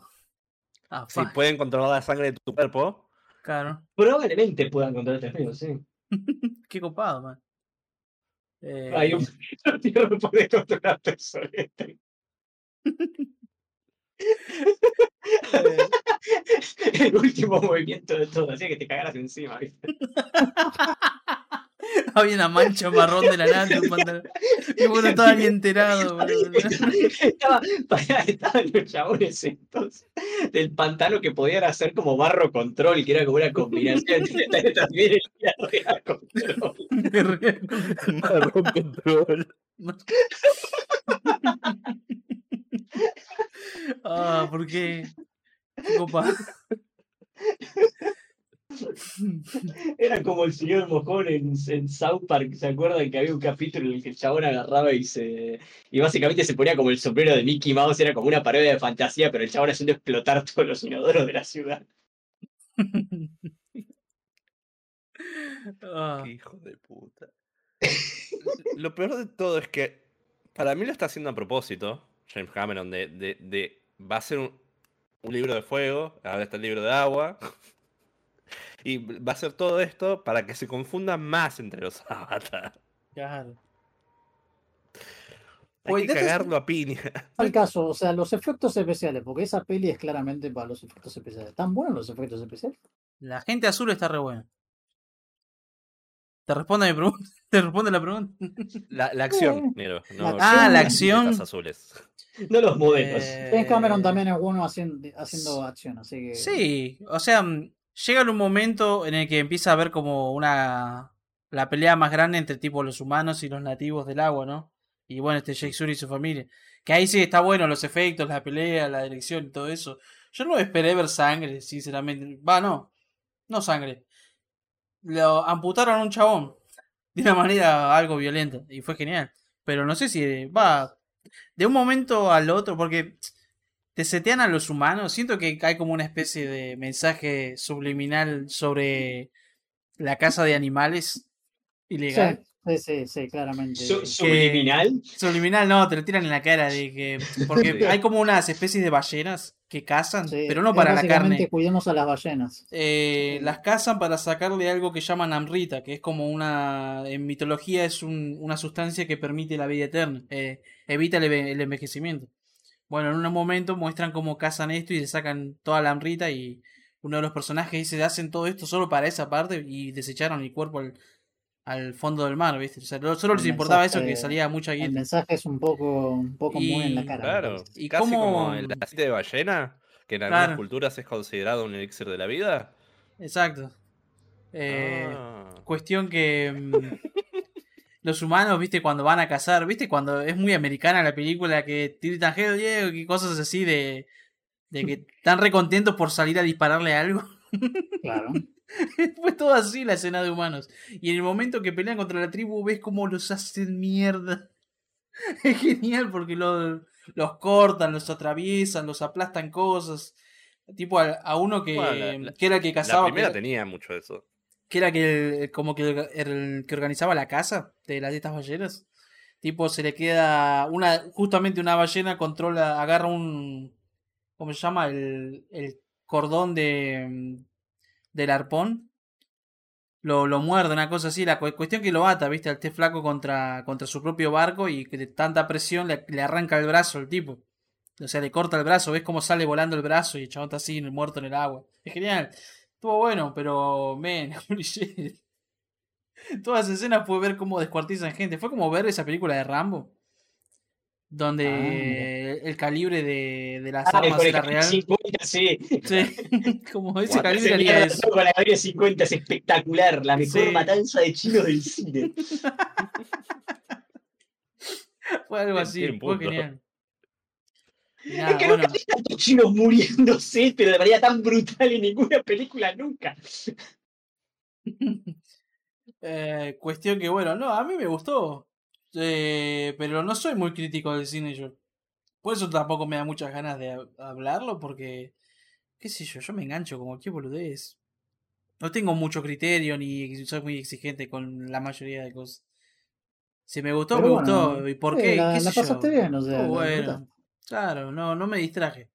S2: Ah,
S3: Si
S2: fuck,
S3: pueden controlar la sangre de tu cuerpo.
S2: claro.
S4: Probablemente puedan controlar este amigo, sí.
S2: Qué copado, man. Eh,
S4: Hay un tío no puede controlar personas. El último movimiento de todo, hacía que te cagaras encima, ¿viste?
S2: Había una mancha marrón de la nada en tu pantalón. Y bueno, estaba ni enterado.
S4: Estaba, los chabones entonces del pantano que podían hacer como barro control, que era como una combinación entre también el control.
S3: Marrón control.
S2: Ah, ¿por qué? Copado.
S4: Era como el señor mojón en, en South Park, ¿se acuerdan que había un capítulo en el que el chabón agarraba y se. y básicamente se ponía como el sombrero de Mickey Mouse, era como una parodia de fantasía, pero el chabón haciendo explotar todos los inodoros de la ciudad.
S2: Ah,
S3: Qué hijo de puta. Lo peor de todo es que para mí lo está haciendo a propósito, James Cameron, de, de, de- va a ser un, un libro de fuego, ahora está el libro de agua, y va a hacer todo esto para que se confundan más entre los avatars.
S2: claro.
S3: Hay
S2: Oye,
S3: que
S2: de estos-
S3: cagarlo a piña.
S1: Al caso, o sea, los efectos especiales, porque esa peli es claramente para los efectos especiales. ¿Están buenos los efectos especiales?
S2: La gente azul está re buena. ¿Te responde a mi pregunta? ¿Te responde la pregunta?
S3: La, la acción,
S1: Eh,
S3: Nero,
S1: la
S3: no-
S1: Ah,
S2: la
S3: las
S2: acción.
S3: azules.
S4: No los modelos.
S2: Eh,
S1: James Cameron también es bueno haciendo, haciendo acción, así que.
S2: Sí, o sea, mm, llega en un momento en el que empieza a haber como una. La pelea más grande entre tipo los humanos y los nativos del agua, ¿no? Y bueno, este Jake Sully y su familia. Que ahí sí está bueno los efectos, la pelea, la dirección y todo eso. Yo no esperé ver sangre, sinceramente. Va, no. No sangre. Lo amputaron a un chabón. De una manera algo violenta. Y fue genial. Pero no sé si va. De un momento al otro, porque te setean a los humanos. Siento que hay como una especie de mensaje subliminal sobre la casa de animales ilegal.
S1: Sí, sí, sí, claramente.
S4: Su- subliminal.
S2: Subliminal no, te lo tiran en la cara de que. Porque
S3: Sí.
S2: hay como unas especies de ballenas que cazan,
S1: Sí,
S2: pero no para la carne.
S1: Cuidemos a las ballenas.
S2: Eh, las cazan para sacarle algo que llaman amrita, que es como una. En mitología es un- una sustancia que permite la vida eterna, eh, evita el, el envejecimiento. Bueno, en un momento muestran cómo cazan esto y le sacan toda la amrita y uno de los personajes dice, hacen todo esto solo para esa parte y desecharon el cuerpo al, al fondo del mar, ¿viste? O sea, lo- solo
S1: El
S2: les importaba eso que salía mucha
S1: El
S2: guita.
S1: mensaje es un poco, un poco muy en la cara.
S3: Claro.
S2: ¿Y
S3: casi
S2: cómo-
S3: como el aceite de ballena, que en algunas
S2: Claro.
S3: culturas es considerado un elixir de la vida.
S2: Exacto. Eh,
S3: Ah.
S2: Cuestión que mm, los humanos, viste, cuando van a cazar, viste, cuando es muy americana la película que tiran hell yeah, y cosas así de, de que están recontentos por salir a dispararle a algo.
S1: Claro.
S2: Fue todo así la escena de humanos. Y en el momento que pelean contra la tribu, ves cómo los hacen mierda. Es genial porque lo- los cortan, los atraviesan, los aplastan cosas. Tipo a, a uno que,
S3: Bueno, la- la-
S2: que era el que
S3: La
S2: cazaba. que
S3: primera
S2: era-
S3: tenía mucho de eso.
S2: que era que el- como que el, el que organizaba la casa de las de estas ballenas. Tipo, se le queda una, justamente una ballena controla, agarra un, ¿cómo se llama? El, el cordón de, del arpón. Lo, lo muerde, una cosa así. La cu- cuestión que lo ata, viste, al té flaco contra, contra su propio barco y que de tanta presión le, le arranca el brazo al tipo. O sea, le corta el brazo, ves cómo sale volando el brazo y el chabón está así, muerto en el agua. Es genial. Estuvo bueno, pero, men. Todas las escenas fue ver cómo descuartizan gente. Fue como ver esa película de Rambo. Donde
S1: Ah,
S2: el calibre de, de las
S4: Ah,
S2: armas era real.
S4: 50, sí.
S2: Sí, como ese
S3: What?
S2: calibre haría eso.
S4: con la calibre 50 es espectacular. La mejor
S2: Sí.
S4: matanza de chinos del cine.
S2: Fue algo así, fue genial.
S4: Es que
S2: bueno,
S4: nunca vi tantos chinos muriéndose, pero de manera tan brutal en ninguna película nunca.
S2: eh, cuestión que bueno, no, a mí me gustó. Eh, pero no soy muy crítico del cine yo. Por eso tampoco me da muchas ganas de hab- hablarlo, porque, qué sé yo, yo me engancho como qué boludez. No tengo mucho criterio ni soy muy exigente con la mayoría de cosas. Si me gustó,
S1: Pero
S2: me
S1: bueno,
S2: gustó. ¿Y por
S1: sí,
S2: qué?
S1: la-
S2: ¿Qué
S1: la
S2: sé
S1: pasaste
S2: yo?
S1: bien, o sea,
S2: Estuvo
S1: la
S2: bueno. Claro, no, no me distraje.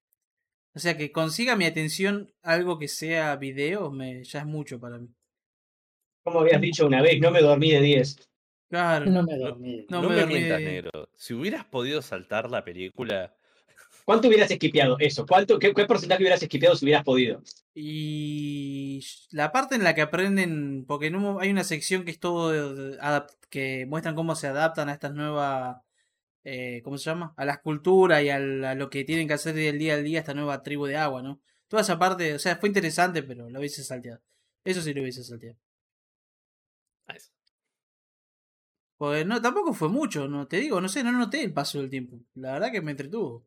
S2: O sea, que consiga mi atención algo que sea video, me, ya es mucho para mí.
S4: Como habías dicho una vez, no me dormí de 10.
S2: Claro.
S1: No me dormí.
S2: No
S3: No,
S2: me
S3: me
S2: dormí
S3: mientas,
S2: de-
S3: negro. Si hubieras podido saltar la película,
S4: ¿Cuánto hubieras esquipeado eso? ¿Cuánto, qué, qué porcentaje hubieras esquipeado si hubieras podido?
S2: Y la parte en la que aprenden, porque en un- hay una sección que es todo de- de- adap- que muestran cómo se adaptan a estas nuevas, eh, ¿cómo se llama? A las culturas y al- a, lo que tienen que hacer del día al día esta nueva tribu de agua, ¿no? Toda esa parte, o sea, fue interesante, pero lo hubiese salteado. Eso sí lo hubiese salteado.
S3: nice.
S2: Pues no, tampoco fue mucho, no te digo, no sé, no noté el paso del tiempo. La verdad que me entretuvo.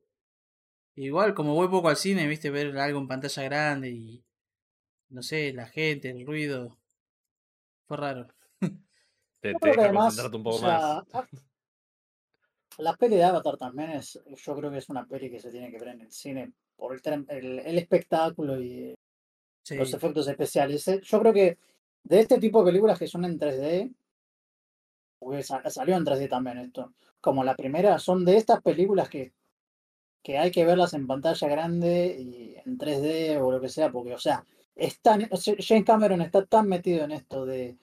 S2: Igual, como voy poco al cine, viste, ver algo en pantalla grande y. No sé, la gente, el ruido. Fue raro.
S3: te, te deja
S1: además,
S3: concentrarte un
S1: o
S3: poco
S1: sea,
S3: más.
S1: la peli de Avatar también es, yo creo que es una peli que se tiene que ver en el cine por el, tren- el, el espectáculo y
S2: Sí.
S1: los efectos especiales. Eh, Yo creo que de este tipo de películas que son en 3D, porque sa- salió en 3D también esto, como la primera, son de estas películas que, que hay que verlas en pantalla grande y en 3D o lo que sea, porque, o sea, están, James Cameron está tan metido en esto de,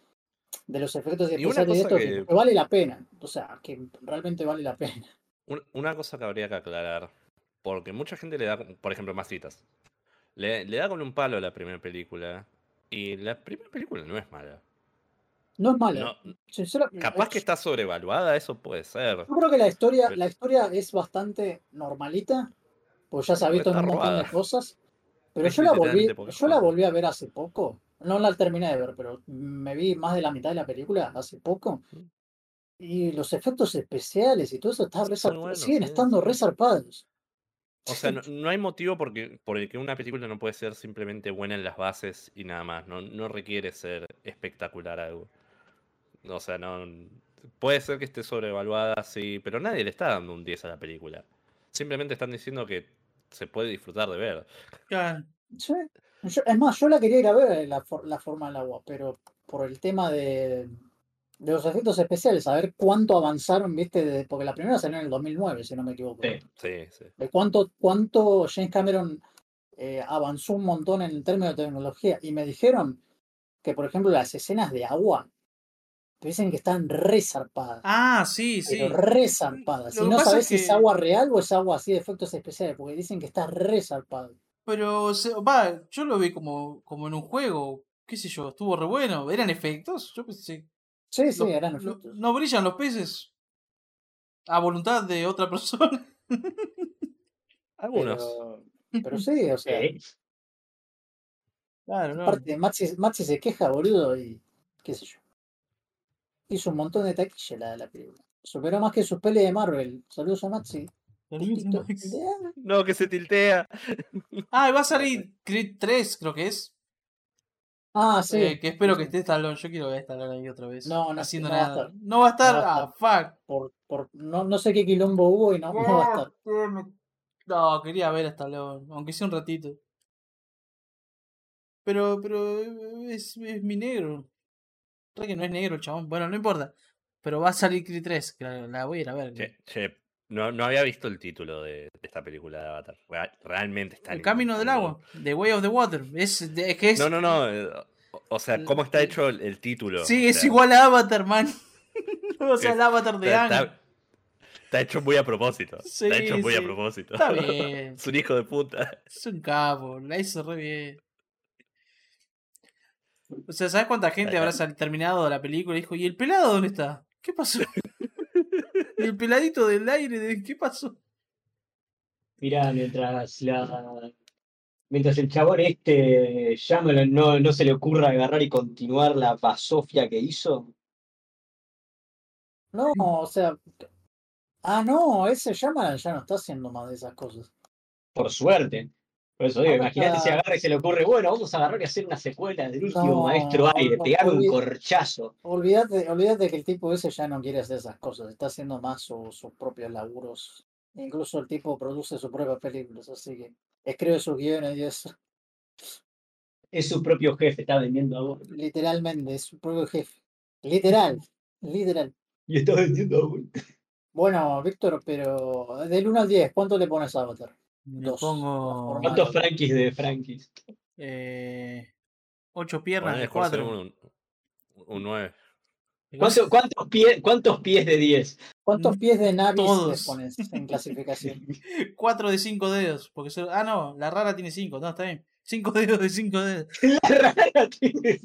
S1: de los efectos especiales
S3: cosa
S1: esto que, vale la pena, o sea, que realmente vale la pena.
S3: Un- Una cosa que habría que aclarar, porque mucha gente le da, por ejemplo, Masitas, le, le da con un palo a la primera película, y la primera película no es mala.
S1: No es mala.
S3: No,
S1: sincera-
S3: capaz que está sobrevaluada, eso puede ser.
S1: Yo creo que la historia,
S3: Pero-
S1: la historia es bastante normalita, pues ya se ha visto en un montón de cosas, Pero
S3: Es
S1: yo la volví, yo la volví a ver hace poco. No la terminé de ver, pero me vi más de la mitad de la película hace poco. Y los efectos especiales y todo eso está
S3: Son
S1: re zar-
S3: muy buenos,
S1: siguen
S3: sí,
S1: estando
S3: sí.
S1: re zarpados.
S3: O sea, no, no hay motivo porque, por el que una película no puede ser simplemente buena en las bases y nada más. No, no requiere ser espectacular algo. O sea, no. Puede ser que esté sobrevaluada, sí, pero nadie le está dando un 10 a la película. Simplemente están diciendo que se puede disfrutar de ver.
S2: Claro.
S1: Sí. Yo- es más, yo la quería ir a ver la, for- la forma del agua, pero por el tema de, de los efectos especiales, a ver cuánto avanzaron, viste, de- porque la primera salió en el 2009, si no me equivoco.
S4: Sí.
S3: Sí, sí.
S1: De cuánto, cuánto James Cameron eh, avanzó un montón en términos de tecnología. Y me dijeron que, por ejemplo, las escenas de agua, te dicen que están re zarpadas.
S2: Ah, sí, sí.
S1: pero re zarpadas.
S2: Lo
S1: Y
S2: que
S1: no sabes
S2: es
S1: si es
S2: que-
S1: agua real o es agua así de efectos especiales, porque dicen que está re zarpado.
S2: Pero, va, yo lo vi como, como en un juego. ¿Qué sé yo? Estuvo re bueno. ¿Eran efectos? Yo pensé.
S1: Sí, sí,
S2: lo-
S1: eran
S2: lo-
S1: efectos.
S2: ¿No brillan los peces? A voluntad de otra persona.
S3: Algunos.
S1: Pero, pero sí, o sea.
S2: Claro, no.
S1: aparte Maxi, Maxi se queja, boludo, y qué sé yo. Hizo un montón de taquilla la, la película. Superó más que sus pelis de Marvel. Saludos a Maxi.
S3: No, que se tiltea.
S2: Ah, y va a salir Creed 3, creo que es.
S1: Ah, sí.
S2: Eh, que espero que esté Stallone. Yo quiero ver a Stallone ahí otra vez.
S1: No, no,
S2: haciendo
S1: no va a
S2: nada.
S1: estar.
S2: No va a estar.
S1: No va a
S2: ah, fuck.
S1: Por, por, no, no sé qué quilombo hubo y no, no va a estar.
S2: No, quería ver a Stallone, aunque sea un ratito. Pero, pero eh, es, es mi negro. Que no es negro chabón. Bueno, no importa. Pero va a salir Creed 3, que la, la voy a ir a ver.
S3: Che, che, no, no había visto el título de, de esta película de Avatar. Real- realmente está
S2: el camino del agua, The Way of the Water. Es, de- es que es,
S3: No, no, no. eh, o- sea, ¿cómo está hecho el, el título?
S2: sí,
S3: O
S2: es
S3: sea,
S2: igual a Avatar, man. o sea, el Avatar de Ang.
S3: está- está hecho muy a propósito.
S2: Sí,
S3: está hecho muy
S2: sí.
S3: a propósito.
S2: Está bien.
S3: es un hijo de puta.
S2: Es un capo, la hizo re bien. O sea, ¿sabes cuánta gente habrá sal- terminado la película y dijo, ¿y el pelado dónde está? ¿Qué pasó? ¿Y el peladito del aire? de- ¿Qué pasó?
S4: Mirá, mientras la. Mientras el chabón este Shyamalan no, no se le ocurra agarrar y continuar la basofia que hizo.
S1: No, o sea. Ah, no, ese Shyamalan ya no está haciendo más de esas cosas.
S4: Por suerte. Por eso digo, imagínate si agarra y se le ocurre, bueno, vamos a agarrar y hacer una secuela del último
S1: No,
S4: maestro aire,
S1: no,
S4: pegar un corchazo.
S1: Olvídate, olvídate que el tipo ese ya no quiere hacer esas cosas, está haciendo más su- sus propios laburos. Incluso el tipo produce sus propias películas, así que escribe sus guiones y eso.
S4: Es su propio jefe, está vendiendo a vos.
S1: Literalmente, es su propio jefe. Literal, literal.
S4: Y está vendiendo a vos.
S1: Bueno, Víctor, pero del 1 al 10, ¿cuánto le pones a Avatar?
S2: Le
S1: Dos.
S2: pongo
S4: ¿Cuántos Frankies de Frankies?
S2: eh, ocho piernas de cuatro.
S3: un, un 9.
S4: ¿Cuánto- ¿Cuántos, pie- ¿Cuántos pies de 10?
S1: ¿Cuántos pies de Navis
S2: Todos.
S1: pones en clasificación?
S2: Cuatro de cinco dedos. Porque Ah, no, la rara tiene cinco. No, está bien. Cinco dedos de cinco dedos.
S4: La rara tiene.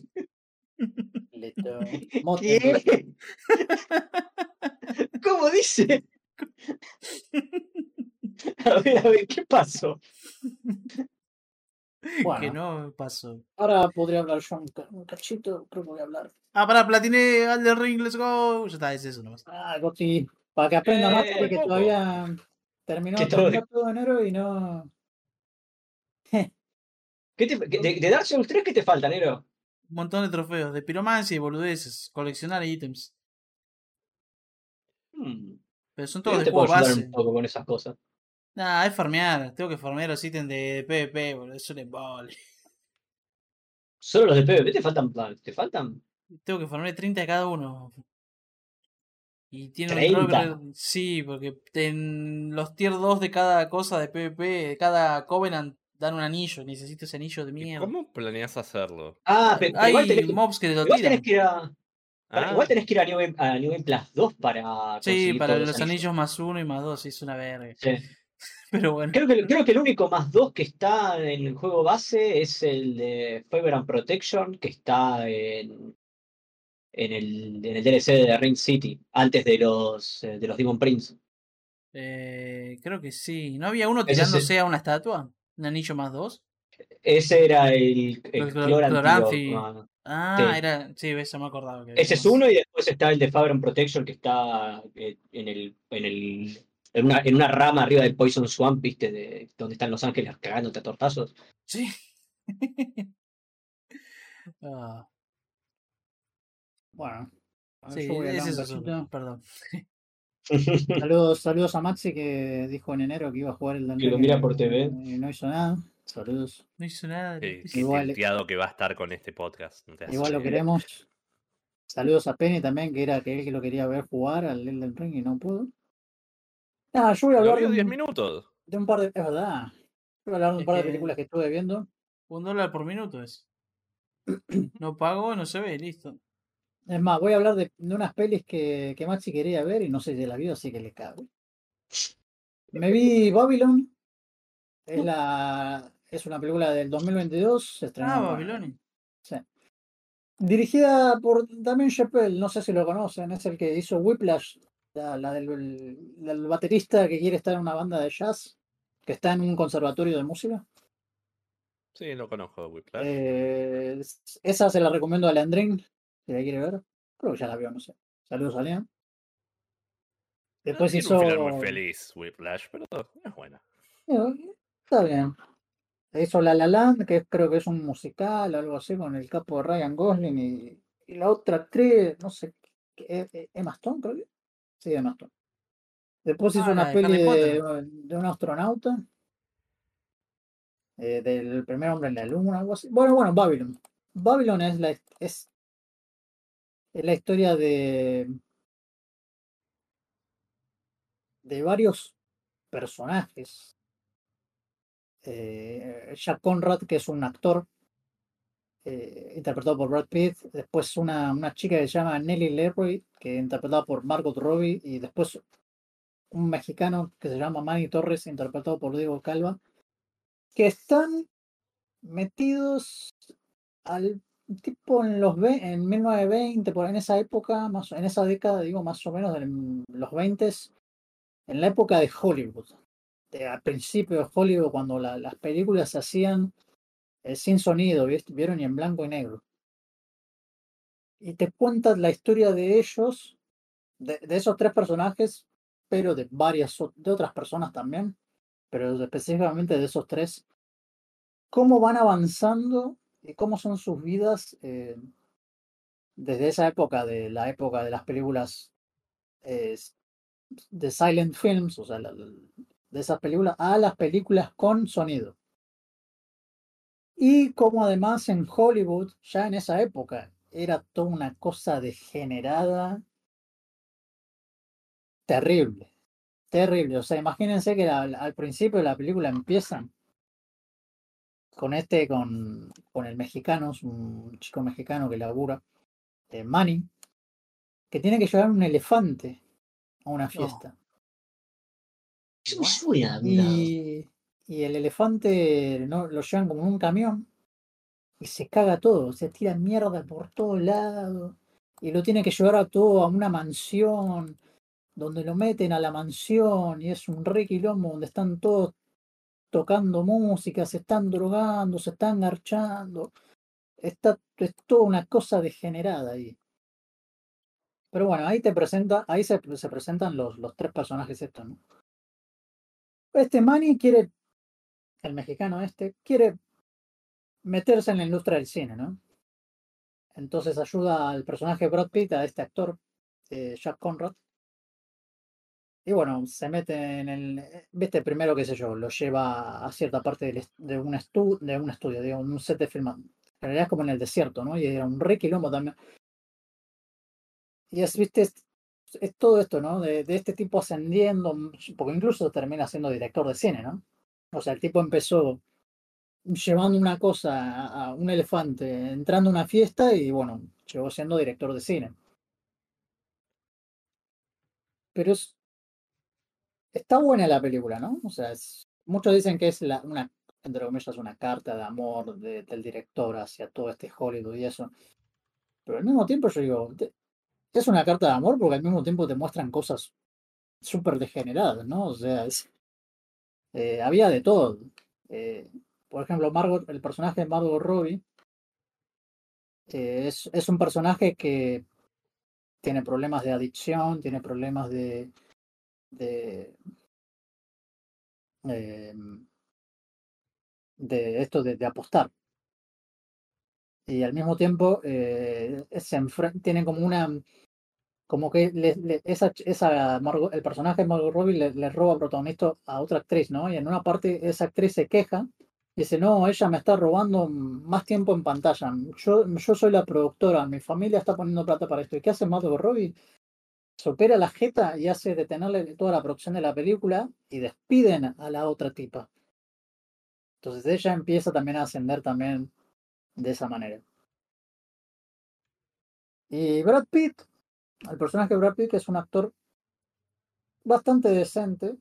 S4: ¿Qué? ¿Cómo dice? A ver, a ver, ¿qué pasó?
S2: Que
S1: Bueno,
S2: no pasó.
S1: ahora podría hablar yo un, ca- un cachito, creo que voy a hablar.
S2: Ah, para platiné al del ring, let's go. Ya está, es eso nomás.
S1: Ah, Goti, para que aprenda más,
S4: Eh,
S1: porque
S3: poco.
S1: todavía terminó,
S4: Que todo-
S1: terminó todo enero y no.
S4: ¿Qué te- de, de Dark Souls 3 qué te falta, Nero?
S2: Un montón de trofeos, de piromancia y boludeces. Coleccionar ítems.
S4: Hmm,
S2: Pero son todos
S4: te
S2: de
S4: puedo
S2: juego
S4: ayudar
S2: base.
S4: un poco con esas cosas.
S2: Nah, es farmear. Tengo que farmear los ítems de PvP, boludo. Es un embole.
S4: Solo los de PvP te faltan. ¿Te faltan?
S2: Tengo que farmear 30 de cada uno. Y tiene un
S4: 30.
S2: drop- Sí, porque en los tier 2 de cada cosa de PvP, de cada Covenant, dan un anillo. Necesito ese anillo de
S3: ¿Y
S2: mierda.
S3: ¿Cómo planeas hacerlo?
S4: Ah, pe- pero,
S2: Hay
S4: igual tenés que,
S2: mobs que te lo
S4: igual
S2: tiran.
S4: tenés que ir a.
S3: Ah,
S4: Igual tenés que ir a New, Game- a New Game Plus 2 para.
S2: Sí, para los anillos más uno y más dos, es una verga.
S4: Sí.
S2: Pero bueno.
S4: Creo que, creo que el único más 2 que está en el juego base es el de Favor and Protection, que está en, en, el, en el DLC de Ring City, antes de los, eh, de los Demon Prince.
S2: Eh, creo que sí. ¿No había uno tirándose a una estatua? ¿Un anillo más dos?
S4: Ese era el, el
S2: El Clor-
S4: Clor
S2: Cloranthi.
S4: Antioco.
S2: Ah,
S4: Sí.
S2: era. Sí, me acordaba. que
S4: Ese es uno y después está el de Fabric Protection que está eh, en el, en el en una, en una rama arriba del Poison Swamp, viste, de donde están los ángeles cagándote a tortazos.
S2: Sí. Ah,
S1: Bueno.
S2: sí, ese es. Perdón.
S1: Saludos, saludos a Maxi que dijo en enero que iba a jugar el Elden
S4: Que lo mira por TV.
S1: Y no hizo nada. Saludos.
S2: No hizo nada.
S1: Igual-
S3: que va a estar con este podcast.
S1: Igual lo queremos. Saludos a Penny también, que era que él que lo quería ver jugar al Elden Ring y no pudo. Ah, yo voy a hablar de
S3: 10
S1: un,
S3: minutos.
S1: de un par de. Es verdad. Voy a hablar de un
S2: Es
S1: par de películas que estuve viendo.
S2: Un dólar por minuto es. No pago, no se ve, listo.
S1: Es más, voy a hablar de, de unas pelis que, que Maxi quería ver y no sé si la vio, así que le cago. Me vi Babylon. Es la es una película del 2022. Se estrenó,
S2: Ah, Babilonia.
S1: sí. Dirigida por Damien Chappelle, no sé si lo conocen, es el que hizo Whiplash, la, la del, del baterista que quiere estar en una banda de jazz, que está en un conservatorio de música.
S3: Sí, lo conozco, Whiplash.
S1: Eh, es- esa se la recomiendo a Leandrín, si la quiere ver. Creo que ya la vio, no sé. Saludos a Lean. Después hizo.
S3: un final muy feliz, Whiplash, pero es buena.
S1: Eh, Está bien. Hizo La La Land, que creo que es un musical o algo así, con el capo de Ryan Gosling y, y la otra actriz, no sé, eh, Emma Stone, creo que. Sí, Emma Stone. Después hizo
S2: Ah,
S1: una peli de, de un astronauta, eh, del primer hombre en la luna, algo así. Bueno, bueno, Babylon. Babylon es la, es, es la historia de, de varios personajes. Eh, Jack Conrad, que es un actor eh, interpretado por Brad Pitt. Después una, una chica que se llama Nelly Leroy, que interpretada por Margot Robbie. Y después un mexicano que se llama Manny Torres, interpretado por Diego Calva. Que están metidos al tipo en los en 1920, por en esa época, más en esa década, digo, más o menos en los 20 en la época de Hollywood. De, al principio de Hollywood, cuando la- las películas se hacían eh, sin sonido, vieron y en blanco y negro. Y te cuentas la historia de ellos, de, esos tres personajes, pero de varias de otras personas también, pero específicamente de esos tres, cómo van avanzando y cómo son sus vidas eh, desde esa época, de la época de las películas eh, de silent films, o sea, de esas películas, a las películas con sonido. Y como además en Hollywood, ya en esa época, era toda una cosa degenerada terrible, terrible. O sea, imagínense que al, al principio de la película empiezan con este, con, con el mexicano, es un chico mexicano que labura, eh, Manny, que tiene que llevar un elefante a una fiesta.
S4: Lado.
S1: Y, y el elefante no, lo llevan como un camión y se caga todo, se tira mierda por todos lados y lo tiene que llevar a todo a una mansión donde lo meten a la mansión y es un re quilombo donde están todos tocando música, se están drogando, se están garchando. Está, es toda una cosa degenerada ahí. Pero bueno, ahí te presenta, ahí se, se presentan los, los tres personajes estos, ¿no? Este Manny quiere, el mexicano este, quiere meterse en la industria del cine, ¿no? Entonces ayuda al personaje Brad Pitt, a este actor, eh, Jack Conrad. Y bueno, se mete en el. Viste, primero, qué sé yo, lo lleva a cierta parte de, un estu- de un estudio, digo, un set de filmado. En realidad es como en el desierto, ¿no? Y era un re quilombo también. Y es, viste, es, todo esto, ¿no? De, de este tipo ascendiendo, porque incluso termina siendo director de cine, ¿no? O sea, el tipo empezó llevando una cosa a, un elefante, entrando a una fiesta y bueno, llegó siendo director de cine. Pero es, está buena la película, ¿no? O sea, muchos dicen que es una, entre comillas, una carta de amor de- del director hacia todo este Hollywood y eso. Pero al mismo tiempo yo digo, es una carta de amor porque al mismo tiempo te muestran cosas súper degeneradas, ¿no? O sea, es- eh, había de todo. Eh, por ejemplo, Margot, el personaje de Margot Robbie eh, es, es un personaje que tiene problemas de adicción, tiene problemas de, de, em, esto de, de apostar. Y al mismo tiempo se tiene como una como que esa, esa el personaje de Margot Robbie le, roba protagonista a otra actriz, ¿no? Y en una parte esa actriz se queja y dice, no, ella me está robando más tiempo en pantalla. Yo, yo soy la productora, mi familia está poniendo plata para esto. ¿Y qué hace Margot Robbie? Se opera la jeta y hace detenerle toda la producción de la película y despiden a la otra tipa. Entonces ella empieza también a ascender también de esa manera. Y Brad Pitt, el personaje de Brad Pitt es un actor bastante decente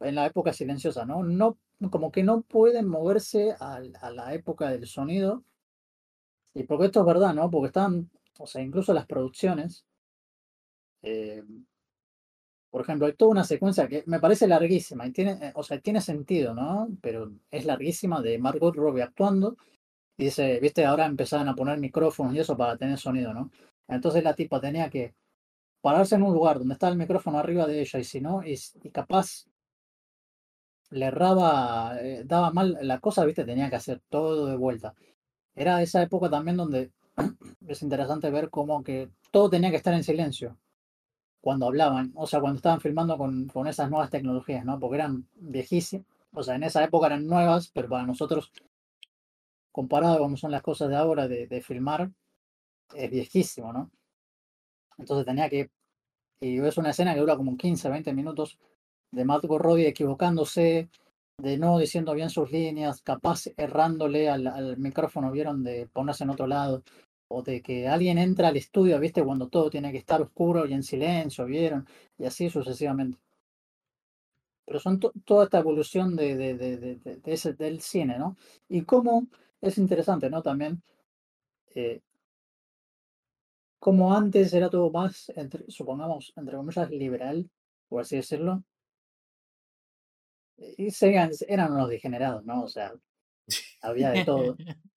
S1: en la época silenciosa, ¿no? No, como que no pueden moverse a, la época del sonido. Y porque esto es verdad, ¿no? Porque están, o sea, incluso las producciones. eh, por ejemplo, hay toda una secuencia que me parece larguísima y tiene, eh, o sea, tiene sentido, ¿no? Pero es larguísima de Margot Robbie actuando. Y dice, viste, ahora empezaron a poner micrófonos y eso para tener sonido, ¿no? Entonces la tipa tenía que pararse en un lugar donde está el micrófono arriba de ella y si no, y, capaz le erraba, eh, daba mal la cosa, viste, tenía que hacer todo de vuelta. Era esa época también donde es interesante ver cómo que todo tenía que estar en silencio cuando hablaban, o sea, cuando estaban filmando con, con esas nuevas tecnologías, ¿no? Porque eran viejísimas, o sea, en esa época eran nuevas, pero para nosotros, comparado con cómo son las cosas de ahora de, de filmar, es viejísimo, ¿no? Entonces tenía que, y es una escena que dura como 15, 20 minutos de Margot Robbie equivocándose, de no diciendo bien sus líneas, capaz errándole al, al micrófono, vieron, de ponerse en otro lado, o de que alguien entra al estudio, viste, cuando todo tiene que estar oscuro y en silencio, vieron, y así sucesivamente. Pero son to- toda esta evolución de, de- de- de ese, del cine, ¿no? Y cómo es interesante, ¿no? También, eh, como antes era todo más, entre, supongamos, entre comillas, liberal, por así decirlo, y serían, eran unos degenerados, ¿no? O sea, había de todo.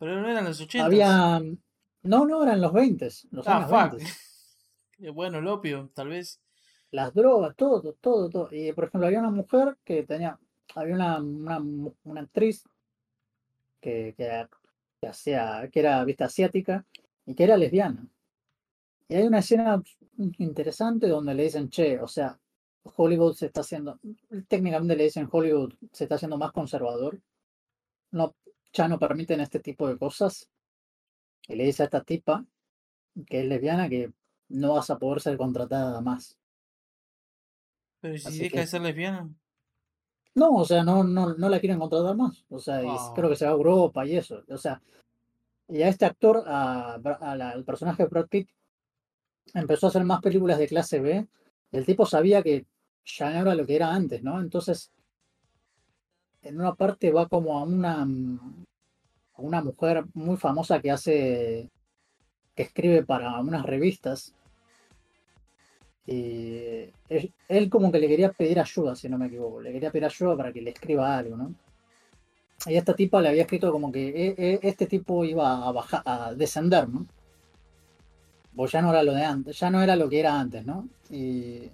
S2: Pero no eran los 80.
S1: Había. No, no, eran los 20, los
S2: Ah,
S1: años
S2: fuck.
S1: 20.
S2: Eh, Bueno, el opio, tal vez.
S1: Las drogas, todo, todo, todo. Y por ejemplo, había una mujer que tenía. Había una, una, actriz que, que, que hacía, que era vista asiática y que era lesbiana. Y hay una escena interesante donde le dicen, che, o sea, Hollywood se está haciendo, técnicamente le dicen Hollywood se está haciendo más conservador. No, ya no permiten este tipo de cosas. Y le dice a esta tipa, que es lesbiana, que no vas a poder ser contratada más.
S2: Pero ¿y si
S1: Así
S2: deja
S1: que-
S2: de ser lesbiana.
S1: No, o sea, no, no, no la quieren contratar más. O sea, creo que se va a Europa y eso. O sea, y a este actor, al personaje de Brad Pitt, empezó a hacer más películas de clase B. El tipo sabía que ya no era lo que era antes, ¿no? Entonces, en una parte va como a una, a una mujer muy famosa que hace, que escribe para unas revistas. Y él como que le quería pedir ayuda, si no me equivoco. Le quería pedir ayuda para que le escriba algo, ¿no? Y esta tipa le había escrito como que e- e- este tipo iba a bajar, a descender, ¿no? Pues ya no era lo de antes, ya no era lo que era antes, ¿no? Y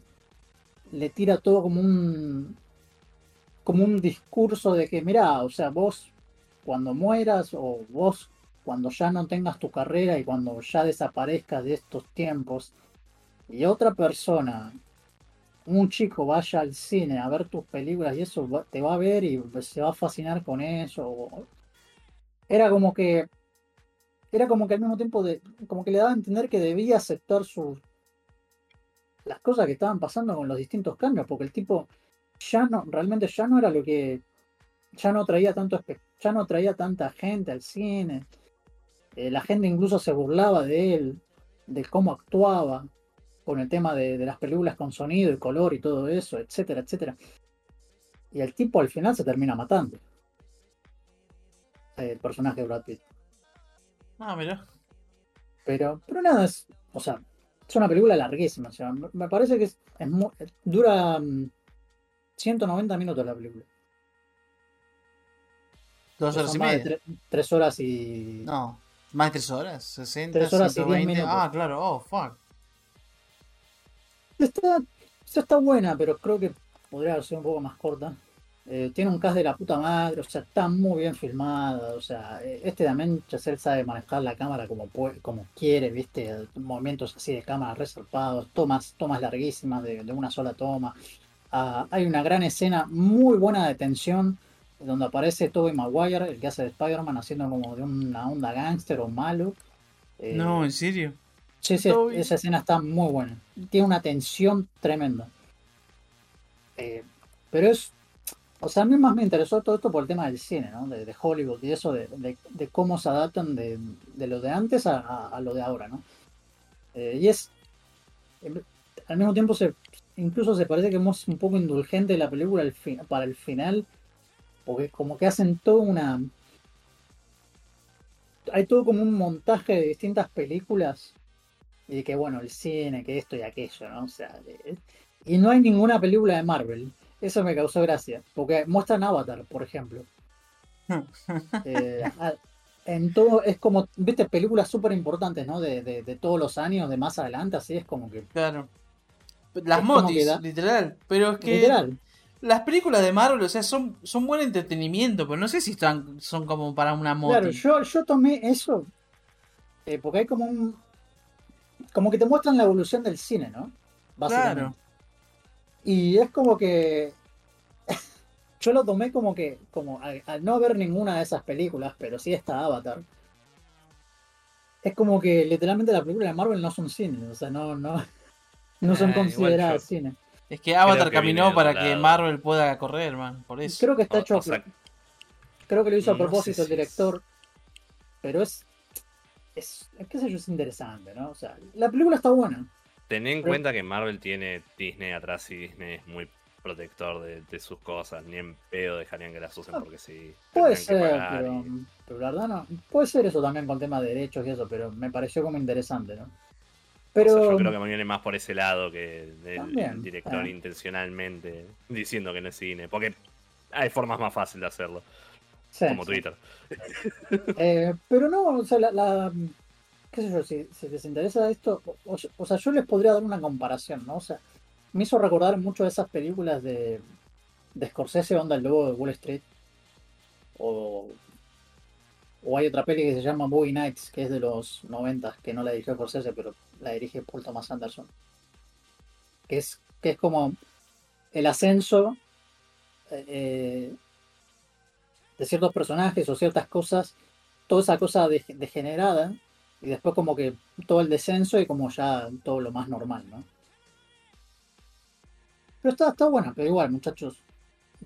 S1: le tira todo como un como un discurso de que, mira, o sea, vos cuando mueras o vos cuando ya no tengas tu carrera y cuando ya desaparezcas de estos tiempos y otra persona, un chico vaya al cine a ver tus películas y eso te va a ver y se va a fascinar con eso. Era como que era como que al mismo tiempo de, como que le daba a entender que debía aceptar sus las cosas que estaban pasando con los distintos cambios, porque el tipo ya no, realmente ya no era lo que, ya no traía tanto, ya no traía tanta gente al cine, Eh, la gente incluso se burlaba de él, de cómo actuaba, con el tema de, de las películas con sonido y color y todo eso, etcétera, etcétera. Y el tipo al final se termina matando. El personaje de Brad Pitt.
S2: Ah, mira.
S1: Pero, pero nada, es, o sea, es una película larguísima. O sea, me parece que es, es mu- dura mm, 190 minutos la película.
S2: Dos horas y media.
S1: tre- tres horas y.
S2: No, más de tres horas. 60,
S1: Tres horas y diez
S2: 120.
S1: minutos.
S2: Ah, claro, oh, fuck.
S1: Está, está buena, pero creo que podría sido un poco más corta. Eh, tiene un cast de la puta madre, o sea, está muy bien filmada. O sea, eh, este también Chazelle sabe manejar la cámara como, puede, como quiere, ¿viste? Movimientos así de cámara resaltados, tomas, tomas larguísimas de, de una sola toma. Ah, hay una gran escena muy buena de tensión donde aparece Tobey Maguire, el que hace de Spider-Man, haciendo como de una onda gángster o malo. Eh,
S2: No, en serio.
S1: Sí, sí, esa escena está muy buena. Tiene una tensión tremenda. Eh, pero es. O sea, a mí más me interesó todo esto por el tema del cine, ¿no? De, de Hollywood y eso, de, de- de cómo se adaptan de, de lo de antes a, a- a lo de ahora, ¿no? Eh, y es. em, Al mismo tiempo, se, incluso se parece que es un poco indulgente la película fin- para el final, porque como que hacen toda una. Hay todo como un montaje de distintas películas y que bueno, el cine, que esto y aquello, ¿no? O sea, y no hay ninguna película de Marvel. Eso me causó gracia, porque muestran Avatar, por ejemplo. Eh, en todo, es como, viste, películas súper importantes, ¿no? De, de, de todos los años, de más adelante, así es como que,
S2: Claro. Las motis,
S1: da-
S2: literal. Pero es que
S1: literal.
S2: las películas de Marvel, o sea, son, son buen entretenimiento, pero no sé si están, son como para una moti.
S1: Claro, yo, yo tomé eso, eh, porque hay como un, como que te muestran la evolución del cine, ¿no? Básicamente.
S2: Claro.
S1: Y es como que yo lo tomé como que, como al, al no ver ninguna de esas películas, pero sí esta Avatar, es como que literalmente las películas de Marvel no son cine, o sea, no, no, no son
S3: Ah,
S1: consideradas cine.
S2: Es que Avatar
S3: que
S2: caminó para que. Marvel pueda correr, man. Por eso.
S1: Creo que está
S3: O-
S1: hecho,
S3: o sea,
S1: creo que lo hizo a
S3: no sé
S1: propósito el
S3: es-
S1: director, pero es, es, qué sé yo, es interesante, ¿no? O sea, la película está buena.
S3: Ten en
S1: Pero-
S3: cuenta que Marvel tiene Disney atrás y Disney es muy protector de, de sus cosas. Ni en pedo dejarían que las usen
S1: Ah,
S3: porque sí.
S1: Puede ser, pero,
S3: y-
S1: pero la verdad no. Puede ser eso también con tema de derechos y eso, pero me pareció como interesante, ¿no? Pero
S3: O sea, yo creo que me viene más por ese lado que el director
S1: eh.
S3: intencionalmente diciendo que no es cine. Porque hay formas más fáciles de hacerlo,
S1: sí,
S3: como. Twitter.
S1: Eh, pero no, o sea, la, la- qué sé yo, si, si les interesa esto, o, o sea, yo les podría dar una comparación, ¿no? O sea, me hizo recordar mucho de esas películas de, de Scorsese, onda el lobo de Wall Street, o, o hay otra peli que se llama Boogie Nights, que es de los 90, que no la dirigió Scorsese, pero la dirige Paul Thomas Anderson, que es, que es como el ascenso eh, de ciertos personajes o ciertas cosas, toda esa cosa de- degenerada, y después como que todo el descenso y como ya todo lo más normal, ¿no? Pero está, está buena, pero igual, muchachos.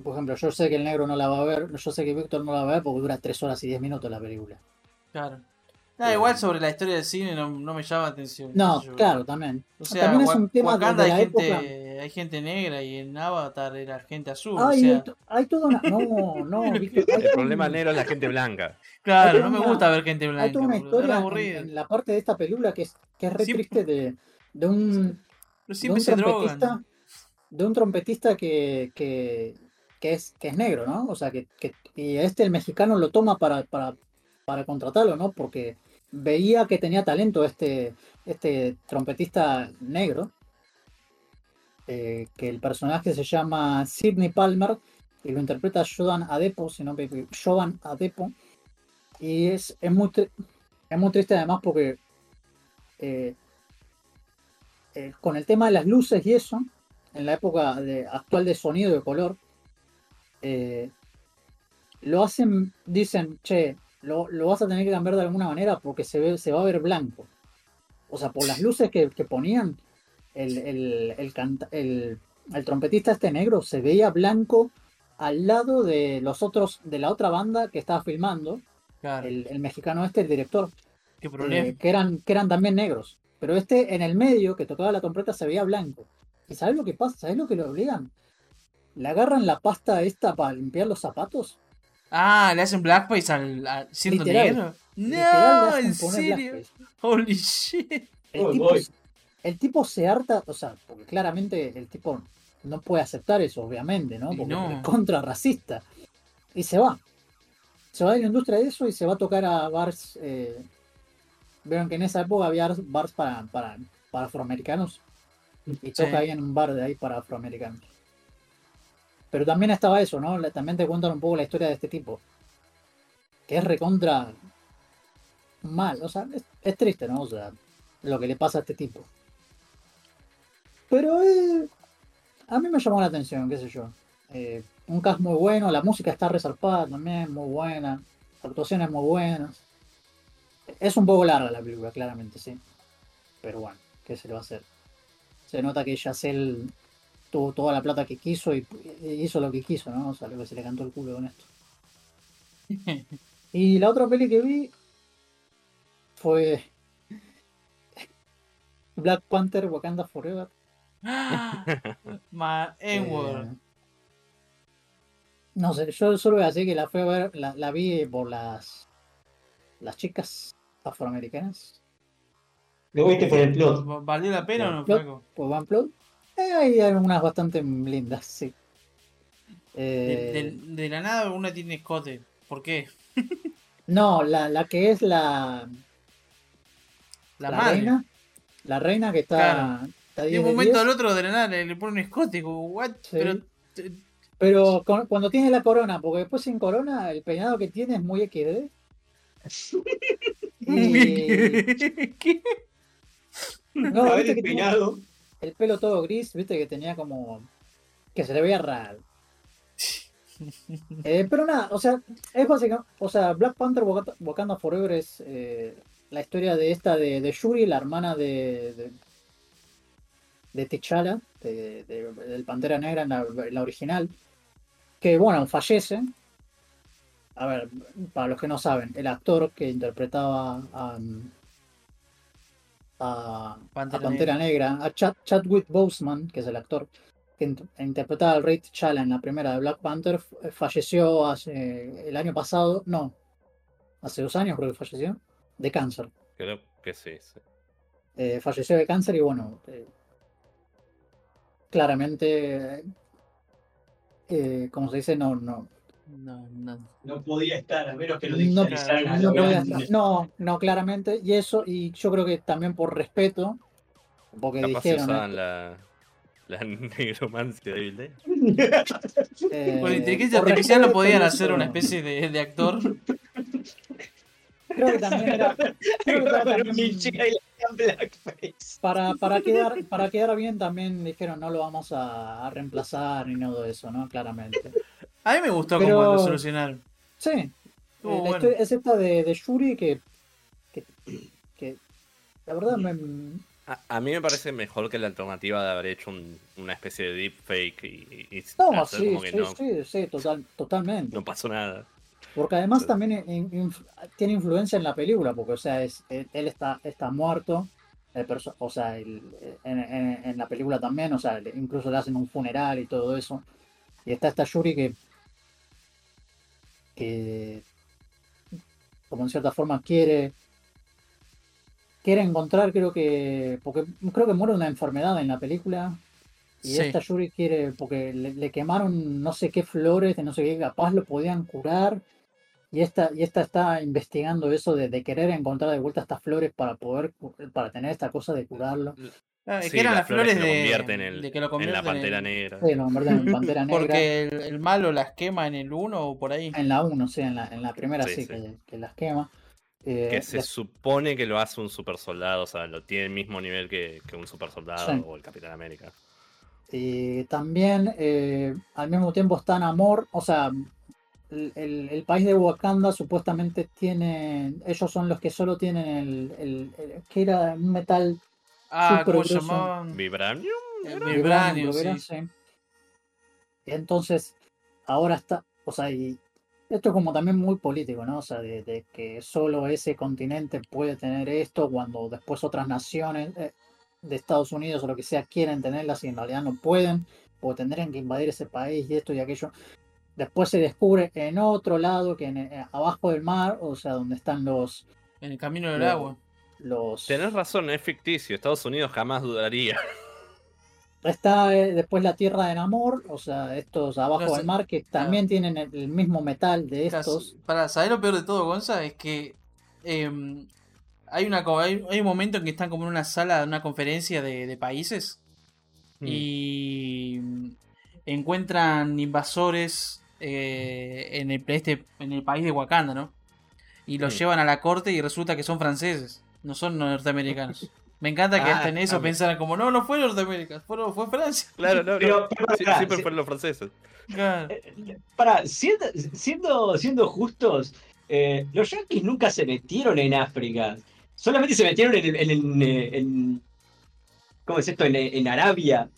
S1: Por ejemplo, yo sé que el negro no la va a ver, yo sé que Víctor no la va a ver porque dura 3 horas y 10 minutos la película.
S2: Claro. Ah, igual sobre la historia del cine no, no me llama la atención.
S1: No,
S2: yo.
S1: claro, también.
S2: O sea,
S1: también es un tema de,
S2: Wakanda
S1: de la
S2: hay,
S1: época.
S2: gente, hay gente negra y en Avatar era gente azul.
S1: Ay,
S2: o sea,
S1: hay, hay toda una. No, no, Víctor.
S3: El problema
S1: un-
S3: negro es la gente blanca.
S2: claro, no me gusta ver gente blanca.
S1: Hay toda una historia en, en la parte de esta película que es, que es re
S2: Siempre-
S1: triste de, de un
S2: Pero
S1: de
S2: siempre
S1: un
S2: se
S1: trompetista,
S2: drogan.
S1: de un trompetista que, que, que es, que es negro, ¿no? O sea, que, que- y este el mexicano lo toma para, para, para contratarlo, ¿no? Porque veía que tenía talento este, este trompetista negro, eh, que el personaje se llama Sidney Palmer y lo interpreta Jodan Adepo, si no Adepo, y es, es, muy, es muy triste además porque eh, eh, con el tema de las luces y eso, en la época actual de sonido y de color, lo hacen, dicen, che, lo, lo vas a tener que cambiar de alguna manera porque se, ve, se va a ver blanco. O sea, por las luces que, que ponían, el, el, el canta- el- trompetista este negro se veía blanco al lado de los otros, de la otra banda que estaba filmando,
S2: Claro,
S1: el, el mexicano este, el director
S2: qué problema.
S1: eh, que, eran, que eran también negros. Pero este en el medio, que tocaba la trompeta, se veía blanco. ¿Y sabes lo que pasa? ¿Sabes lo que le obligan? Le agarran la pasta esta para limpiar los zapatos.
S2: Ah, le hacen blackface al, al- siendo
S1: Literal.
S2: negro.
S1: Literal,
S2: No, en serio.
S1: blackface.
S2: Holy shit.
S1: El, tipo,
S4: uy.
S1: el tipo se harta, o sea, porque claramente el tipo no puede aceptar eso, obviamente, ¿no? Porque
S2: no.
S1: es contra racista. Y se va. se va de la industria de eso y se va a tocar a bars. Eh, Vieron que en esa época había bars para, para, para afroamericanos. Y toca
S2: Sí.
S1: ahí en un bar de ahí para afroamericanos. Pero también estaba eso, ¿no? También te cuentan un poco la historia de este tipo. Que es recontra mal. O sea, es, es triste, ¿no? O sea, lo que le pasa a este tipo. Pero eh, a mí me llamó la atención, qué sé yo. Eh, un cast muy bueno, la música está resarpada también, muy buena. Actuaciones muy buenas. Es un poco larga la película, claramente, sí. Pero bueno, ¿qué se le va a hacer? Se nota que Yacel tuvo toda la plata que quiso y y hizo lo que quiso, ¿no? O sea, lo que se le cantó el culo con esto. Y la otra peli que vi fue Black Panther Wakanda Forever.
S2: Ma N-word.
S1: Eh, no sé, yo solo voy a decir que la fui a ver, la, la vi por las las chicas afroamericanas.
S4: Lo viste por el plot.
S2: ¿Va- ¿Valió la pena o no,
S1: Plot.
S2: Flaco?
S1: Por One Plot. Eh, hay algunas bastante lindas, sí.
S2: De,
S1: Eh,
S2: de- de la nada una tiene escote. ¿Por qué?
S1: No, la, la que es la,
S2: La,
S1: la
S2: madre.
S1: reina. La reina que está,
S2: Claro.
S1: está
S2: De
S1: 10
S2: un momento
S1: 10,
S2: al otro de la nada le, le pone un escote. Como, what?
S1: Sí.
S2: Pero.
S1: Pero con- cuando tiene la corona, porque después sin corona el peinado que tiene es muy XD. Y-
S2: ¿Qué?
S1: No,
S4: A ver el peinado.
S1: El pelo todo gris, viste que tenía como que se le veía raro. Eh, pero nada, o sea, es básicamente, o sea, Black Panther Wakanda, Forever es eh, la historia de esta de, de Shuri, la hermana de de, de T'Challa, de, de- del Pantera Negra en la, la original, que bueno, fallece. A ver, para los que no saben, el actor que interpretaba a, a, a
S2: Pantera
S1: Pantera Negra, a Chad- Chadwick Boseman, que es el actor que int- interpretaba al Rey T'Challa en la primera de Black Panther, f- falleció hace el año pasado, no, hace dos años creo que falleció, de cáncer.
S3: Creo que sí, sí.
S1: Eh, falleció de cáncer y bueno, eh, claramente, eh, eh, como se dice, no, no,
S2: No, no.
S4: No podía estar, a menos que lo
S1: No-
S4: digitalizaran
S1: no,
S4: lo
S1: podía
S4: grande.
S1: estar- no, no, claramente, y eso, y yo creo que también por respeto, porque
S3: Capaz
S1: dijeron,
S3: usaban
S1: ¿eh?
S3: la, la negromancia de Bill Day.
S1: Eh,
S2: Con inteligencia
S1: por
S2: artificial no
S1: respeto,
S2: podían
S1: y
S2: hacer una especie de, de actor.
S1: Creo que también era, creo que también- para, para, quedar, para quedar bien también dijeron no lo vamos a, a reemplazar ni nada de eso, ¿no? Claramente.
S2: A mí me gustó
S1: Pero-
S2: cómo lo solucionaron.
S1: Sí, eh,
S2: Estuvo
S1: la
S2: bueno.
S1: historia es esta de, de Yuri que, que, que la verdad me,
S3: A, a mí me parece mejor que la alternativa de haber hecho un- una especie de deepfake y, y
S1: No, sí,
S3: como que
S1: sí,
S3: no,
S1: sí, sí, total, totalmente.
S3: no pasó nada.
S1: Porque además también inf- tiene influencia en la película, porque o sea, es, él, está, está muerto, el perso- o sea, el- en, en- en la película también, o sea, incluso le hacen un funeral y todo eso. Y está esta Yuri que, que como en cierta forma quiere quiere encontrar, creo que, porque creo que muere una enfermedad en la película. Y
S2: Sí.
S1: esta Yuri quiere, porque le, le quemaron no sé qué flores, de no sé qué, capaz lo podían curar. Y esta, y esta está investigando eso de, de querer encontrar de vuelta estas flores para poder, para tener esta cosa de curarlo.
S2: Ah,
S3: Sí,
S2: que eran las flores,
S3: que lo
S2: de,
S3: convierten en,
S2: de que lo
S3: en
S2: convierten
S3: la pantera
S2: en-
S3: negra.
S1: Sí, lo convierten en pantera negra.
S2: Porque el, el malo las quema en el 1 o por ahí.
S1: En la 1, sí, en la, en la primera sí,
S3: Sí, sí.
S1: Que, que las quema. Eh,
S3: Que se supone que lo hace un super soldado, o sea, lo tiene el mismo nivel que, que un super soldado
S1: Sí.
S3: o el Capitán América.
S1: Y también eh, al mismo tiempo está en amor, o sea, el, el- el país de Wakanda supuestamente tiene, ellos son los que solo tienen el, el- el- que era un metal
S2: Ah, ¿cómo se?
S3: Vibranium.
S1: Vibranium,
S2: sí.
S1: entonces, ahora está, o sea, y esto es como también muy político, ¿no? O sea, de, de que solo ese continente puede tener esto cuando después otras naciones eh, de Estados Unidos o lo que sea quieren tenerlas y en realidad no pueden, o tendrían que invadir ese país y esto y aquello. Después se descubre en otro lado, que en- eh, abajo del mar, o sea, donde están los...
S2: En el camino del agua.
S1: Los
S3: Tenés razón, es ficticio. Estados Unidos jamás dudaría.
S1: Está eh, después la tierra de Namor, o sea, estos abajo
S2: No
S1: del mar que
S2: claro.
S1: también tienen el, el mismo metal de estos.
S2: Para saber lo peor de todo, Gonza, es que em, hay, una, hay, hay un momento en que están como en una sala de una conferencia de, de países
S3: Mm.
S2: y encuentran invasores eh, en, el, este, en el país de Wakanda, ¿no? Y los
S3: Mm.
S2: llevan a la corte y resulta que son franceses, no son norteamericanos. Me encanta que
S3: Ah,
S2: hasta en eso pensaran como, no, no fue Norteamérica, fue, fue Francia.
S3: Claro, no, no.
S4: Pero,
S3: siempre
S4: si-
S3: fueron los franceses.
S2: Claro.
S4: Para, siendo, siendo, siendo justos, eh, los yanquis nunca se metieron en África. Solamente se metieron en, en, en, en- ¿cómo es esto? En, en Arabia.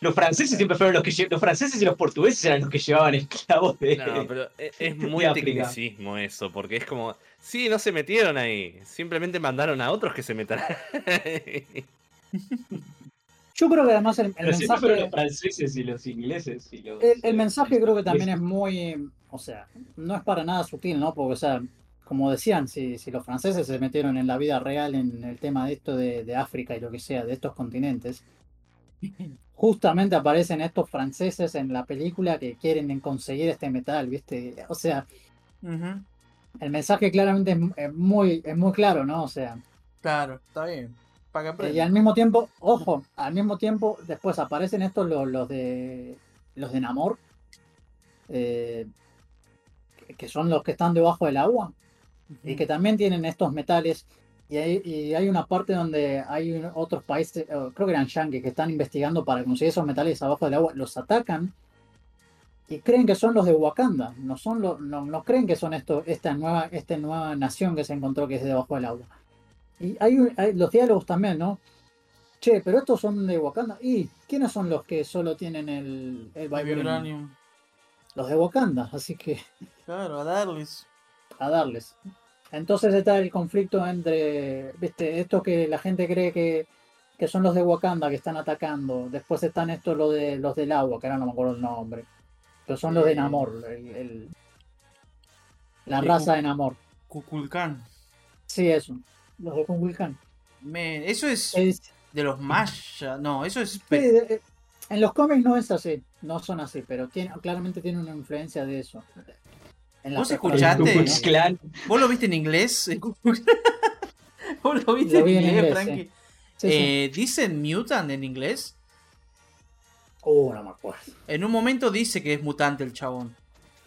S4: Los franceses siempre fueron los que los franceses y los portugueses eran los que llevaban esclavos de.
S3: No, pero e- es muy tecnicismo eso, porque es como, sí, no se metieron ahí, simplemente mandaron a otros que se metan.
S1: Yo creo que además el, el
S4: fueron los
S1: mensaje,
S4: franceses y los ingleses. Y los,
S1: el, el mensaje creo que también es muy, o sea, no es para nada sutil, ¿no? Porque, o sea, como decían, si, si los franceses se metieron en la vida real en el tema de esto de, de África y lo que sea, de estos continentes, justamente aparecen estos franceses en la película que quieren conseguir este metal, ¿viste? O sea, el mensaje claramente es, es muy, es muy claro, ¿no? O sea,
S2: Claro, está bien. Para que
S1: Eh, y al mismo tiempo, ojo, al mismo tiempo, después aparecen estos los, los de los de Namor, eh, que- que son los que están debajo del agua y que también tienen estos metales. Y hay, y hay una parte donde hay un- otros países, eh, creo que eran yankees, que están investigando para conseguir esos metales abajo del agua, los atacan y creen que son los de Wakanda, no son los, no, no creen que son esto, esta nueva, esta nueva nación que se encontró que es debajo del agua. Y hay, un- hay los diálogos también, ¿no? Che, pero estos son de Wakanda. ¿Y quiénes son los que solo tienen el, el vibranium. Los de Wakanda, así que
S2: Claro, a darles.
S1: a darles. Entonces está el conflicto entre, viste, estos que la gente cree que, que son los de Wakanda que están atacando. Después están estos los de los del agua, que ahora no me acuerdo el nombre. Pero son los de
S2: Eh.
S1: Namor, el- el- la raza de Namor.
S2: Kukulkan.
S1: Sí, eso. Los de Kukulkan.
S2: Men, eso es
S1: Es-
S2: de los Maya. No, eso es.
S1: en los cómics no es así, no son así, pero tiene, claramente tiene una influencia de eso.
S2: ¿Vos escuchaste?
S4: Ku Klux Klan.
S2: ¿Vos lo viste en inglés? ¿Vos lo viste
S1: Lo
S2: en
S1: vi en
S2: inglés,
S1: inglés,
S2: Frankie?
S1: Sí, sí.
S2: Eh, ¿Dicen mutant en inglés?
S1: Uh, no me acuerdo.
S2: En un momento dice que es mutante el chabón.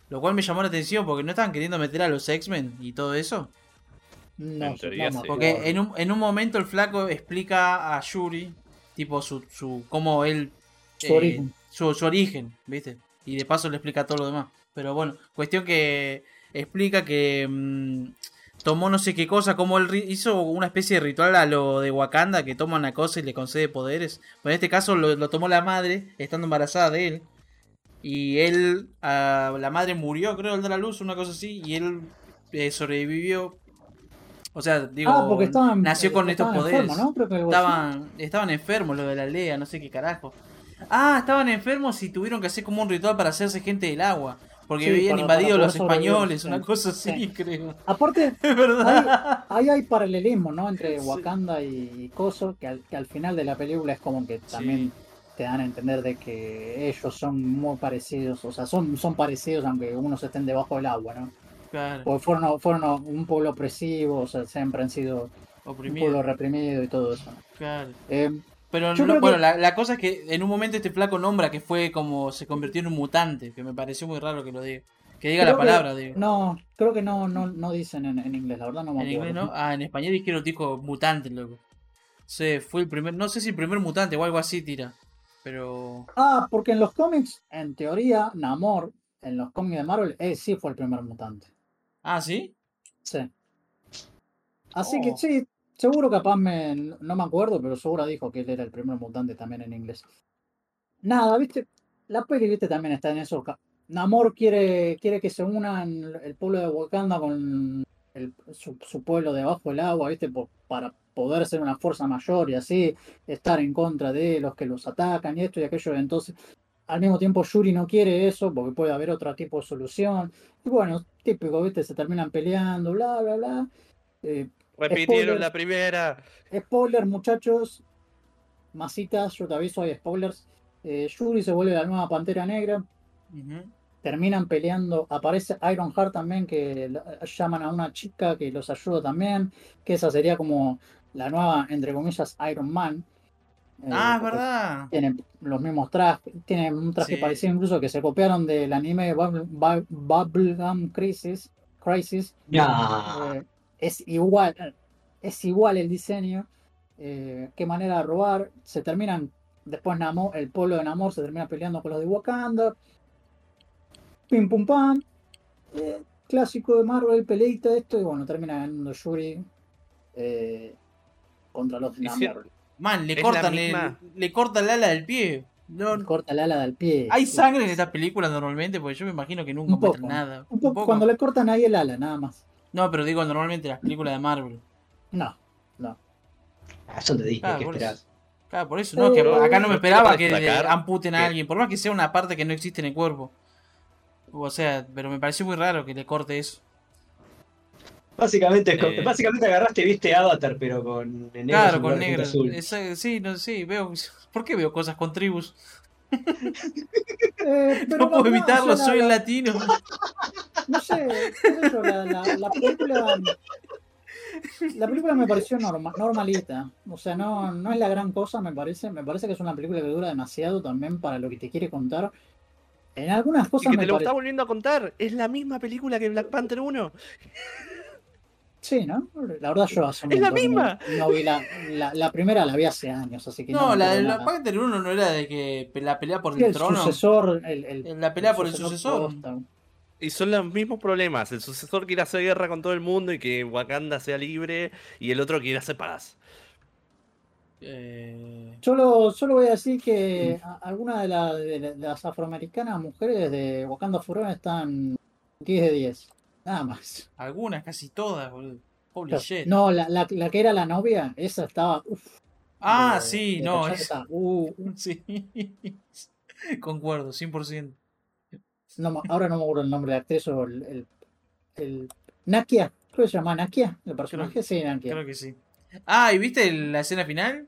S2: Lo cual me llamó la atención porque no estaban queriendo meter a los X-Men y todo eso.
S1: No,
S3: En
S1: sé,
S3: teoría
S1: no me
S3: sí.
S2: Porque en un, en un momento el flaco explica a Yuri, tipo su, su cómo él...
S1: Su origen.
S2: Su, su origen, ¿viste? Y de paso le explica todo lo demás. Pero bueno, cuestión que explica que mm, tomó no sé qué cosa, como él hizo una especie de ritual a lo de Wakanda, que toma una cosa y le concede poderes. Pero en este caso lo, lo tomó la madre, estando embarazada de él. Y él, la madre murió, creo, al dar a luz, una cosa así, y él eh, sobrevivió. O sea, digo,
S1: ah, porque estaban,
S2: nació con estos
S1: estaban
S2: poderes. Estaban, estaban enfermos los de la aldea, no sé qué carajo. Ah, estaban enfermos y tuvieron que hacer como un ritual para hacerse gente del agua. Porque
S1: Sí,
S2: habían
S1: para-
S2: invadido
S1: para
S2: los españoles, una cosa así,
S1: Sí.
S2: creo.
S1: Aparte,
S2: Es verdad.
S1: ahí hay paralelismo, ¿no? Entre. Wakanda y, Coso, que al, que al final de la película es como que también te dan a entender de que ellos son muy parecidos, o sea, son, son parecidos aunque unos estén debajo del agua, ¿no?
S2: Claro,
S1: Porque fueron, fueron un pueblo opresivo, o sea, siempre han sido un
S2: oprimido.
S1: pueblo reprimido y todo eso.
S2: Claro.
S1: Eh,
S2: Pero no- bueno,
S1: que-
S2: la, la cosa es que en un momento este flaco nombra que fue como se convirtió en un mutante, que me pareció muy raro que lo diga. Que diga
S1: Creo
S2: la
S1: que-
S2: palabra, digo.
S1: no, creo que no, no, no dicen en, en inglés, la verdad no me
S2: En
S1: acuerdo.
S2: inglés no. Ah, en español dijeron dijo mutante, loco. Sí, fue el primer, no sé si el primer mutante o algo así tira. Pero
S1: Ah, porque en los cómics, en teoría, Namor, en los cómics de Marvel, eh, sí fue el primer mutante.
S2: Ah, ¿sí?
S1: Sí. Así que
S2: Oh.
S1: sí, seguro capaz me, no me acuerdo, pero seguro dijo que él era el primer mutante también en inglés. Nada, viste, la peli, viste, también está en eso. Namor quiere, quiere que se unan el pueblo de Wakanda con su, su pueblo debajo del agua, viste, por- para poder ser una fuerza mayor y así estar en contra de los que los atacan y esto y aquello. Entonces, al mismo tiempo Yuri no quiere eso porque puede haber otro tipo de solución. Y bueno, típico, viste, se terminan peleando, bla, bla, bla. Eh,
S3: Repitieron
S1: Spoiler.
S3: la primera.
S1: Spoiler, muchachos. masitas, yo te aviso, hay spoilers. Eh, Yuri se vuelve la nueva Pantera Negra. Terminan peleando. Aparece Iron Heart también, que la- llaman a una chica que los ayuda también. Que esa sería como la nueva, entre comillas, Iron Man. Eh,
S2: Ah, es verdad.
S1: Tienen los mismos trajes. Tienen un traje
S2: Sí.
S1: parecido incluso que se copiaron del anime Bubble, Bu- Bubblegum Crisis. Crisis eh, es igual, es igual el diseño. eh, qué manera de robar. Se terminan, después Namor, el pueblo de Namor se termina peleando con los de Wakanda. Pim pum pam. Eh, clásico de Marvel, peleita esto, y bueno, termina ganando Yuri eh, contra los de Namor.
S2: Man, le cortan, el,
S3: misma-
S2: le cortan el ala del pie. No,
S1: Corta el ala del pie.
S2: ¿Hay
S1: Sí.
S2: sangre en estas películas normalmente? Porque yo me imagino que nunca
S1: Un poco.
S2: nada.
S1: Un poco, cuando le cortan ahí el ala, nada más.
S2: No, pero digo normalmente las películas de Marvel.
S1: No, no.
S4: Ah, son de Disney,
S2: Ah,
S4: ¿qué esperás?
S2: Claro, por eso, ¿no? Que
S1: Eh,
S2: acá no me esperaba que amputen a alguien, por más que sea una parte que no existe en el cuerpo. O sea, pero me pareció muy raro que le corte eso.
S4: Básicamente,
S3: Eh.
S4: básicamente agarraste, viste Avatar, pero con negro
S2: Claro, con negro.
S4: azul.
S2: Esa- sí, no sí, veo. ¿Por qué veo cosas con tribus?
S1: Eh, pero
S2: No puedo evitarlo, soy
S1: la-
S2: latino.
S1: No sé, sé yo, la, la- la película. La película me pareció norma- normalita. O sea, no, no es la gran cosa, me parece. Me parece que es una película que dura demasiado también para lo que te quiere contar. En algunas
S3: Y
S1: cosas
S3: que
S1: me
S3: te lo está volviendo a contar. Es la misma película que Black Panther 1.
S1: Sí, ¿no? La verdad, yo hace
S3: ¡Es la
S1: no-
S3: misma!
S1: No, vi la, la, la primera, la vi hace años, así que no.
S2: No, la la. Panther 1 no era de que la pelea por
S1: Sí,
S2: el
S1: el
S2: trono.
S1: sucesor. El, el-
S2: La pelea por el sucesor.
S3: Y son los mismos problemas. El sucesor quiere hacer guerra con todo el mundo y que Wakanda sea libre. Y el otro quiere hacer paz.
S2: Eh,
S1: Solo, solo voy a decir que a- algunas de, la- de la- de las afroamericanas mujeres de Wakanda Forever están 10 de 10. Nada más.
S2: algunas, casi todas, boludo. Holy shit.
S1: No, la, la, la que era la novia, esa estaba. uf,
S2: ah,
S1: de-
S2: sí,
S1: de
S2: no. es-
S1: uh, uh,
S2: Sí. Concuerdo, 100%.
S1: no ahora no me acuerdo el nombre de actriz o el. el, el- Nakia, creo que se llama Nakia, el personaje, sí, Nakia.
S2: Creo que sí. Ah, ¿y viste la escena final?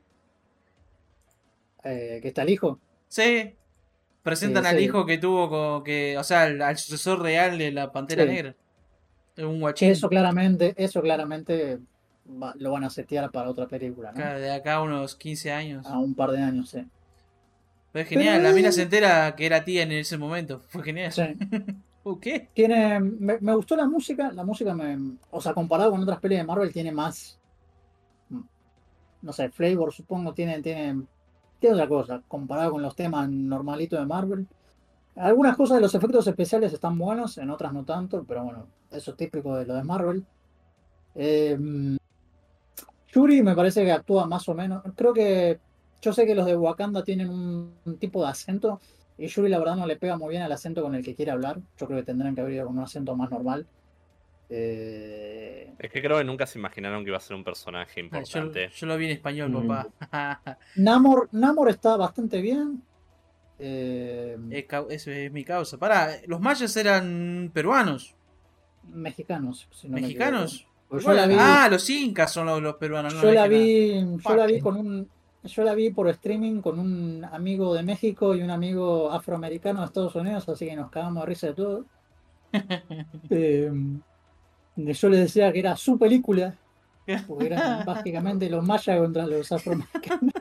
S1: Eh, que está el hijo.
S2: Sí. Presentan
S1: Sí,
S2: al
S1: sí.
S2: hijo que tuvo con que, o sea, al, al sucesor real de la Pantera
S1: Sí.
S2: Negra. Es un
S1: Que
S2: guachín.
S1: eso claramente, eso claramente va- lo van a setear para otra película, ¿no?
S2: De acá a unos 15 años.
S1: A un par de años, sí.
S2: Pero es genial,
S1: Pero-
S2: la mina se entera que era tía en ese momento. Fue genial.
S1: Sí.
S2: ¿Uh, ¿Qué?
S1: Tiene, me, me gustó la música, la música me, o sea, comparado con otras pelis de Marvel tiene más, mm, no sé, flavor supongo, tiene, tiene, tiene otra cosa, comparado con los temas normalitos de Marvel. Algunas cosas de los efectos especiales están buenos, en otras no tanto, pero bueno, eso es típico de lo de Marvel. Eh, Yuri me parece que actúa más o menos, creo que, yo sé que los de Wakanda tienen un, un tipo de acento, y Yuri la verdad no le pega muy bien al acento con el que quiere hablar. Yo creo que tendrán que haber ido con un acento más normal. Eh,
S3: Es que creo que nunca se imaginaron que iba a ser un personaje
S2: Yo,
S3: importante.
S2: yo lo vi en español,
S4: Mm.
S2: papá.
S1: Namor, Namor está bastante bien. Eh,
S2: Eso es mi causa. Pará, los mayas eran peruanos.
S1: Mexicanos. si no me
S2: ¿Mexicanos?
S1: Pues yo la vi,
S2: Ah, los incas son los, los peruanos. no
S1: yo la vi, yo la vi con un, yo la vi por streaming con un amigo de México y un amigo afroamericano de Estados Unidos, así que nos cagamos de risa de todo. Eh, yo les decía que era su película, porque eran básicamente los mayas contra los afroamericanos.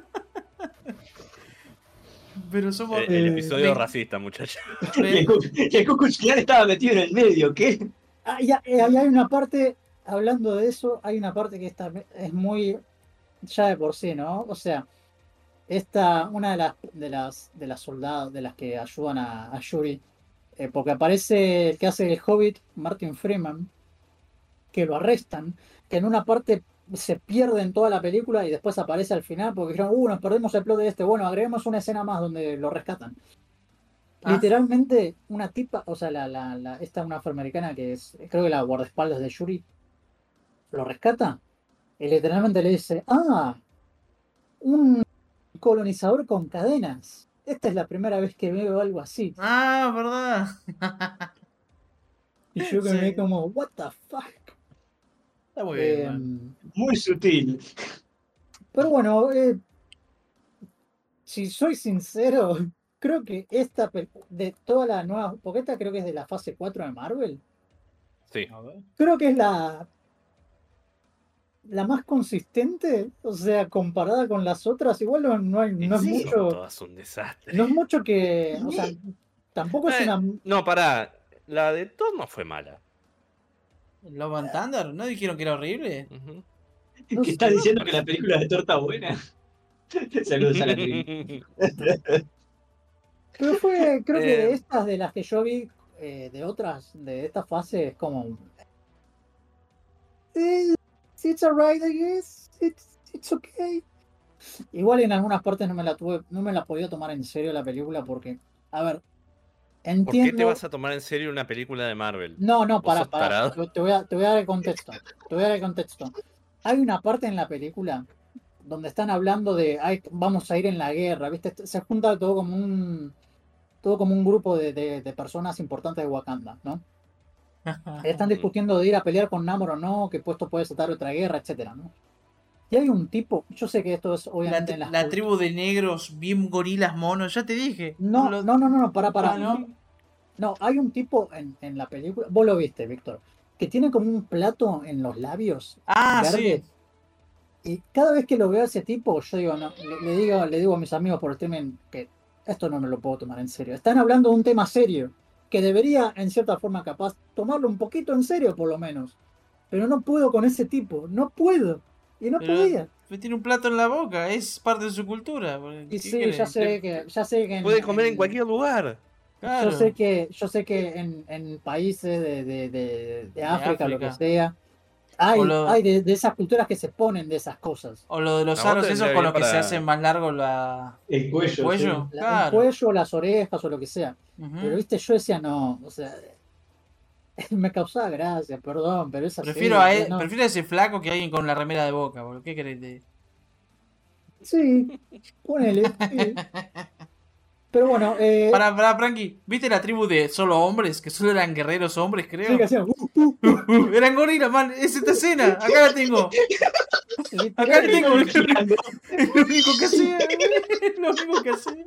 S2: Pero somos.
S3: Eh, el
S1: eh,
S3: episodio
S2: me-
S3: racista, muchachos.
S4: El, el estaba metido en el medio, ¿qué?
S1: Ah, eh, hay una parte, hablando de eso, hay una parte que está, es muy ya de por sí, ¿no? O sea, esta, una de las de las de las soldados, de las que ayudan a, a Yuri, eh, porque aparece el que hace el Hobbit, Martin Freeman, que lo arrestan, que en una parte se pierde en toda la película y después aparece al final porque dijeron, uh, nos perdemos el plot de este, bueno, agreguemos una escena más donde lo rescatan.
S2: Ah.
S1: Literalmente, una tipa, o sea, la, la, la- esta una afroamericana que es, creo que la guardaespaldas de Yuri, lo rescata y literalmente le dice, ah, un colonizador con cadenas. Esta es la primera vez que veo algo así.
S2: Ah, verdad.
S1: Y yo que
S2: Sí.
S1: me quedé como, what the fuck.
S2: Está muy bien.
S1: Eh,
S2: man.
S4: Muy sutil.
S1: pero bueno, eh, si soy sincero, creo que esta de toda la nueva, porque esta creo que es de la fase 4 de Marvel,
S3: Sí.
S1: Creo que es la la más consistente, o sea, comparada con las otras, igual no, no hay, no es mucho,
S3: todas un desastre.
S1: no es mucho que, o sea, tampoco es
S3: Eh,
S1: una,
S3: No, pará. La de Thor no fue mala.
S2: Love and Thunder, ¿no dijeron que era horrible?
S1: No
S4: ¿Qué estás diciendo que la película de Thor está buena? Saludos a la.
S1: pero fue, creo que de
S3: Eh.
S1: estas de las que yo vi, eh, de otras, de esta fase, es como, eh, it's alright, I guess, it's, it's okay. Igual en algunas partes no me la tuve, no me la podía tomar en serio la película porque, a ver,
S3: ¿Por qué
S1: entiendo.
S3: te vas a tomar en serio una película de Marvel?
S1: No, no,
S3: ¿Vos
S1: para, para. te voy a, te voy a dar el contexto. Te voy a dar el contexto. Hay una parte en la película donde están hablando de "Ay, vamos a ir en la guerra, ¿viste? Se junta todo como un todo como un grupo de, de- de personas importantes de Wakanda, ¿no? Están discutiendo de ir a pelear con Namor o no, que puesto puede desatar otra guerra, etcétera, ¿no? Y hay un tipo, yo sé que esto es
S2: La,
S1: obviamente
S2: tri-
S1: en las
S2: la tribu de negros, bien gorilas monos, ya te dije.
S1: No, no, no, no, no, para, para.
S2: Ah, ¿no?
S1: No, hay un tipo en, en la película, vos lo viste, Víctor, que tiene como un plato en los labios
S2: Ah,
S1: verdes.
S2: sí.
S1: Y cada vez que lo veo a ese tipo, yo digo, no, le, le digo, le digo a mis amigos por streaming que esto no me lo puedo tomar en serio. Están hablando de un tema serio, que debería, en cierta forma, capaz, tomarlo un poquito en serio, por lo menos. Pero no puedo con ese tipo, no puedo. Y no
S2: Pero-
S1: podía.
S2: Tiene un plato en la boca, es parte de su cultura.
S1: Y
S2: ¿Qué
S1: sí, ya sé que, ya sé que en-
S3: Puede comer en cualquier lugar.
S2: Claro.
S1: Yo sé que, yo sé que en, en países de, de, de, de África, lo que sea, hay,
S2: lo-
S1: de, de esas culturas que se ponen de esas cosas.
S2: O lo de los aros
S3: vendría
S2: con los que se hacen más largo la...
S4: El
S2: el
S4: cuello.
S2: cuello.
S1: La-
S2: Claro.
S1: El cuello, las orejas o lo que sea. Pero viste, yo decía no, o sea, me causaba gracia, perdón, pero es así.
S2: Prefiero, a
S1: o sea,
S2: él-
S1: no.
S2: prefiero a ese flaco que a alguien con la remera de boca, boludo. ¿Qué querés? de-
S1: Sí, ponele. sí. Pero bueno, eh,
S2: Pará, pará, Frankie. ¿Viste la tribu de solo hombres? Que solo eran guerreros hombres, creo.
S1: sí, que hacían, uh, uh,
S2: Uh, eran gorilas, man. Es esta escena. Acá la tengo. Acá la tengo. Es lo único que hacía. Es lo único que hacía.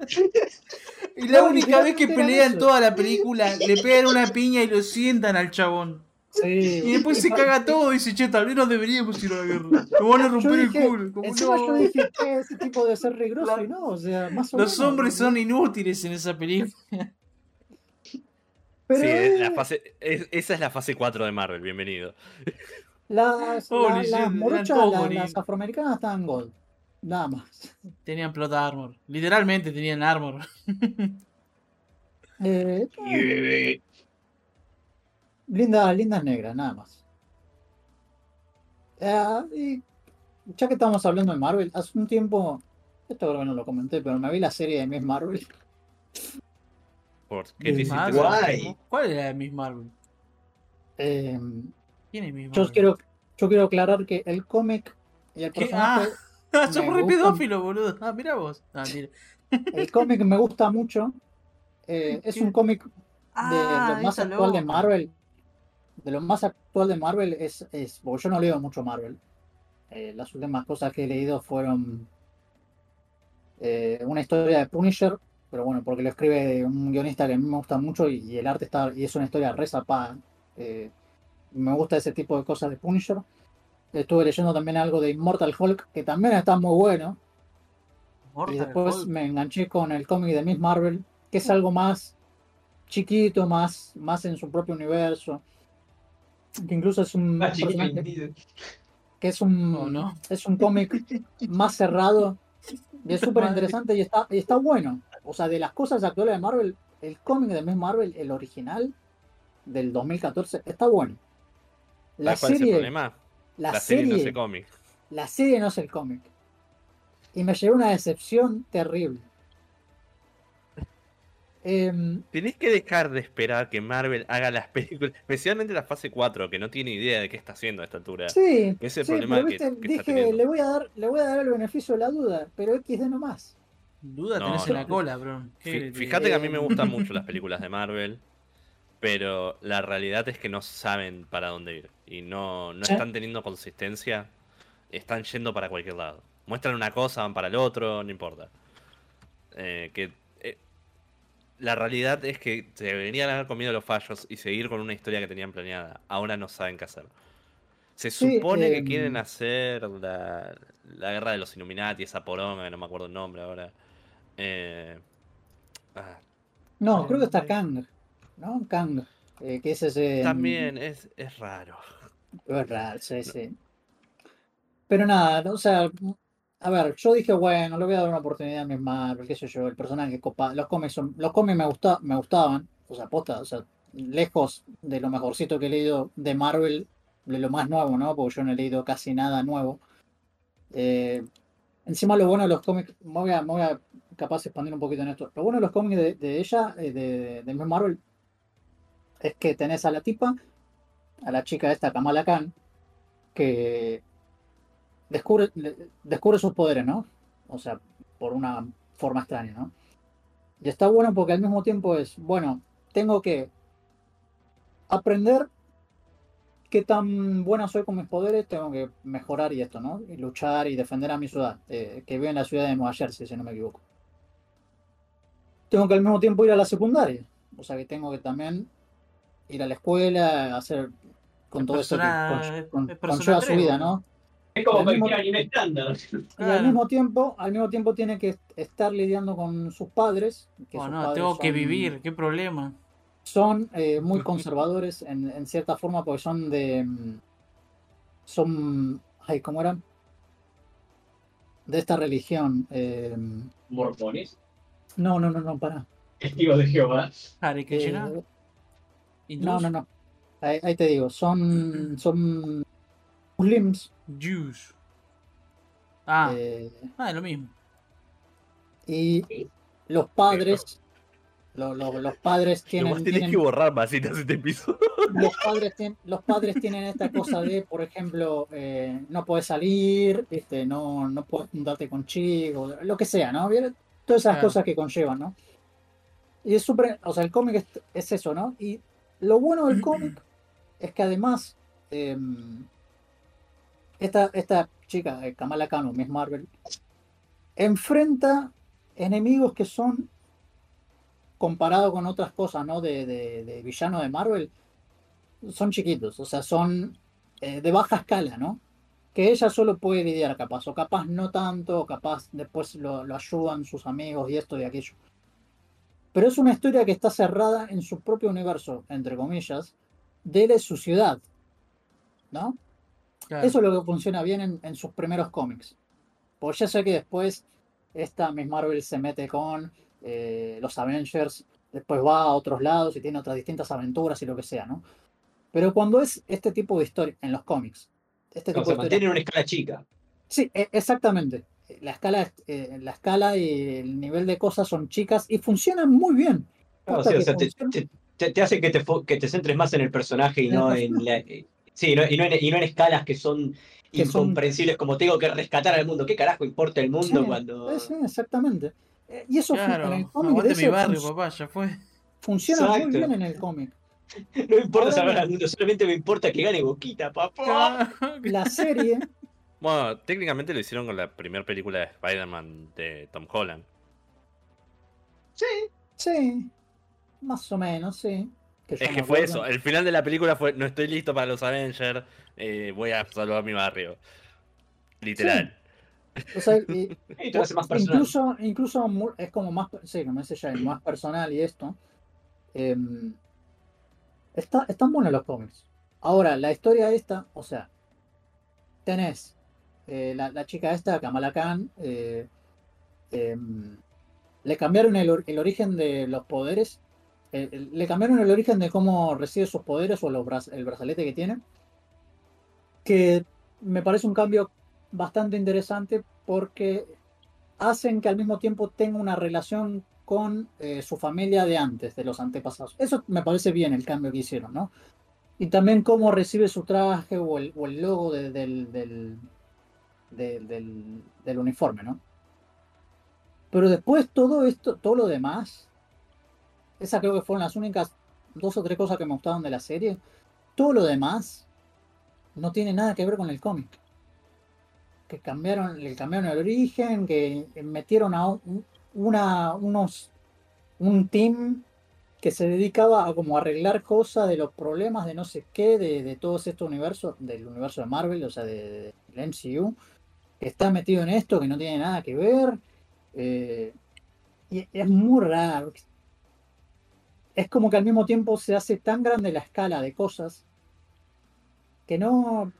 S2: Y la única vez que pelean toda la película, le pegan una piña y lo sientan al chabón.
S1: Sí.
S2: Y después se caga todo y dice, che, tal vez no deberíamos ir a la guerra. Nos van a romper el culo. Como,
S1: encima
S2: no.
S1: yo dije que ese tipo de ser riguroso
S2: La-
S1: y no, o sea, más o
S2: Los
S1: menos.
S2: hombres son inútiles en esa película.
S1: Pero
S3: sí, es la fase, es- esa es la fase 4 de Marvel, bienvenido.
S1: las,
S2: Holy
S1: la- las la-
S2: gorilas.
S1: las afroamericanas estaban gold. Nada más.
S2: Tenían plot armor. Literalmente tenían armor.
S1: Eh, lindas, lindas negras, nada más. Eh, y ya que estamos hablando de Marvel, hace un tiempo, esto creo que no lo comenté, pero me vi la serie de Miss Marvel.
S3: ¿Por qué te
S1: Miss
S3: hiciste
S2: Marvel.
S4: Guay.
S2: ¿Cuál era Miss Marvel?
S1: Eh,
S2: ¿Quién es Miss
S1: yo
S2: Marvel?
S1: quiero, yo quiero aclarar que el cómic y el
S2: ¿Qué?
S1: personaje,
S2: Ah, re pedófilo, boludo. Ah, mira vos. Ah, mira.
S1: el cómic me gusta mucho. Eh, es un cómic de
S2: Ah,
S1: lo más actual de. Marvel. De lo más actual de Marvel es, es porque yo no leo mucho Marvel. Eh, las últimas cosas que he leído fueron eh, una historia de Punisher, pero bueno, porque lo escribe un guionista que a mí me gusta mucho y, y el arte está y es una historia re zarpada. Eh, me gusta ese tipo de cosas de Punisher. Estuve leyendo también algo de Immortal Hulk, que también está muy bueno. Y después
S2: Hulk.
S1: me enganché con el cómic de Miss Marvel, que es algo más chiquito, más, más en su propio universo. Que incluso es un personaje- que es un
S2: Oh, no.
S1: es un cómic más cerrado y es súper interesante y está, y está bueno. O sea, de las cosas actuales de Marvel, el cómic de Miss Marvel, el original del 2014, está bueno. La
S3: ¿Sabes cuál es el
S1: serie,
S3: problema?
S1: la,
S3: La serie no
S1: serie,
S3: se cómic.
S1: la serie no es el cómic. Y me llevé una decepción terrible. Em,
S3: Tenés que dejar de esperar que Marvel haga las películas, especialmente la fase 4, que no tiene idea de qué está haciendo a esta altura.
S1: sí,
S3: Ese es el
S1: sí,
S3: problema
S1: pero
S3: que-
S1: viste,
S3: que está
S1: dije,
S3: teniendo.
S1: le voy a dar, le voy a dar el beneficio de la duda, pero XD nomás.
S2: Duda
S3: No,
S2: tenés en
S3: no.
S2: la cola, bro. ¿Qué
S3: Fí-
S2: querés que te
S3: Fíjate que a mí
S1: Eh,
S3: me gustan mucho las películas de Marvel, pero la realidad es que no saben para dónde ir y no, no están teniendo consistencia, están yendo para cualquier lado. Muestran una cosa, van para el otro, no importa. eh, que eh, la realidad es que se deberían haber comido los fallos y seguir con una historia que tenían planeada. Ahora no saben qué hacer. Se
S1: Sí,
S3: supone que
S1: em,
S3: quieren hacer la, la guerra de los Illuminati, esa poronga, no me acuerdo el nombre ahora. Eh, ah,
S1: No, creo que está Kang, ¿no? Kang, eh, que es ese...
S3: también es, es raro.
S1: Es raro, sí, sí. Pero nada, o sea, a ver, yo dije, bueno, le voy a dar una oportunidad a Miss Marvel, qué sé yo, el personaje copa, los cómics son, los cómics me gusta, me gustaban, o sea, posta, o sea, lejos de lo mejorcito que he leído de Marvel, de lo más nuevo, ¿no? Porque yo no he leído casi nada nuevo. Eh, encima lo bueno de los cómics, me voy a, voy a capaz expandir un poquito en esto. Lo bueno de los cómics de, ella, eh, de, de Marvel, es que tenés a la tipa, a la chica esta, Kamala Khan, que descubre, descubre sus poderes, ¿no? O sea, por una forma extraña, ¿no? Y está bueno porque al mismo tiempo es, bueno, tengo que aprender qué tan buena soy con mis poderes, tengo que mejorar y esto, ¿no? Y luchar y defender a mi ciudad, eh, que vive en la ciudad de Nueva Jersey, si no me equivoco. Tengo que al mismo tiempo ir a la secundaria, o sea que tengo que también ir a la escuela, hacer con todo eso que con- con-
S5: persona
S1: su vida. ¿no?
S4: Es como
S1: Al mismo-
S4: cualquier anime estándar.
S1: Y al mismo tiempo, al mismo tiempo tiene que estar lidiando con sus padres. Que
S5: Oh,
S1: sus
S5: no,
S1: padres
S5: tengo que
S1: son-
S5: vivir, qué problema.
S1: Son eh, muy conservadores en, en cierta forma porque son de. mm, Son. Ay, ¿cómo eran? De esta religión. eh,
S4: Mormones.
S1: no, no, no, no, para.
S4: Testigos de Jehová.
S5: Hare Krishna,
S1: no,
S5: hindús,
S1: no, no. Ahí, ahí te digo, son. Son. Muslims.
S5: Jews. Ah,
S1: eh,
S5: ah, es lo mismo.
S1: y los padres. lo- lo- los padres tienen.
S3: vos tenés
S1: tienen-
S3: que borrar masitas este piso.
S1: los padres, tien- los padres tienen esta cosa de, por ejemplo, eh, no puedes salir, este, no, no puedes juntarte con chicos, lo que sea, ¿no? ¿Vieron? Todas esas
S5: Claro.
S1: cosas que conllevan, ¿no? Y es súper, o sea, el cómic es, es eso, ¿no? Y lo bueno del cómic es que además, eh, esta, esta chica, Kamala Khan, o Miss Marvel, enfrenta enemigos que son, comparado con otras cosas, ¿no? De, de, de villano de Marvel, son chiquitos, o sea, son eh, de baja escala, ¿no? Que ella solo puede lidiar capaz, o capaz no tanto, o capaz después lo, lo ayudan sus amigos y esto y aquello. Pero es una historia que está cerrada en su propio universo, entre comillas, de su ciudad, ¿no?
S5: Claro.
S1: Eso es lo que funciona bien en, en sus primeros cómics. Pues ya sé que después esta Miss Marvel se mete con eh, los Avengers, después va a otros lados y tiene otras distintas aventuras y lo que sea, ¿no? Pero cuando es este tipo de historia en los cómics, este tipo
S4: se
S1: de
S4: mantiene
S1: historia,
S4: una escala chica.
S1: sí, e- exactamente. La escala, es- eh, la escala y el nivel de cosas son chicas y funcionan muy bien.
S4: Sí, o sea, te, hace que te, que te centres más en el personaje y no en la. Sí, no- y, no en, y no en escalas que son
S1: Que son-
S4: incomprensibles, como tengo que rescatar al mundo. ¿Qué carajo importa el mundo
S1: Sí,
S4: cuando.?
S1: sí, exactamente. Eh, Y eso
S5: Claro,
S1: en el cómic de
S5: mi barrio,
S1: fun-
S5: papá, ya fue.
S1: funciona muy bien en el cómic.
S4: No me importa
S1: Ahora-
S4: salvar al mundo, solamente me importa que gane Boquita, papá.
S1: La serie
S3: Bueno, técnicamente lo hicieron con la primera película de Spider-Man de Tom Holland.
S1: Sí, más o menos, sí.
S3: Es que fue eso. El final de la película fue: No estoy listo para los Avengers, eh, voy a salvar mi barrio. Literal.
S1: O sea, y-
S4: Y te lo hace más personal.
S1: incluso, incluso es como más, sí, como dice Jay, más personal y esto. em, está, están buenos los cómics. Ahora, la historia esta, o sea, tenés eh, la, la chica esta, Kamala Khan, eh, em, le cambiaron el, el origen de los poderes, eh, el- le cambiaron el origen de cómo recibe sus poderes o el brazalete que tiene, que me parece un cambio bastante interesante porque hacen que al mismo tiempo tenga una relación con eh, su familia de antes, de los antepasados. Eso me parece bien el cambio que hicieron, ¿no? Y también cómo recibe su traje o el, logo de- del, del, del, del- del uniforme, ¿no? Pero después todo esto, todo lo demás, esas creo que fueron las únicas dos o tres cosas que me gustaron de la serie. Todo lo demás no tiene nada que ver con el cómic que cambiaron, le cambiaron el origen, que metieron a un, una, unos, un team que se dedicaba a como arreglar cosas de los problemas de no sé qué, de, de todos estos universos, del universo de Marvel, o sea, de, del MCU, que está metido en esto, que no tiene nada que ver. eh, y es muy raro. Es como que al mismo tiempo se hace tan grande la escala de cosas que no,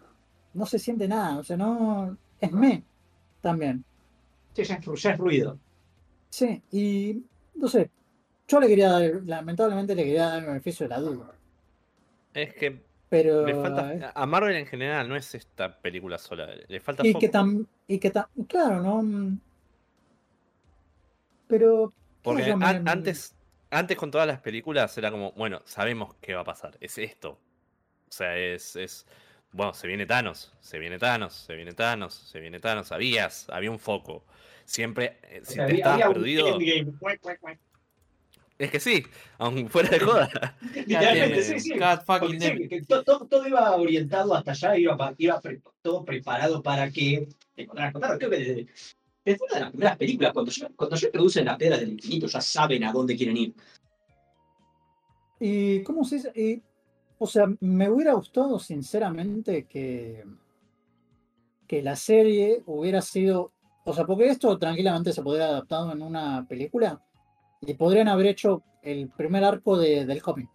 S1: no se siente nada. O sea, no. Es me también.
S4: Sí, ya, es, ru- ya es ruido.
S1: Sí, y no sé. Yo le quería dar, lamentablemente le quería dar el beneficio de la duda.
S3: Es que
S1: Pero.
S3: le falta. A Marvel en general no es esta película sola. Le falta
S1: y
S3: foco.
S1: que tam, y que tam, claro, ¿no? Pero.
S3: Porque an- antes, antes con todas las películas era como, bueno, sabemos qué va a pasar. Es esto. O sea, es, es. Bueno, se viene Thanos, se viene Thanos, se viene Thanos, se viene Thanos. Sabías, había un foco. Siempre, eh, si te
S4: Había-
S3: estabas perdido. Es que sí, aunque fuera de joda.
S4: Literalmente, sí, sí. Porque que todo, iba orientado hasta allá, iba, iba pre- todo preparado para que te encontraras con Thanos. Creo que desde, desde una de las primeras películas, cuando ya, cuando ya introducen la piedra del infinito, ya saben a dónde quieren ir.
S1: Y, ¿cómo se dice? O sea, me hubiera gustado sinceramente que, que la serie hubiera sido, o sea, porque esto tranquilamente se podría haber adaptado en una película y podrían haber hecho el primer arco de- del cómic.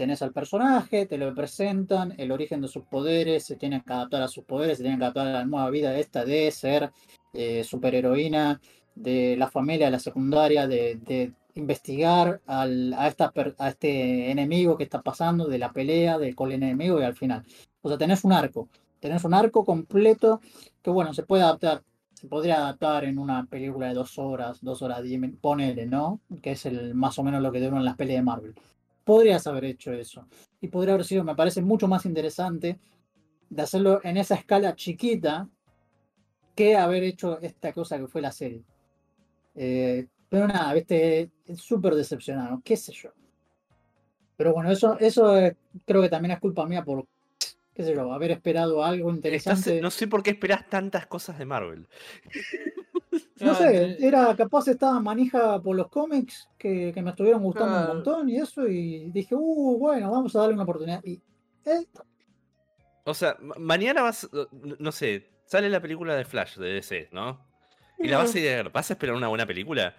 S1: Tenés al personaje, te lo presentan, el origen de sus poderes, se tienen que adaptar a sus poderes, se tienen que adaptar a la nueva vida esta de ser eh, superheroína, de la familia, de la secundaria, de, investigar al- a, este enemigo que está pasando, de la pelea, del con el enemigo y al final. O sea, tenés un arco, tenés un arco completo que bueno, se puede adaptar, se podría adaptar en una película de dos horas, dos horas ponele, ¿no? Que es el más o menos lo que duran las peleas de Marvel. Podrías haber hecho eso. Y podría haber sido, me parece, mucho más interesante de hacerlo en esa escala chiquita que haber hecho esta cosa que fue la serie. Eh, pero nada, viste, súper decepcionado, qué sé yo. Pero bueno, eso, eso eh, creo que también es culpa mía por, qué sé yo, haber esperado algo
S3: Estás-
S1: interesante.
S3: no sé por qué esperás tantas cosas de Marvel.
S1: No sé, era capaz estaba manija por los cómics que, que me estuvieron gustando
S2: Claro.
S1: un montón y eso, y dije, uh, bueno, vamos a darle una oportunidad. Y, eh,
S3: O sea, ma- mañana vas. no- sé, sale la película de Flash de DC, ¿no? Y la vas a ir a ver. ¿Vas a esperar una buena película?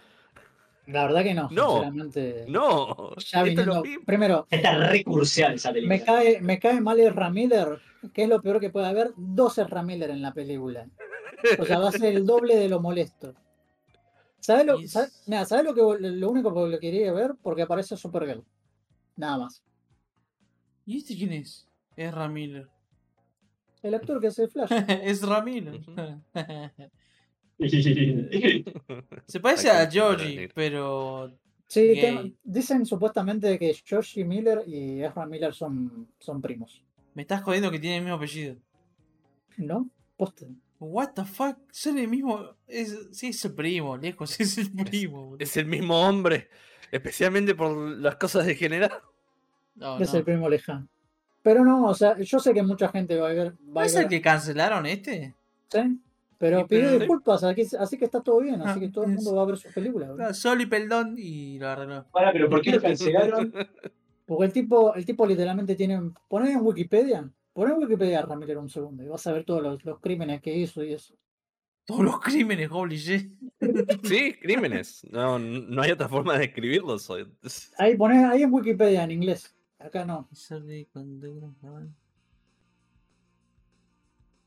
S1: la verdad que no,
S3: No,
S1: sinceramente.
S3: No.
S1: Ya
S3: es
S1: viniendo,
S3: mismo.
S1: primero,
S4: Está recursial esa película.
S1: me cae, me cae mal el Ramiller, que es lo peor que puede haber, 12 Ramiller en la película. O sea, va a ser el doble de lo molesto. ¿Sabes lo, sabe- mira, ¿sabes lo, que, lo único que lo quería ver? Porque aparece Supergirl. Nada más.
S2: ¿Y este quién es? Es Ramiller.
S1: El actor que hace Flash.
S2: es Ramiller. Se parece a Georgie, pero.
S1: Sí, dicen supuestamente que Joshi Miller y Ezra Miller son, son primos.
S2: Me estás jodiendo que tiene el mismo apellido.
S1: ¿No? Posta.
S2: What the fuck? Son el mismo. Es, sí, es el primo, lejos, es el primo. boludo.
S3: Es el mismo hombre. Especialmente por las cosas de general.
S2: No,
S1: es
S2: no.
S1: el primo lejano. Pero no, o sea, yo sé que mucha gente va a ver.
S2: ¿No
S1: Va a
S2: es
S1: ver
S2: el que cancelaron este?
S1: ¿sí? Pero pidió
S2: pero-
S1: disculpas, así, así que está todo bien, así
S2: Ah,
S1: que todo el
S2: es-
S1: mundo va a ver sus películas. boludo.
S2: No, Sol y Peldón y lo arregló.
S4: Ahora, pero ¿por qué lo cancelaron?
S1: Porque el tipo, el tipo literalmente tiene. Poné en Wikipedia. Poné en Wikipedia a Ramírez un segundo y vas a ver todos los, los crímenes que hizo y eso.
S2: Todos los crímenes, holy shit.
S3: Sí, crímenes. No, no hay otra forma de escribirlos.
S1: Ahí poné, ahí en Wikipedia en inglés. Acá no.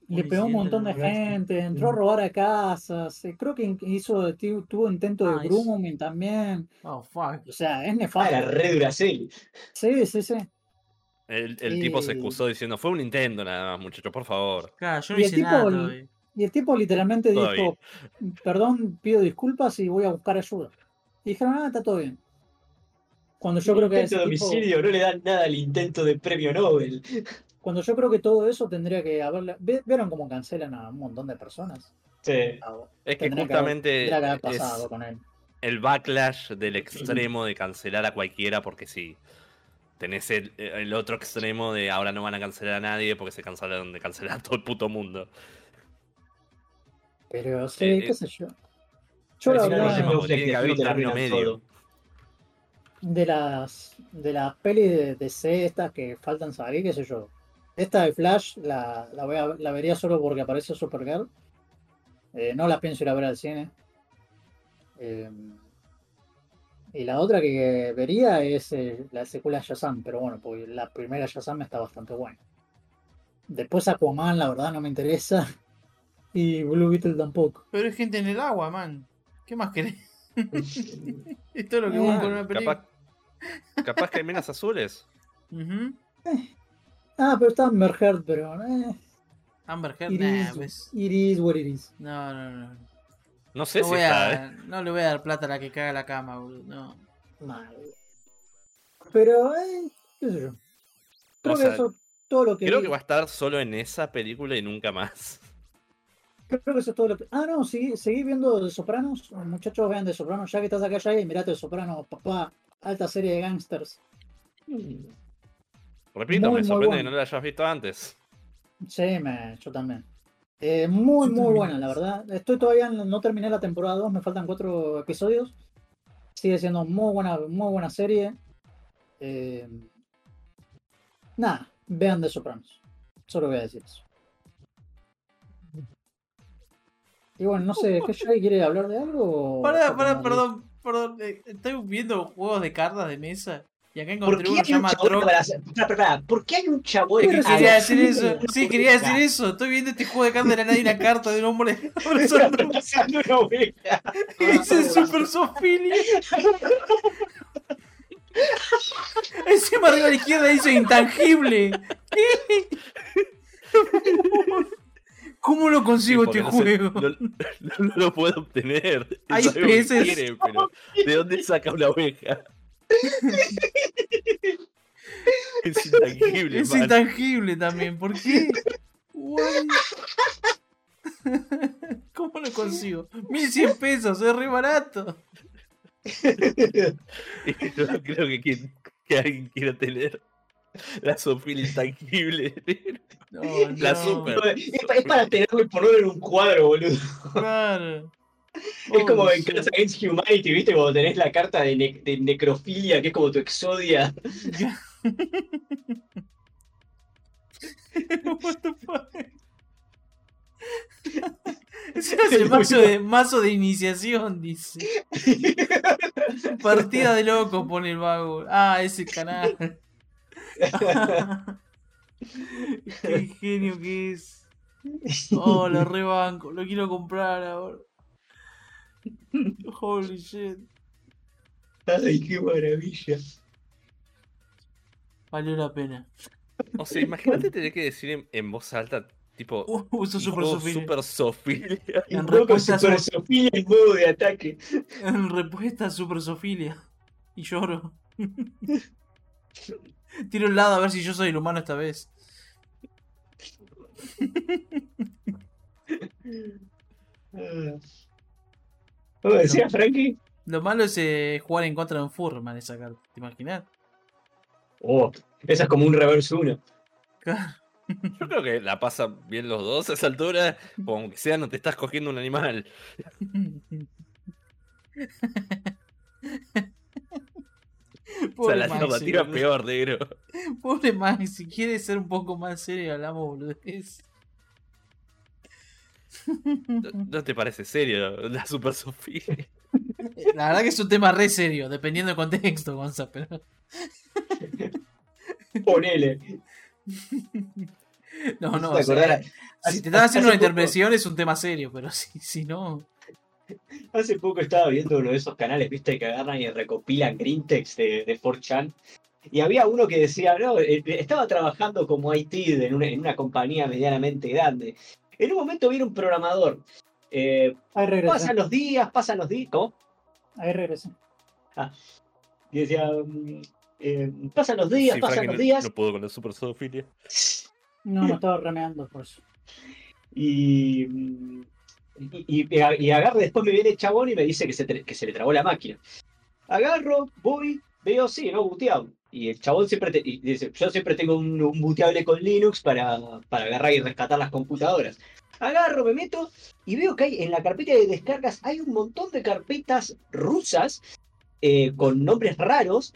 S1: Le pegó un montón de
S2: la
S1: gente, entró a robar a casas. eh, Creo que hizo, tu- tuvo intento
S2: Ah,
S1: de
S2: hizo-
S1: grooming también.
S2: Oh, fuck.
S1: O sea, es
S4: Ah,
S1: nefasto.
S4: era re Duracell.
S1: Sí, sí, sí.
S3: El, el tipo se excusó diciendo, fue un intento nada más, muchachos, por favor.
S2: Claro, yo no
S1: Y el
S2: hice
S1: tipo,
S2: nada todavía.
S1: Y el tipo literalmente dijo, perdón, pido disculpas y voy a buscar ayuda. Y dijeron, ah, está todo bien. Cuando yo creo que ese
S4: de
S1: tipo-
S4: no le dan nada al intento de premio Nobel.
S1: cuando yo creo que todo eso tendría que haberle. ¿Ve- ¿Vieron cómo cancelan a un montón de personas?
S4: Sí.
S1: Ah,
S3: Es que
S1: tendría que haber-
S3: justamente
S1: que haber
S3: es
S1: pasado con él.
S3: el backlash del extremo de cancelar a cualquiera porque sí. Tenés el, el otro extremo de ahora no van a cancelar a nadie porque se cancelaron de cancelar a todo el puto mundo.
S1: Pero sí,
S3: Eh,
S1: qué
S3: eh.
S1: sé yo. Yo
S3: medio.
S4: todo.
S1: de las de las pelis de DC estas que faltan salir, qué sé yo. Esta de Flash la, la, voy a- la vería solo porque aparece Supergirl. Eh, no la pienso ir a ver al cine. Eh, y la otra que vería es eh, la secuela de Shazam, pero bueno, porque la primera Shazam está bastante buena. Después Aquaman, la verdad, no me interesa. Y Blue Beetle tampoco.
S2: Pero es gente en el agua, man. ¿Qué más querés? Esto es lo que
S1: Eh,
S2: busco con una película.
S3: Capaz, capaz que hay menas azules.
S2: Ujú.
S1: Ah, pero está Amber Heard, pero eh,
S2: Amber Heard,
S1: it,
S2: nah,
S1: is,
S2: pues.
S1: it is what it is.
S2: No, no, no.
S3: No sé
S2: No,
S3: si
S2: voy
S3: está,
S2: a-
S3: ¿eh?
S2: no le voy a dar plata a la que caga la cama, boludo. No.
S1: Mal. Pero, eh, qué sé yo. Creo
S3: O
S1: que eso es todo lo que.
S3: Creo
S1: vi.
S3: que va a estar solo en esa película y nunca más.
S1: Creo que eso es todo lo que. Ah, no, seguí, seguí viendo de Sopranos. Muchachos, vean de Sopranos. Ya que estás acá ya y mirate de Sopranos, papá. Alta serie de gangsters.
S3: Repito,
S1: Muy,
S3: me sorprende
S1: bueno.
S3: que no la hayas visto antes.
S1: Sí, me, yo también. Eh, muy, muy buena, la verdad. Estoy todavía, en- no terminé la temporada 2, me faltan cuatro episodios. Sigue siendo muy buena, muy buena serie. Eh, nada, vean de Sopranos. Solo voy a decir eso. Y bueno, no sé, ¿qué Jay quiere hablar de algo?
S2: Pará, pará, perdón, perdón. eh, Estoy viendo juegos de cartas de mesa. Y acá
S4: ¿Por
S2: encontré uno que se
S4: hay
S2: llama
S4: ¿Por qué hay un chabón
S1: Sí,
S4: que
S2: Quería
S1: sí,
S2: decir eso.
S1: sí.
S2: Quería decir eso. Estoy viendo este juego de cartas de la nada y una carta de un hombre abrazando.
S4: Pasando una oveja.
S2: Ese es super sofilia. Encima arriba a la izquierda dice intangible. ¿Cómo lo consigo
S3: Sí,
S2: este juego?
S3: No, no- no lo puedo obtener.
S2: Hay peces.
S3: quiere, pero ¿de dónde saca una oveja? es intangible,
S2: Es
S3: man.
S2: intangible también. ¿Por qué? What? ¿Cómo lo consigo? 1100 pesos, es re barato.
S3: No creo que, quien- que alguien quiera tener la Sofía intangible.
S2: No,
S3: La
S2: no,
S3: super.
S4: Es para tenerlo y ponerlo en un cuadro, boludo.
S2: Claro.
S4: Es como
S2: Holy
S4: en. Cards Against Humanity, ¿viste? Cuando tenés la carta de, ne- de necrofilia, que es como tu exodia.
S2: What the fuck? Ese es el mazo de, mazo de iniciación, dice. Partida de loco pone el vago. Ah, ese canal. Qué genio que es. Oh, lo rebanco. Lo quiero comprar ahora. Holy shit.
S4: Ay, qué maravilla.
S2: Valió la pena.
S3: O sea, imagínate tener que decir en, en voz alta, tipo.
S2: Uh, uso super
S3: "Oh,
S2: Sofía.
S3: super.
S2: En
S4: Invoco
S2: respuesta a
S4: Super
S2: su-
S4: Sofía en modo de ataque.
S2: En respuesta a super Sofilia. Y lloro. Tiro un lado a ver si yo soy el humano esta vez.
S4: ¿Cómo decía Frankie?
S2: Lo malo es eh, jugar en contra de un Furman esa carta. ¿Te imaginas?
S4: Oh, esa es como un reverse 1.
S3: Yo creo que la pasan bien los dos a esa altura. o Aunque sea, no te estás cogiendo un animal. O sea,
S2: Pobre
S3: la
S2: Maxi,
S3: alternativa
S2: boludo.
S3: peor, negro.
S2: Pobre Maxi, si quiere ser un poco más serio, hablamos boludez.
S3: ¿No, no te parece serio la Super Sofía?
S2: La verdad que es un tema re serio, dependiendo del contexto, Gonza, pero.
S4: Ponele.
S2: No, no, si te están haciendo una
S4: poco-
S2: intervención es un tema serio, pero si, si no.
S4: Hace poco estaba viendo uno de esos canales, viste, que agarran y recopilan green text de, de 4chan. Y había uno que decía, no, eh, estaba trabajando como IT en una, en una compañía medianamente grande. En un momento viene un programador. eh,
S1: Ahí regresé.
S4: pasan los días, pasan los días. ¿Cómo?
S1: Ahí regresé.
S4: Y decía, mm, eh, pasan los días,
S3: Sí,
S4: pasan los
S3: no-
S4: días.
S3: No puedo con la Super Sofía.
S1: No, me estaba remeando por eso.
S4: Y, y, y, y agarro, después me viene el chabón y me dice que se, que se le trabó la máquina. Agarro, voy, veo, sí, no, booteado. Y el chabón siempre te- yo siempre tengo un, un con Linux para, para agarrar y rescatar las computadoras. agarro, me meto y veo que hay en la carpeta de descargas hay un montón de carpetas rusas eh, con nombres raros.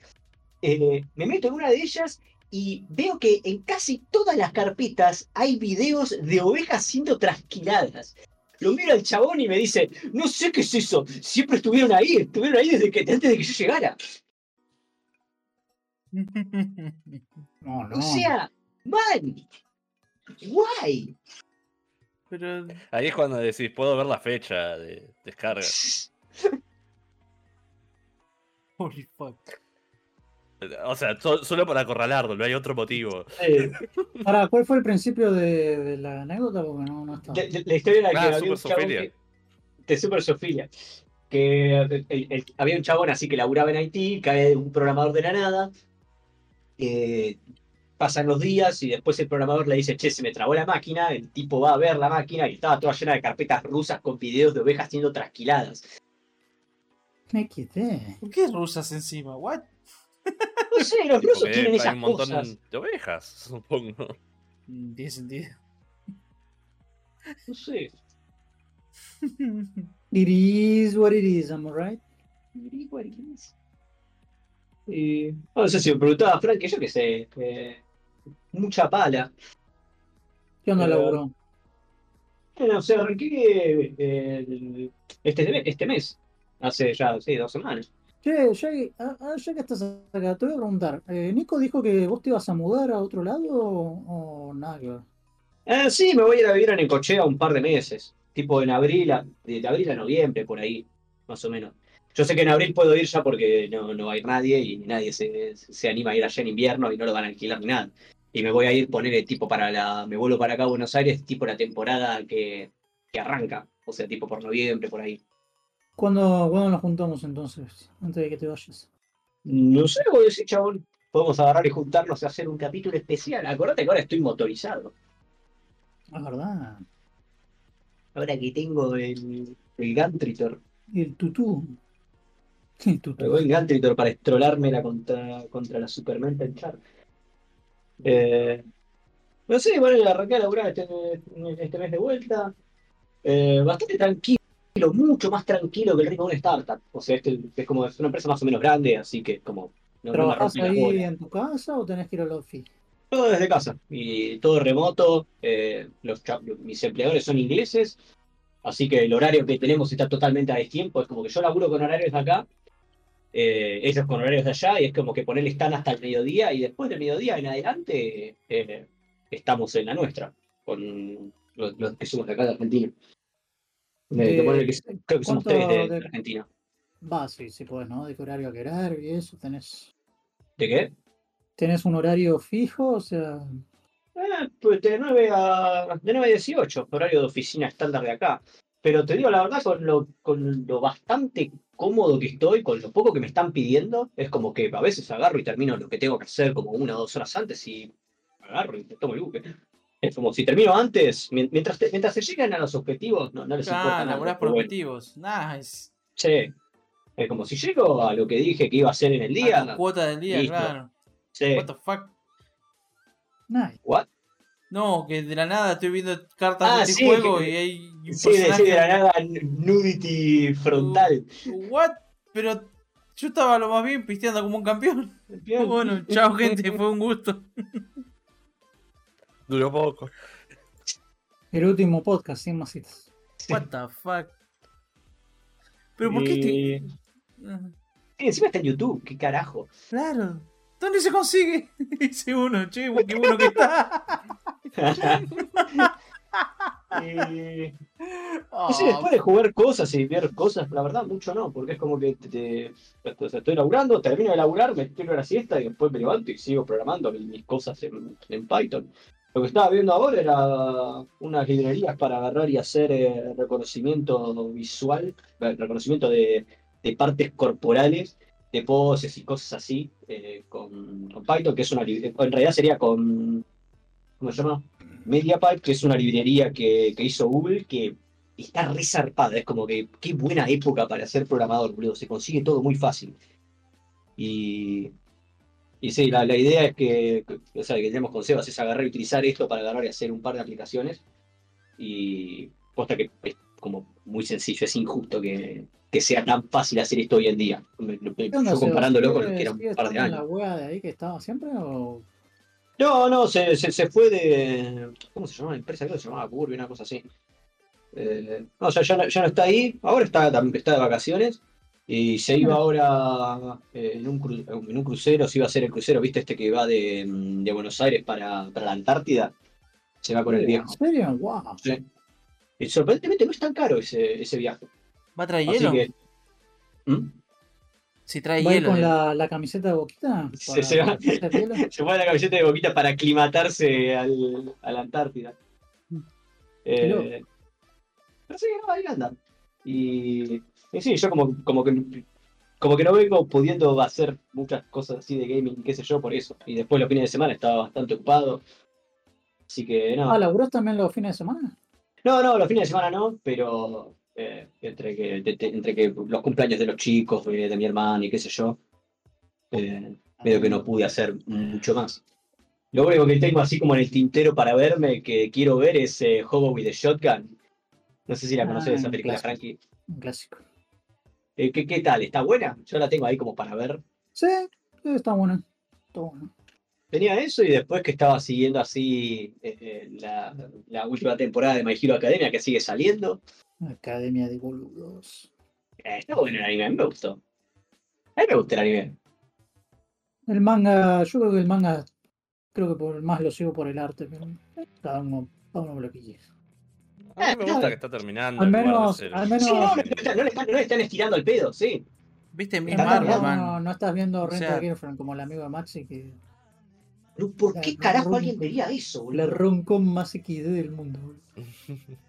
S4: Eh, me meto en una de ellas y veo que en casi todas las carpetas hay videos de ovejas siendo trasquiladas. Lo miro al chabón y me dice, no sé qué es eso, siempre estuvieron ahí, estuvieron ahí desde que, antes de que yo llegara.
S1: No, no.
S4: O sea, man, guay.
S5: Pero.
S3: Ahí es cuando decís, puedo ver la fecha de descarga.
S5: Holy fuck.
S3: O sea, so- solo para acorralarlo, no hay otro motivo.
S4: Eh,
S1: Ahora, ¿cuál fue el principio de, de la anécdota? Porque no, no estaba.
S4: de- de- la historia era que
S3: Ah,
S4: había
S3: Super
S4: un chabón que- de Super Sofilia. Que el- el- había un chabón así que laburaba en Haití, cae un programador de la nada. Eh, pasan los días y después el programador le dice, che, se me trabó la máquina. El tipo va a ver la máquina y estaba toda llena de carpetas rusas con videos de ovejas siendo trasquiladas.
S1: Me quité.
S5: ¿Por qué rusas encima? ¿What?
S4: No sé, los rusos
S3: Porque
S4: tienen
S3: hay
S4: esas
S3: un montón
S4: cosas.
S3: de ovejas, supongo.
S5: Mm, Tiene sentido.
S4: No sé.
S1: It is what it is, am I right?
S4: Y, no sé si me preguntaba Frank, que yo qué sé, eh, mucha pala.
S1: ¿Qué onda,
S4: Eh,
S1: laburo?
S4: Bueno, o sea, arranqué eh, este, este mes, hace ya sí, dos semanas.
S1: Che, ya, que- ah, ah, ya que estás acá, te voy a preguntar. eh, ¿Nico dijo que vos te ibas a mudar a otro lado o, o nada que ver?
S4: Ah, sí, me voy a ir a vivir a Necochea un par de meses, tipo en abril, a, de abril a noviembre, por ahí, más o menos. Yo sé que en abril puedo ir ya porque no, no va a ir nadie y nadie se, se anima a ir allá en invierno y no lo van a alquilar ni nada. Y me voy a ir, poner tipo para la. Me vuelvo para acá a Buenos Aires, tipo la temporada que, que arranca. O sea, tipo por noviembre, por ahí.
S1: ¿Cuándo, ¿Cuándo nos juntamos entonces? Antes de que te vayas.
S4: No sé, voy a decir, chabón. Podemos agarrar y juntarnos a hacer un capítulo especial. Acordate que ahora estoy motorizado.
S1: Es verdad.
S4: Ahora que tengo el, el Gantritor.
S1: El tutú. El tutú.
S4: Me voy en Gantritor para estrolármela contra, contra la Supermental Char. Eh, no sé, bueno, arranqué a laburar este, este mes de vuelta. Eh, bastante tranquilo, mucho más tranquilo que el ritmo de una startup. O sea, este es como es una empresa más o menos grande, así que como no, no me
S1: ¿Trabajás
S4: rompí las
S1: ahí en tu casa o tenés que ir al office?
S4: Todo desde casa y todo remoto. eh, los, mis empleadores son ingleses, así que el horario que tenemos está totalmente a destiempo. Es como que yo laburo con horarios de acá, eh, ellos con horarios de allá, y es como que ponerle están hasta el mediodía y después del mediodía en adelante eh, estamos en la nuestra, con los, los que somos de acá de Argentina. Eh,
S1: De-
S4: que ponerle que- creo que somos
S1: ¿cuánto
S4: tres de,
S1: de-
S4: Argentina.
S1: Va, sí, sí puedes, ¿no? De qué horario a qué horario y eso. ¿Tenés,
S4: ¿De qué?
S1: ¿Tenés un horario fijo? O sea,
S4: Eh, pues de 9 a, de 9 a 18, horario de oficina estándar de acá. Pero te digo la verdad, con lo, con lo bastante cómodo que estoy, con lo poco que me están pidiendo, es como que a veces agarro y termino lo que tengo que hacer como una o dos horas antes y agarro y me tomo el buque. Es como si termino antes, mien- mientras, te- mientras se llegan a los objetivos, no, no les importa
S5: Ah,
S4: nada.
S5: por
S4: bueno,
S5: objetivos. Nice.
S4: che, es como si llego a lo que dije que iba a hacer en el
S5: A
S4: día.
S5: tu cuota del día,
S4: listo.
S5: claro.
S4: che,
S5: What the fuck.
S1: nice.
S4: what?
S5: No, que de la nada estoy viendo cartas
S4: Ah,
S5: de este
S4: sí,
S5: juego
S4: que-
S5: y hay un
S4: Sí, de, sí,
S5: personaje-
S4: de la nada, nudity frontal.
S5: What? Pero yo estaba lo más bien pisteando como un campeón. Bueno, chao gente, fue un gusto.
S3: Duró poco.
S1: El último podcast, sin masitas.
S5: What the fuck. Pero ¿por qué
S4: Y-
S5: este... Ah,
S4: Sí, encima está en YouTube, qué carajo.
S5: Claro. ¿Dónde se consigue? Dice uno, che, qué bueno que está.
S4: Y-
S5: Oh,
S4: sé, después de jugar cosas y ver cosas, la verdad, mucho no, porque es como que te, estoy laburando, termino de laburar, me tiro a la siesta y después me levanto y sigo programando mis cosas en, Python. Lo que estaba viendo ahora era unas librerías para agarrar y hacer eh, reconocimiento visual, eh, reconocimiento de, partes corporales, de poses y cosas así, eh, con, con Python, que es una en realidad sería con, ¿cómo se llama? MediaPipe, que es una librería que, que hizo Google, que está re zarpada. Es como que qué buena época para ser programador, boludo. Se consigue todo muy fácil. Y, y sí, la, la idea es que, que- o sea, que tenemos con Sebas es agarrar y utilizar esto para agarrar y hacer un par de aplicaciones. Y posta que es como muy sencillo, es injusto que, que sea tan fácil hacer esto hoy en día. Me- me-
S1: ¿Qué onda,
S4: Yo comparándolo con
S1: ¿Sigue-
S4: lo que era un par de años.
S1: la de ahí que estaba siempre o...?
S4: No, no, se, se, se fue de. ¿Cómo se llamaba la empresa? Creo que se llamaba Curve, una cosa así. Eh, no, o sea, ya no, ya no está ahí, ahora está, está de vacaciones y se iba ahora eh, en, un cru- en un crucero, se iba a hacer el crucero, ¿viste? Este que va de, mm, de Buenos Aires para, para la Antártida. Se va con el viejo.
S1: ¿En serio? ¡Wow!
S4: Sí. Y sorprendentemente no es tan caro ese, ese viaje.
S5: ¿Va a traer hielo?
S4: que. ¿Mm?
S5: Si trae
S1: ¿Va
S5: hielo.
S1: con la, la camiseta de boquita?
S4: Se- se va-? Se pone la camiseta de boquita para aclimatarse al, a la Antártida. Eh, pero sí, no, ahí anda. Y, y sí, yo como, como que como que no vengo pudiendo hacer muchas cosas así de gaming, qué sé yo, por eso. Y después los fines de semana estaba bastante ocupado. Así que no.
S1: Ah, ¿laburás también los fines de semana?
S4: No, no, los fines de semana no, pero eh, entre, que, de- de- entre que los cumpleaños de los chicos, de, mi hermana y qué sé yo, eh, medio que no pude hacer mucho más. Lo único que tengo así como en el tintero para verme, que quiero ver, es eh, Hobo with the Shotgun. No sé si la
S1: Ah,
S4: conoces esa película,
S1: clásico.
S4: Frankie.
S1: Un clásico.
S4: Eh, ¿qué, ¿Qué tal? ¿Está buena? Yo la tengo ahí como para ver.
S1: Sí, está bueno. Está bueno.
S4: Tenía eso y después que estaba siguiendo así eh, eh, la, la última temporada de My Hero Academia que sigue saliendo.
S1: Academia de boludos.
S4: Eh, está bueno el anime, a mí me gustó. A mí me gusta el anime.
S1: El manga, yo creo que el manga, creo que por más lo sigo por el arte, pero cada uno, cada uno lo que quiere.
S3: A mí me gusta que está terminando.
S1: Al menos, al menos,
S4: Sí, no, no, le están- no le están, no le están estirando el pedo, sí.
S5: ¿Viste mi
S1: no,
S5: man?
S1: no estás viendo
S5: O
S1: Renta
S5: sea-
S1: Girlfriend como el amigo de Maxi que
S4: Pero ¿por qué carajo alguien vería eso,
S1: la
S4: boludo?
S1: roncom más XD del mundo. boludo.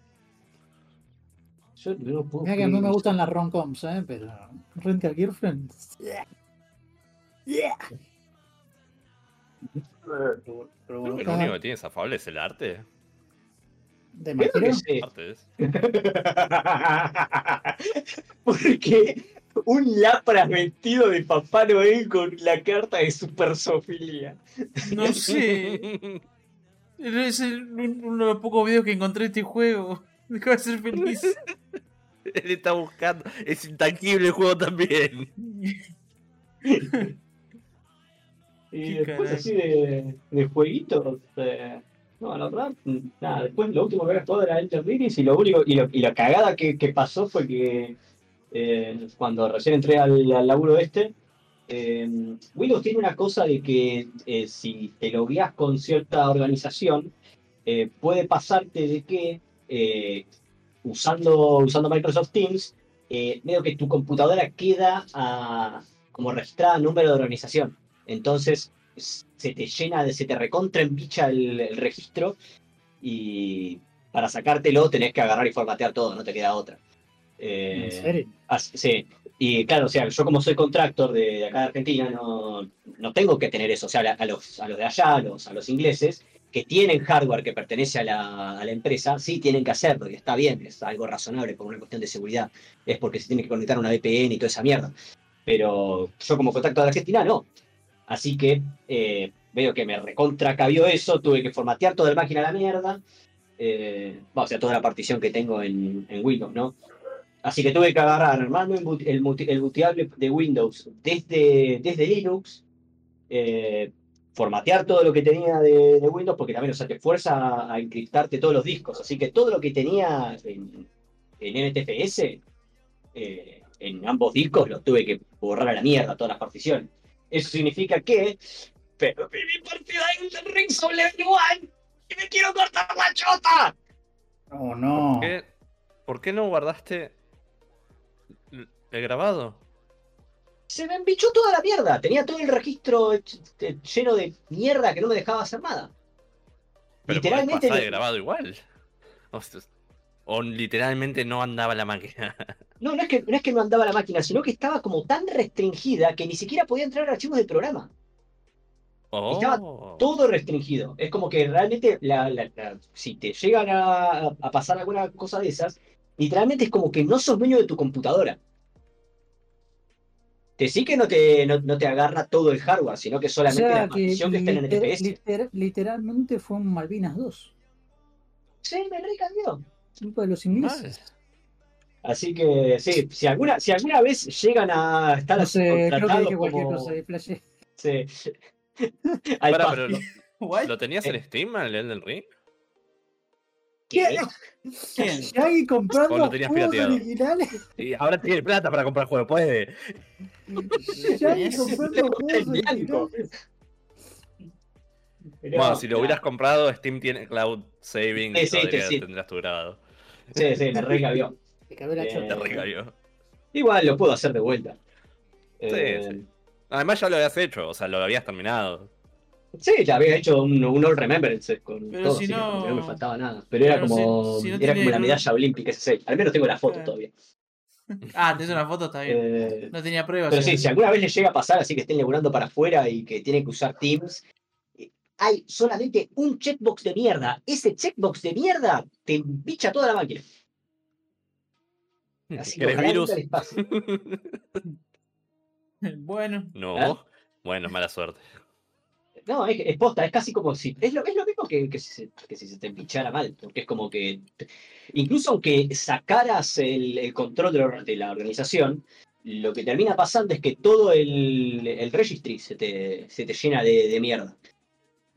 S4: Yo no puedo
S1: Mira que a mí me gustan las romcoms, ¿eh? pero Renta Girlfriend. Pero, pero
S3: Creo que lo único que tiene afable es el arte.
S1: de
S4: Creo que sí. Porque un Lapras vestido de Papá Noel con la carta de su persofilia.
S5: No sé. Es el- uno de los pocos videos que encontré de este juego. Deja de ser feliz.
S3: Él está buscando. Es intangible el juego también.
S4: Y después así de, de jueguitos. eh, no, la verdad, nada, después lo último que había jugado era Elden Ring y lo único, y, lo, y la cagada que, que pasó fue que eh, cuando recién entré al, al laburo este, eh, Windows tiene una cosa de que eh, si te logueas con cierta organización, eh, puede pasarte de que eh, usando, usando Microsoft Teams, eh, medio que tu computadora queda a- como registrada número de organización. Entonces se te llena, de, se te recontra embicha el, el registro y para sacártelo tenés que agarrar y formatear todo, no te queda otra. Eh,
S1: ¿En serio?
S4: Así- sí, y claro, o sea, yo como soy contractor de, de acá de Argentina, no, no tengo que tener eso. O sea, a los, a los de allá, a los, a los ingleses, que tienen hardware que pertenece a la, a la empresa, sí tienen que hacerlo, y está bien, es algo razonable por una cuestión de seguridad. Es porque se tiene que conectar a una VPN y toda esa mierda. Pero yo como contractor de Argentina, no. Así que eh, veo que me recontra cabió eso, tuve que formatear toda la máquina a la mierda. Eh, o sea, toda la partición que tengo en, en Windows, ¿no? Así que tuve que agarrar, armarme el, el, el booteable de Windows desde, desde Linux, eh, formatear todo lo que tenía de, de Windows, porque también, o sea, te fuerza a, a encriptarte todos los discos. Así que todo lo que tenía en, en NTFS, eh, en ambos discos, lo tuve que borrar a la mierda, todas las particiones. Eso significa que pero mi partida en Elden Ring 1 y me quiero cortar la chota.
S1: Oh, no.
S3: ¿Por qué, por qué no guardaste el grabado?
S4: Se me embichó toda la mierda. Tenía todo el registro eh, lleno de mierda que no me dejaba hacer nada.
S3: Pero
S4: Literalmente
S3: pasar
S4: le-
S3: el grabado igual. O, literalmente no andaba la máquina.
S4: No, no es, que, no es que no andaba la máquina, sino que estaba como tan restringida que ni siquiera podía entrar archivos del programa. Estaba
S3: Oh.
S4: Todo restringido. Es como que realmente la- la- la- si te llegan a, a pasar alguna cosa de esas, literalmente es como que no sos dueño de tu computadora. Te sí que no te, no, no te agarra todo el hardware, sino que
S1: O
S4: solamente
S1: sea
S4: la
S1: que
S4: partición que está en el NTFS.
S1: liter- literalmente fue un Malvinas 2.
S4: Sí, me recambió.
S1: Culpa de los ingleses.
S4: Así que sí, si alguna, si alguna vez llegan a estar
S1: No sé, creo que
S4: contratados
S1: dije cualquier
S4: como-
S1: cosa de Flash.
S4: Sí.
S3: Pero lo, tenías en Steam, el Elden Ring?
S1: ¿Qué?
S5: ¿Quién?
S1: ¿Shaggy comprando
S3: O lo tenías
S1: juegos
S3: pirateado.
S1: originales?
S3: Y ahora tiene plata para comprar juegos, puede.
S1: Shaggy comprando juegos originales.
S3: Bueno, si lo hubieras comprado, Steam tiene cloud saving
S4: Sí,
S3: y
S4: sí,
S3: todavía
S4: sí.
S3: tendrás tu grabado.
S4: Sí, sí, me recabió.
S1: Te cabe la
S4: Eh,
S1: chota.
S3: Te recabió.
S4: Igual lo puedo hacer de vuelta. Eh,
S3: sí. Además ya lo habías hecho, o sea, lo habías terminado.
S4: Sí, ya había hecho un, un All Remembrance con
S5: Pero
S4: todo,
S5: si
S4: así que
S5: no-
S4: no me faltaba nada. Pero era como,
S5: si- si no
S4: era como la medalla olímpica ese. Al menos tengo la foto
S5: Claro.
S4: todavía.
S5: Ah, tenés una foto, está bien.
S4: Eh,
S5: No tenía pruebas.
S4: pero sí, si alguna vez les llega a pasar así que estén laburando para afuera y que tienen que usar Teams, eh, hay solamente un checkbox de mierda. Ese checkbox de mierda te empicha toda la máquina. Así que
S3: ¿Querés
S4: ojalá
S3: virus?
S5: Bueno,
S3: No.
S4: ¿Eh?
S3: Bueno, mala suerte.
S4: No, es, posta, es casi como si. Es lo, es lo mismo que, que si, se- que te empichara mal, porque es como que. Incluso aunque sacaras el, control de la, organización, lo que termina pasando es que todo el, el registry se te, se te llena de, de mierda.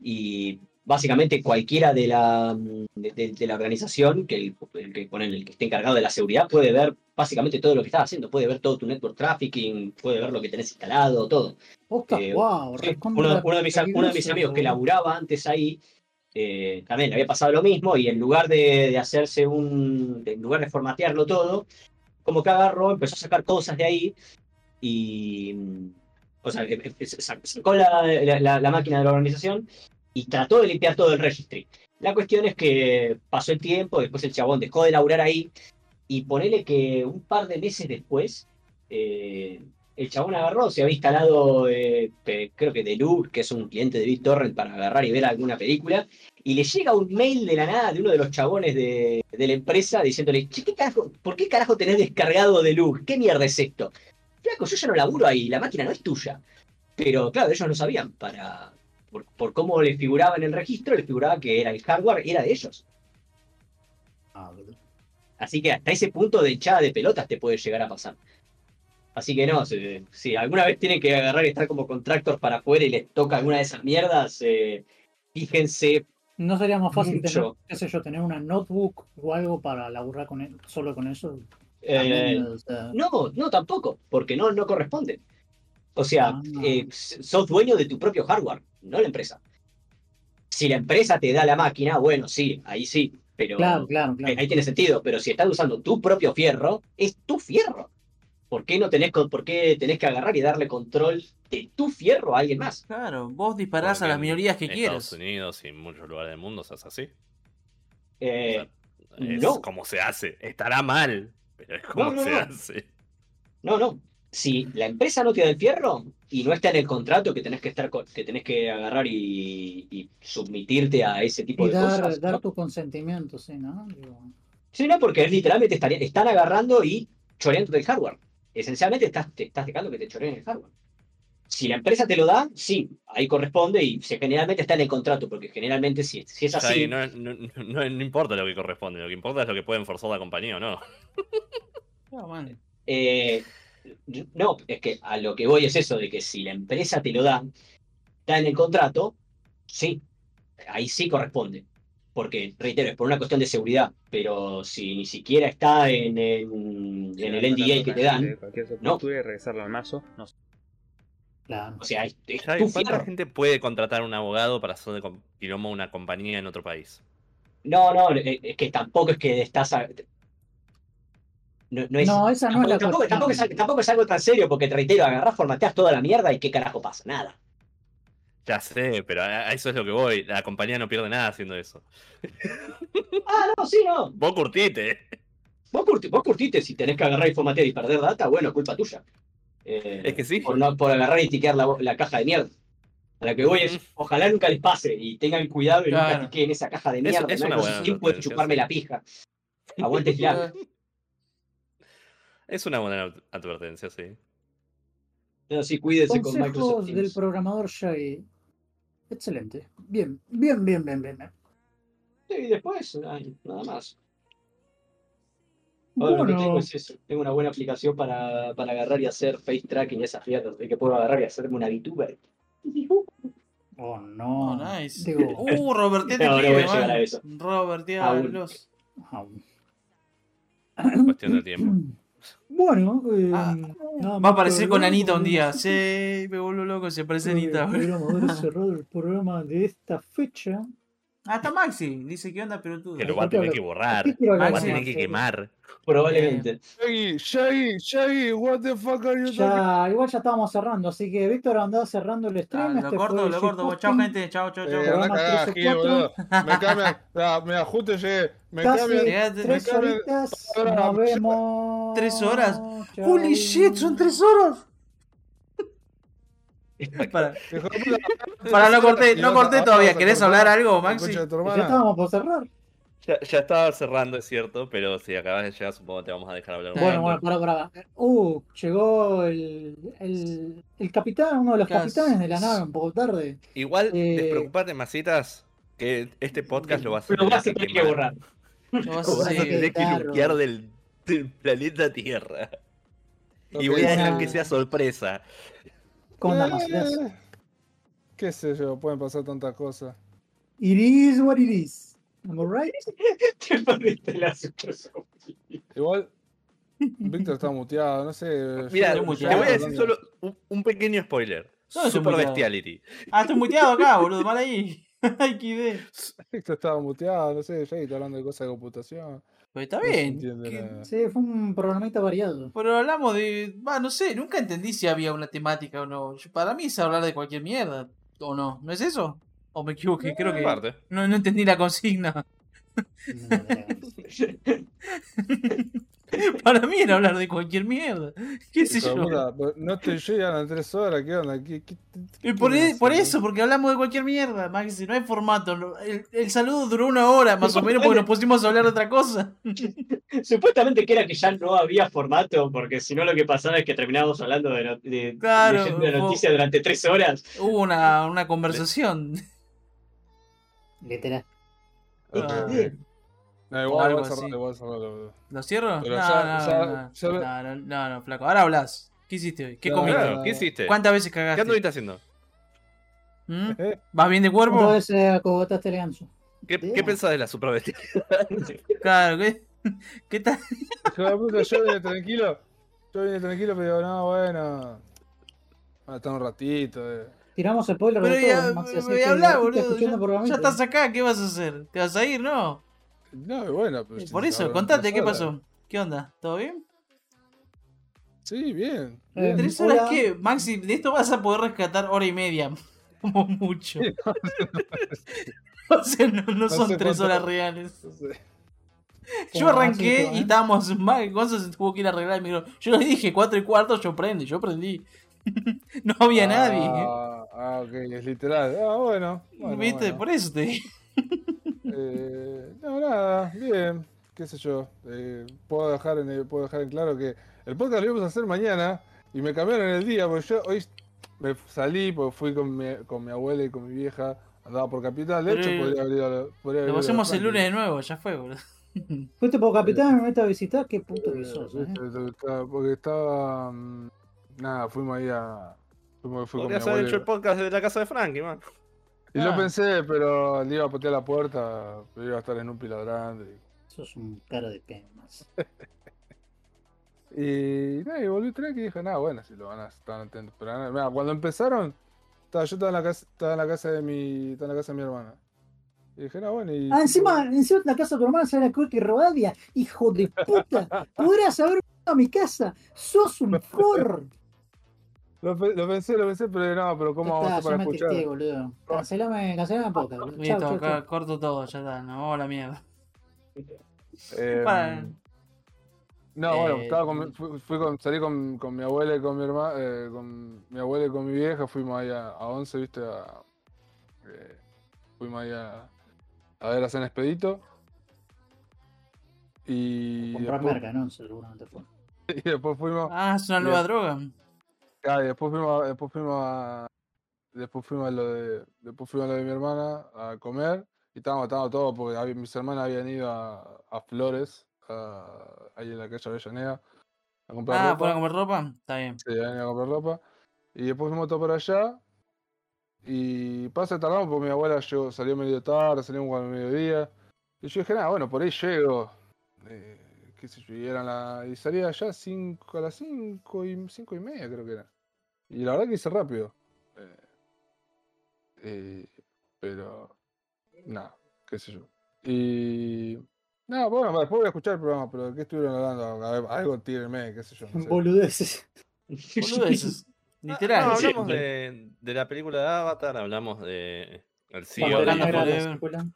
S4: Y básicamente cualquiera de la, de, de- la organización, que el, el que ponen el que esté encargado de la seguridad, puede ver básicamente todo lo que estás haciendo. Puede ver todo tu network trafficking, puede ver lo que tenés instalado, todo.
S1: Posta,
S4: Eh,
S1: wow,
S4: Sí, uno, uno de mis, uno de mis amigos que laburaba antes ahí, eh, también le había pasado lo mismo y en lugar de, de hacerse un, en lugar de formatearlo todo, como que agarró, empezó a sacar cosas de ahí y, o sea, eh, eh, sa- sacó la- la- la máquina de la organización y trató de limpiar todo el registry. La cuestión es que pasó el tiempo, después el chabón dejó de laburar ahí y ponele que un par de meses después, eh, el chabón agarró, se había instalado, eh, pe- creo que Deluxe, que es un cliente de BitTorrent para agarrar y ver alguna película, y le llega un mail de la nada de uno de los chabones de, la empresa diciéndole, "Che, ¿qué carajo, ¿por qué carajo tenés descargado Deluxe? ¿Qué mierda es esto? Flaco, yo ya no laburo ahí, la máquina no es tuya. Pero claro, ellos no sabían, para, por, por cómo les figuraba en el registro, les figuraba que era el hardware, era de ellos.
S1: Ah.
S4: Así que hasta ese punto de hinchada de pelotas te puede llegar a pasar. Así que no, si, si alguna vez tienen que agarrar y estar como contractors para afuera y les toca alguna de esas mierdas, eh, fíjense.
S1: ¿No sería más fácil tener, qué sé yo, tener una notebook o algo para laburar con él, solo con eso?
S4: eh,
S1: También, o sea,
S4: no, no tampoco, porque no, no corresponde. O sea,
S1: Ah.
S4: eh, sos dueño de tu propio hardware, no la empresa. Si la empresa te da la máquina, bueno, sí, ahí sí, pero
S1: claro, claro, claro.
S4: ahí, tiene sentido. Pero si estás usando tu propio fierro, es tu fierro. ¿Por qué no tenés, por qué tenés que agarrar y darle control de tu fierro a alguien más?
S5: claro, vos disparás a las
S3: en
S5: minorías que
S3: Estados
S5: quieras.
S3: Unidos y en muchos lugares del mundo se hace así.
S4: Eh,
S3: Es
S4: no.
S3: como se hace. Estará mal, pero es como
S4: No, no,
S3: se
S4: no.
S3: hace.
S4: No, no. Si la empresa no te da el fierro y no está en el contrato que tenés que estar co- que tenés que agarrar y, y submitirte a ese tipo
S1: Y
S4: de
S1: dar,
S4: cosas.
S1: dar
S4: ¿no?
S1: tu consentimiento, sí, ¿no? Digo,
S4: Sí, no, porque es literalmente estaría- están agarrando y choreando del hardware. Esencialmente estás, te estás dejando que te choreen el hardware. Si la empresa te lo da, sí, ahí corresponde y se, generalmente está en el contrato, porque generalmente si, si es así,
S3: no, no, no- no importa lo que corresponde, lo que importa es lo que pueden forzar la compañía o no.
S5: Man.
S4: Eh, no, es que a lo que voy es eso, de que si la empresa te lo da, está en el contrato, sí, ahí sí corresponde. Porque, reitero, es por una cuestión de seguridad, pero si ni siquiera está en, en- en el NDA que te dan, no.
S6: regresarlo al mazo. No sé.
S1: claro.
S4: o sea, es, es
S3: ¿Cuánta
S4: fierro.
S3: gente puede contratar a un abogado para hacer de quilombo una compañía en otro país?
S4: No, no, es que tampoco es que estás... a- No, no es,
S1: No, esa no es la
S4: tampoco, tampoco es, al- tampoco es algo tan serio, porque te reitero, agarrás, formateas toda la mierda y qué carajo pasa, nada.
S3: Ya sé, pero a eso es lo que voy. La compañía no pierde nada haciendo eso.
S4: Ah, no, sí, no.
S3: Vos curtite.
S4: Vos, curti- vos curtite, si tenés que agarrar y formatear y perder data, bueno, culpa tuya. Eh,
S3: Es que sí.
S4: Por, no, por agarrar y tiquear la, la caja de mierda. A la que voy es, ojalá nunca les pase y tengan cuidado y nunca
S5: Claro.
S4: tiqueen esa caja de
S3: Es-
S4: mierda.
S3: es
S4: no,
S3: una
S4: no
S3: buena
S4: sé quién puede
S3: advertencia,
S4: chuparme la pija. Aguante Islam.
S3: Es una buena advertencia, sí.
S4: No, sí, cuídense con
S1: Consejos
S4: Microsoft
S1: del
S4: Teams.
S1: programador Shaggy. Excelente. Bien, bien, bien, bien, bien. bien.
S4: Y después, ay, nada más. Ahora lo que tengo
S1: Bueno,
S4: es eso. Tengo una buena aplicación para, para agarrar y hacer face tracking y esas mierdas. De que puedo agarrar y hacerme una VTuber.
S1: oh no.
S7: Oh, nice.
S1: Digo,
S7: Uh, Roberteate
S4: No, no voy a a eso.
S1: Aún.
S3: Cuestión de tiempo.
S1: Bueno, eh,
S7: Ah, Va a aparecer con Anita un día. Sí, me vuelvo loco, se aparece
S1: si
S7: Anita.
S1: el programa de esta fecha.
S2: Ah, está Maxi. Dice, ¿qué onda, pelotudo?
S3: Que lo va a tener que borrar.
S1: ¿Qué quiero
S3: Lo va a tener que quemar.
S4: Probablemente.
S8: Shaggy, Shaggy, Shaggy, what the fuck are you talking
S1: Ya, igual ya estábamos cerrando, así que Víctor andaba cerrando el
S2: Ah,
S1: stream.
S2: lo
S1: este
S2: corto, lo corto. Chao, gente. Chao, chao, chao.
S8: Eh,
S1: Programa
S8: anda cagada,
S1: 13,
S8: Gil, boludo.
S1: 4.
S8: Me cambian, ya, mira, justo llegué. Me cambian.
S1: Tres
S8: me cambian-
S1: horitas. Nos vemos.
S2: ¿Tres horas?
S1: Chao.
S2: Holy shit, son tres horas. Para, para no corté, no corté todavía. ¿Querés hablar algo, Maxi?
S1: Ya estábamos por cerrar.
S3: Ya, ya estaba cerrando, es cierto, pero si acabas de llegar, supongo que te vamos a dejar hablar un
S1: Bueno,
S3: rato.
S1: bueno, para, para. Uh, llegó el, el, el capitán, uno de los
S7: Cas-
S1: capitanes de la nave, un poco tarde.
S3: Igual,
S1: Eh,
S3: despreocupate, masitas, que este podcast lo vas a
S4: Pero
S3: tener
S4: vas a tener que borrar.
S7: Lo vas
S3: Lo
S7: a
S3: vas a
S7: hacer.
S3: tener que
S1: claro.
S3: luquear del, del planeta Tierra. Y voy a dejar que sea sorpresa.
S1: ¿Cómo andamos?
S8: Eh, Qué sé yo, pueden pasar tantas cosas.
S1: It is what it is. Am I right?
S4: Te perdiste la super.
S8: Igual, Víctor está muteado, no sé.
S3: Mira, te voy a decir solo un, un pequeño spoiler.
S2: No,
S3: Super
S2: muteado.
S3: Bestiality.
S2: Ah, estoy muteado acá, boludo. Mal ahí. Ay, qué idea.
S8: Víctor estaba muteado, no sé, Jay está hablando de cosas de computación.
S2: Pero está
S8: No
S2: bien.
S8: entiende
S2: ¿Qué-
S8: nada.
S1: Sí, fue un programita variado.
S2: Pero hablamos de. Va, no sé, nunca entendí si había una temática o no. Para mí es hablar de cualquier mierda. ¿O no? ¿No es eso? ¿O me equivoqué? Creo que.
S3: Aparte.
S2: No, no entendí la consigna. Para mí era hablar de cualquier mierda. ¿Qué sé yo?
S8: puta, pero no te llegan a tres horas, ¿qué onda? ¿Qué, qué- qué
S2: Y por,
S8: quieren
S2: e- por
S8: hacer?
S2: eso, porque hablamos de cualquier mierda, Maxi. No hay formato. El, el saludo duró una hora más o menos porque nos pusimos a hablar de otra cosa.
S4: Supuestamente que era que ya no había formato, porque si no lo que pasaba es que terminábamos hablando de, no- de,
S2: Claro,
S4: leyendo la
S2: fue-
S4: noticia durante tres horas.
S2: Hubo una, una conversación.
S1: Literal.
S2: Ah.
S8: No, igual.
S2: ¿Lo cierro? No, no,
S8: ya-
S2: no,
S8: ya-
S2: no,
S8: ya ve-
S2: no, no, no, no, flaco. Ahora hablas. ¿Qué hiciste hoy? ¿Qué
S8: No,
S2: comiste?
S3: Claro, ¿qué hiciste?
S2: ¿Cuántas veces
S3: ¿Qué
S2: cagaste?
S3: anduviste haciendo?
S2: ¿Mm?
S8: ¿Eh?
S2: ¿Vas bien de
S1: ¿Cuántas
S2: cuerpo?
S1: veces acogotaste el ganso?
S3: ¿Qué. ¿Qué pensás de la Super Bestiality?
S2: Claro, ¿qué? ¿Qué tal?
S8: Hijo de puta, yo vine tranquilo. Yo vine tranquilo, pero digo, no, bueno. Ah, está un ratito. eh.
S1: Tiramos spoiler
S2: Pero
S1: de
S2: ya,
S1: todo, Maxi, así
S2: voy
S1: que
S2: a hablar, boludo. Ya,
S1: el
S2: estás acá, ¿qué vas a hacer? ¿Te vas a ir, no?
S8: No, bueno, pero.
S2: Eh, Por eso, contate, ¿qué pasó? ¿Qué onda? ¿Todo bien?
S8: Sí, bien.
S1: Eh,
S8: bien.
S2: ¿Tres
S1: hola.
S2: horas qué? Maxi, de esto vas a poder rescatar hora y media. Como mucho. o sea, no, no son
S8: sé
S2: tres
S8: cuánto-
S2: horas reales.
S8: No sé.
S2: Yo arranqué y
S1: ¿eh?
S2: estábamos mal. Gonzo se tuvo que ir a arreglar el micro. Yo le dije cuatro y cuarto, yo prendí, yo prendí. no había nadie.
S8: Ah, ok, es literal. Ah, bueno. bueno,
S2: ¿Viste?
S8: bueno.
S2: Por eso te dije.
S8: Eh, no, nada, bien, qué sé yo. Eh, puedo, dejar en el- puedo dejar en claro que el podcast lo íbamos a hacer mañana y me cambiaron el día, porque yo hoy me salí, porque fui con mi, con mi abuela y con mi vieja, andaba por Capital, de
S2: Pero,
S8: hecho podría haber ido podría haber
S2: Lo hacemos el lunes de nuevo, ya fue, boludo.
S1: Fuiste por capitán, me metes a visitar, qué puto que
S8: Eh,
S1: sos, eh.
S8: Porque estaba... mm, Nada, fuimos ahí a... Con mi
S3: Podrías haber hecho el podcast de la casa de Frankie, man.
S8: Y
S2: Ah.
S8: lo pensé, pero le iba a patear la puerta, pero iba a estar en un piladrando. Y...
S1: Sos un cara de penas.
S8: Y nada, y volví tranqui y dije, nada, bueno, si lo van a estar atentos. Pero nada, mirá, cuando empezaron, estaba, yo estaba en la casa, estaba en la casa de mi, estaba en la casa de mi hermana. Y dije, no, bueno, y.
S1: Ah, encima, encima de la casa de tu hermana se la Coqui Robadia. Hijo de puta. Podrías haber venido a mi casa. Sos un forro.
S8: Lo, pe- lo pensé, lo pensé, pero no, pero ¿cómo vamos a para
S1: me
S8: escuchar?
S1: testé, boludo. Cancelame, cancelame poca,
S2: Listo,
S1: chau,
S2: acá
S1: chau.
S2: corto todo, ya está, no vamos a la mierda.
S8: Eh,
S2: Para-
S8: No, bueno,
S2: Eh,
S8: estaba con, fui, fui con, salí con, con mi abuela y con mi hermana, eh, con mi abuela y con mi vieja, fuimos ahí a, a 11, viste, a, eh, fuimos ahí a, a ver a San Expedito. Y
S1: Comprar
S8: después,
S1: merca, no, seguramente fue.
S8: y después fuimos,
S2: Ah, es una nueva droga.
S8: Ah, y después fuimos, a- después fuimos a, después fuimos a lo de, después fuimos a lo de mi hermana a comer Y estábamos, estábamos todos, porque había- mis hermanas habían ido a, a Flores, a- ahí en la calle Avellaneda, a comprar
S2: Ah,
S8: ropa.
S2: ¿fueron a comer ropa? Está bien.
S8: Sí, habían ido a comprar ropa. Y después fuimos todos para allá. Y pasa, tardamos porque mi abuela llegó, salió medio tarde, salimos al mediodía. Y yo dije, nada, bueno, por ahí llego. Eh, qué sé yo, y, eran la, y salía allá cinco, a las 5 y, cinco y media, creo que era. Y la verdad que hice rápido. Eh, eh, pero, nada, qué sé yo. Y. No, bueno, después voy a escuchar el programa, pero ¿de qué estuvieron hablando? A ver, algo tírenme, qué sé yo. No sé.
S1: Boludeces.
S2: Boludeces.
S3: Ah,
S2: Literal.
S3: no, hablamos de, de la película de Avatar, hablamos de el CEO de,
S1: la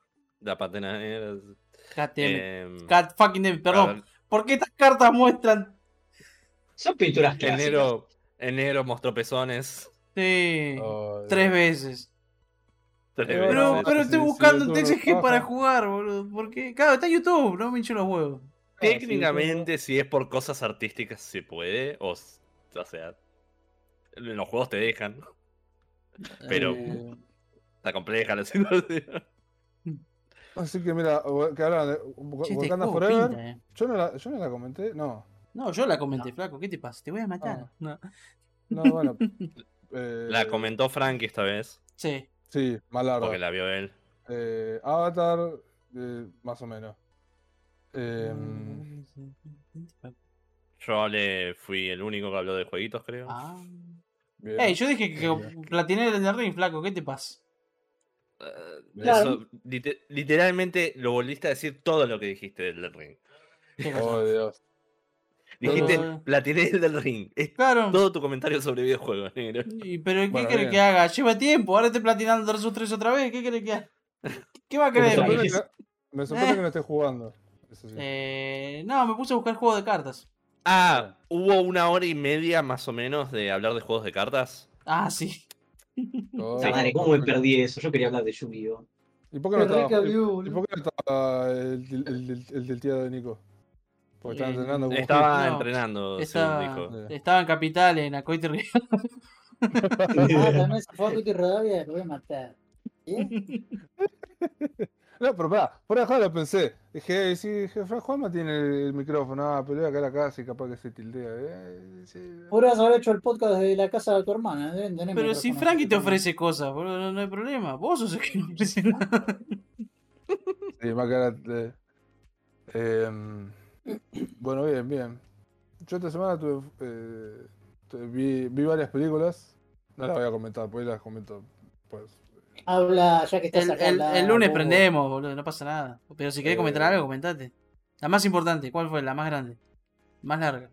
S3: la patena negra.
S2: God
S3: em,
S2: God fucking damn Perdón. ¿Por qué estas cartas muestran?
S4: Son pinturas clásicas.
S3: enero, enero mostró pezones.
S2: Sí.
S8: Oh,
S2: Tres veces.
S3: tres
S8: Pero-
S3: veces.
S2: Pero, estoy
S8: sí,
S2: buscando un
S8: no
S2: TXG para jugar, boludo. ¿Por qué? Claro, está en YouTube, no me hincho los huevos.
S3: Técnicamente, si es por cosas artísticas, se puede. O, sea, en los juegos te dejan. Pero
S8: Eh,
S3: está compleja la situación.
S8: Así que mira, que
S2: este
S8: Wakanda Forever.
S2: pinta, eh.
S8: Yo no, la, yo no la comenté, no.
S2: No, yo la comenté, flaco. ¿Qué te pasa? Te voy a matar.
S8: Ah.
S2: No.
S8: No, bueno. eh,
S3: La comentó Frankie esta vez,
S2: Sí.
S8: Sí, más larga.
S3: porque la vio él.
S8: Eh, Avatar, eh, más o menos. Em,
S3: Yo le fui el único que habló de jueguitos, creo.
S2: Ah.
S8: bien.
S2: Ey, yo dije que platiné el ring, flaco. ¿Qué te pasa?
S1: Claro.
S3: eso, lite- literalmente lo volviste a decir todo lo que dijiste del Ring.
S8: Oh, Dios.
S3: Dijiste,
S2: Pero-
S3: platiné el del ring. Es
S2: Claro.
S3: todo tu comentario sobre videojuegos, negro.
S2: Y- ¿Pero qué
S8: Bueno,
S2: que haga? Lleva tiempo. Ahora estoy platinando Dark Souls 3 otra vez. ¿Qué querés que haga? ¿Qué va a
S8: Me
S2: querer? de mí?
S8: sorprende, que, me sorprende
S2: Eh.
S8: que no estés jugando. Eso sí.
S2: Eh, no, me puse a buscar juegos de cartas.
S3: Ah, hubo una hora y media más o menos de hablar de juegos de cartas.
S2: Ah, sí.
S8: Oh,
S4: La madre, ¿cómo me perdí eso? Yo quería hablar de Yu-Gi-Oh!
S8: ¿Y por qué no estaba,
S1: view,
S8: y
S1: boludo.
S8: por qué no estaba el, el, el- el del tío de Nico? Porque estaba
S2: Eh,
S8: entrenando
S3: Estaba
S2: No,
S3: entrenando,
S2: Estaba,
S3: según dijo.
S8: Sí.
S2: estaba en Capital, en Acoite Río.
S1: Ah, también se fue a Cuti Rodavia, lo voy a matar. ¿Bien?
S8: No, pero pará, por acá lo pensé. Dije, eh, si Fran Juanma tiene el micrófono, ah, pero acá a la casa y capaz que se tildea. Eh, sí.
S1: Podrías haber hecho el podcast desde la casa de tu hermana. deben tener
S2: Pero si Frankie te ofrece cosas, boludo, no, no hay problema. Vos sos el que no ofrece nada.
S8: Sí, más cara de- em, bueno, bien, bien. Yo esta semana tuve, eh, vi, vi varias películas. No las voy a comentar, pues las comento. Pues.
S1: Habla, ya que estás
S2: El,
S1: acá.
S2: el- el lunes prendemos, boludo, no pasa nada. Pero si querés comentar
S8: Eh.
S2: algo, comentate. La más importante, ¿cuál fue? La más grande. Más larga.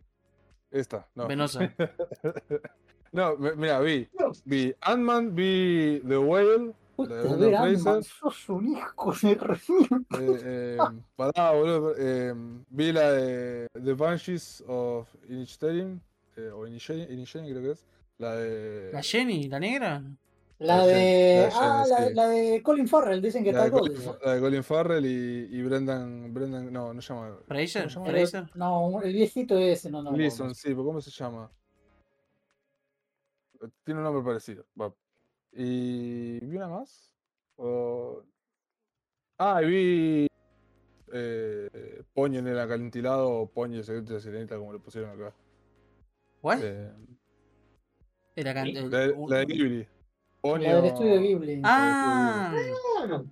S8: Esta, no.
S2: Venosa.
S8: No, mira, vi. Vi Ant-Man, vi The Whale.
S1: Puta,
S8: La de
S1: sos un hijo de.
S8: Eh, eh, pará, boludo. eh, vi la de The Banshees of. Eh, o Inisherin creo que es. La de.
S2: ¿La Jenny? ¿La negra?
S1: La
S8: La
S1: de.
S8: La
S1: Ah,
S8: Jenny,
S1: la,
S8: sí.
S1: la de Colin Farrell, dicen que
S8: la
S1: está
S8: Colin, la de Colin Farrell y, y Brendan, Brendan. No, no se llama.
S2: ¿Fraser?
S8: ¿Cómo se llama?
S2: ¿Fraser?
S1: No, el viejito ese, no, no.
S8: Gleason,
S1: no.
S8: sí, pero ¿cómo se llama? Tiene un nombre parecido. va. ¿Y vi una más? O- Ah, y vi eh, Poño en el acantilado o Poño el secreto de la sirenita, como le pusieron acá.
S2: ¿What?
S8: Eh, la, la de Ghibli. Poño...
S1: La del estudio Ghibli.
S2: Ah,
S4: Bueno,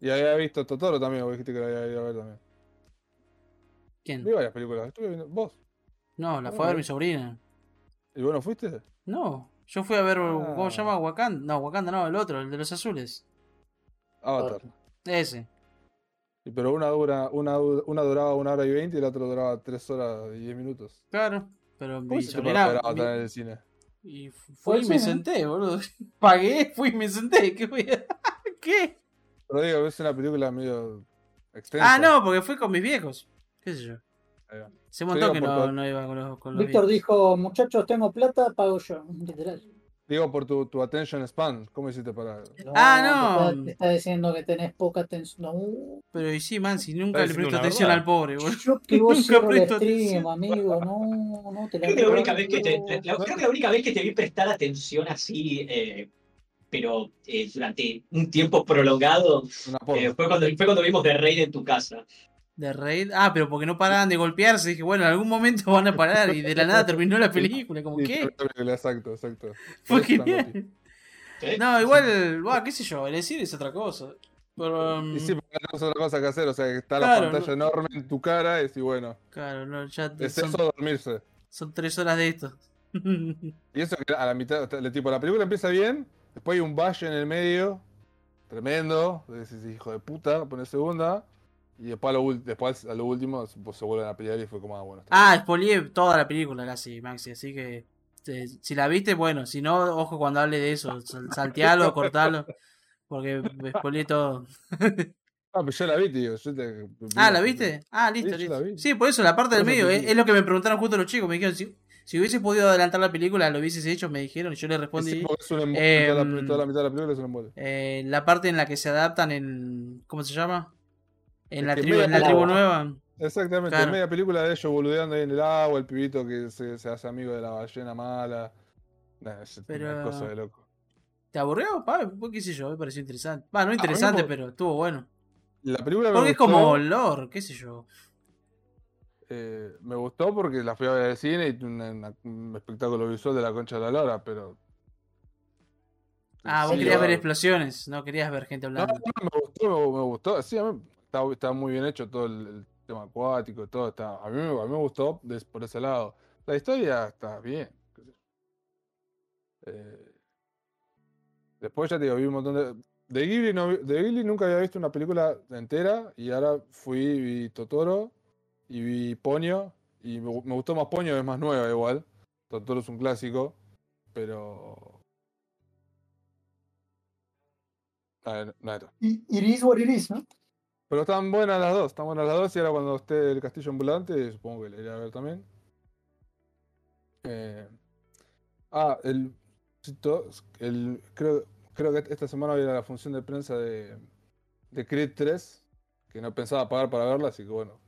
S8: Y había visto Totoro también, vos dijiste que la había ido a ver también.
S2: ¿quién?
S8: Vi varias películas. Estuve viendo. ¿Vos?
S2: No, la fue a ver mi sobrina.
S8: ¿Y vos no fuiste?
S2: No, yo fui a ver, ¿cómo se
S8: Ah.
S2: llama? Wakanda. No, Wakanda no, el otro, el de los azules.
S8: Avatar.
S2: Ese.
S8: Y Pero una dura, una, una duraba una hora y veinte y la otra duraba tres horas y diez minutos.
S2: Claro. Pero
S8: ¿Cómo
S2: sobrina.
S8: ver Avatar
S2: mi-
S8: en el cine?
S2: Y fui y me
S1: cine.
S2: senté, boludo. Pagué, fui y me senté. ¿Qué voy a... ¿Qué?
S8: Pero digo, es una película medio extensa.
S2: Ah, no, porque fui con mis viejos. ¿Qué sé yo?
S8: Ahí va.
S2: Se montó que no,
S8: tu-
S2: no iba con los, con los
S1: Víctor dijo, muchachos, tengo plata, pago yo. Literal.
S8: Digo, por tu, tu attention span, ¿cómo hiciste para...?
S2: Ah,
S1: Te
S2: no.
S1: está, te está diciendo que tenés poca atención. No.
S2: Pero y sí, man, si nunca le presto atención
S3: verdad.
S2: al pobre, boludo.
S1: Yo que vos
S2: Nunca presto atención.
S1: amigo. No, no te la
S4: creo que la única vez que te, la- creo que la única vez que te vi prestar atención así, eh, pero eh, durante un tiempo prolongado, eh, fue, cuando, fue cuando vimos The Raid en tu casa.
S2: De Raid. Ah, pero porque no paraban de golpearse. Dije, bueno, en algún momento van a parar. Y de la nada terminó la película. Como,
S8: Sí,
S2: ¿qué?
S8: Exacto, exacto.
S2: Fue genial.
S4: ¿sí?
S2: No, igual, buah, qué sé yo, el decir es otra cosa. Pero, um,
S8: Y sí, porque no tenemos otra cosa que hacer, o sea, que está
S2: Claro,
S8: la pantalla enorme en tu cara y decís, bueno,
S2: claro, no, ya
S8: es
S2: son,
S8: eso dormirse.
S2: son tres horas de esto.
S8: Y eso que a la mitad, tipo, la película empieza bien, después hay un valle en el medio, tremendo, decís, hijo de puta, pone segunda, y después a lo, después a lo último pues, se vuelven a pelear y fue como, ah, bueno.
S2: ah, spoileé toda la película casi, Maxi, así que eh, si la viste, bueno, si no, ojo cuando hable de eso, sal- saltealo, cortalo, porque spoileé todo.
S8: Ah, pero yo la vi, tío. Yo te-
S2: Ah, ¿la viste? Ah, listo,
S8: Sí,
S2: listo. Sí, por eso, la parte del medio, es, lo que me preguntaron justo los chicos, me dijeron, si, si hubieses podido adelantar la película, lo hubieses hecho, me dijeron, y yo
S8: Sí,
S2: respondí.
S8: porque es un embole, toda, la,
S2: Em,
S8: toda la mitad de la película es un embole.
S2: Eh, la parte en la que se adaptan en. ¿Cómo se llama? En la, tribu,
S8: media
S2: en la
S4: película-
S2: tribu nueva.
S8: Exactamente,
S2: claro.
S8: media película de ellos boludeando ahí en el agua, el pibito que se, se hace amigo de la ballena mala. Nah, es
S2: Pero-
S8: una cosa de loco.
S2: ¿Te aburrió? Pa, pues, qué sé yo, me pareció interesante. Va, no interesante, pero estuvo bueno.
S8: La película me
S2: Porque es como olor, qué sé yo.
S8: eh, me gustó porque la fui a ver al cine y una- una- un espectáculo visual de la concha de la lora, pero.
S2: Ah, vos
S8: Sí,
S2: querías ver explosiones, no querías ver gente
S8: No,
S2: hablando.
S8: no, me gustó, me, me gustó. Sí, a mí está, muy bien hecho todo el, tema acuático, todo está. A mí, me- gustó por ese lado. La historia está bien. Eh, después ya te digo, vi un montón de. De Ghibli, no de Ghibli nunca había visto una película entera y ahora fui vi Totoro y vi Ponyo y me, gu- me gustó más Ponyo, es más nueva igual. Totoro es un clásico, pero. Nada, nada.
S1: Y it is what it is, ¿no?
S8: Pero están buenas las dos, están buenas las dos y ahora cuando esté el castillo ambulante, supongo que le iré a ver también. Eh, ah, el, el creo, creo que esta semana voy a ir a la función de prensa de, de Creed 3, que no pensaba pagar para verla, así que bueno.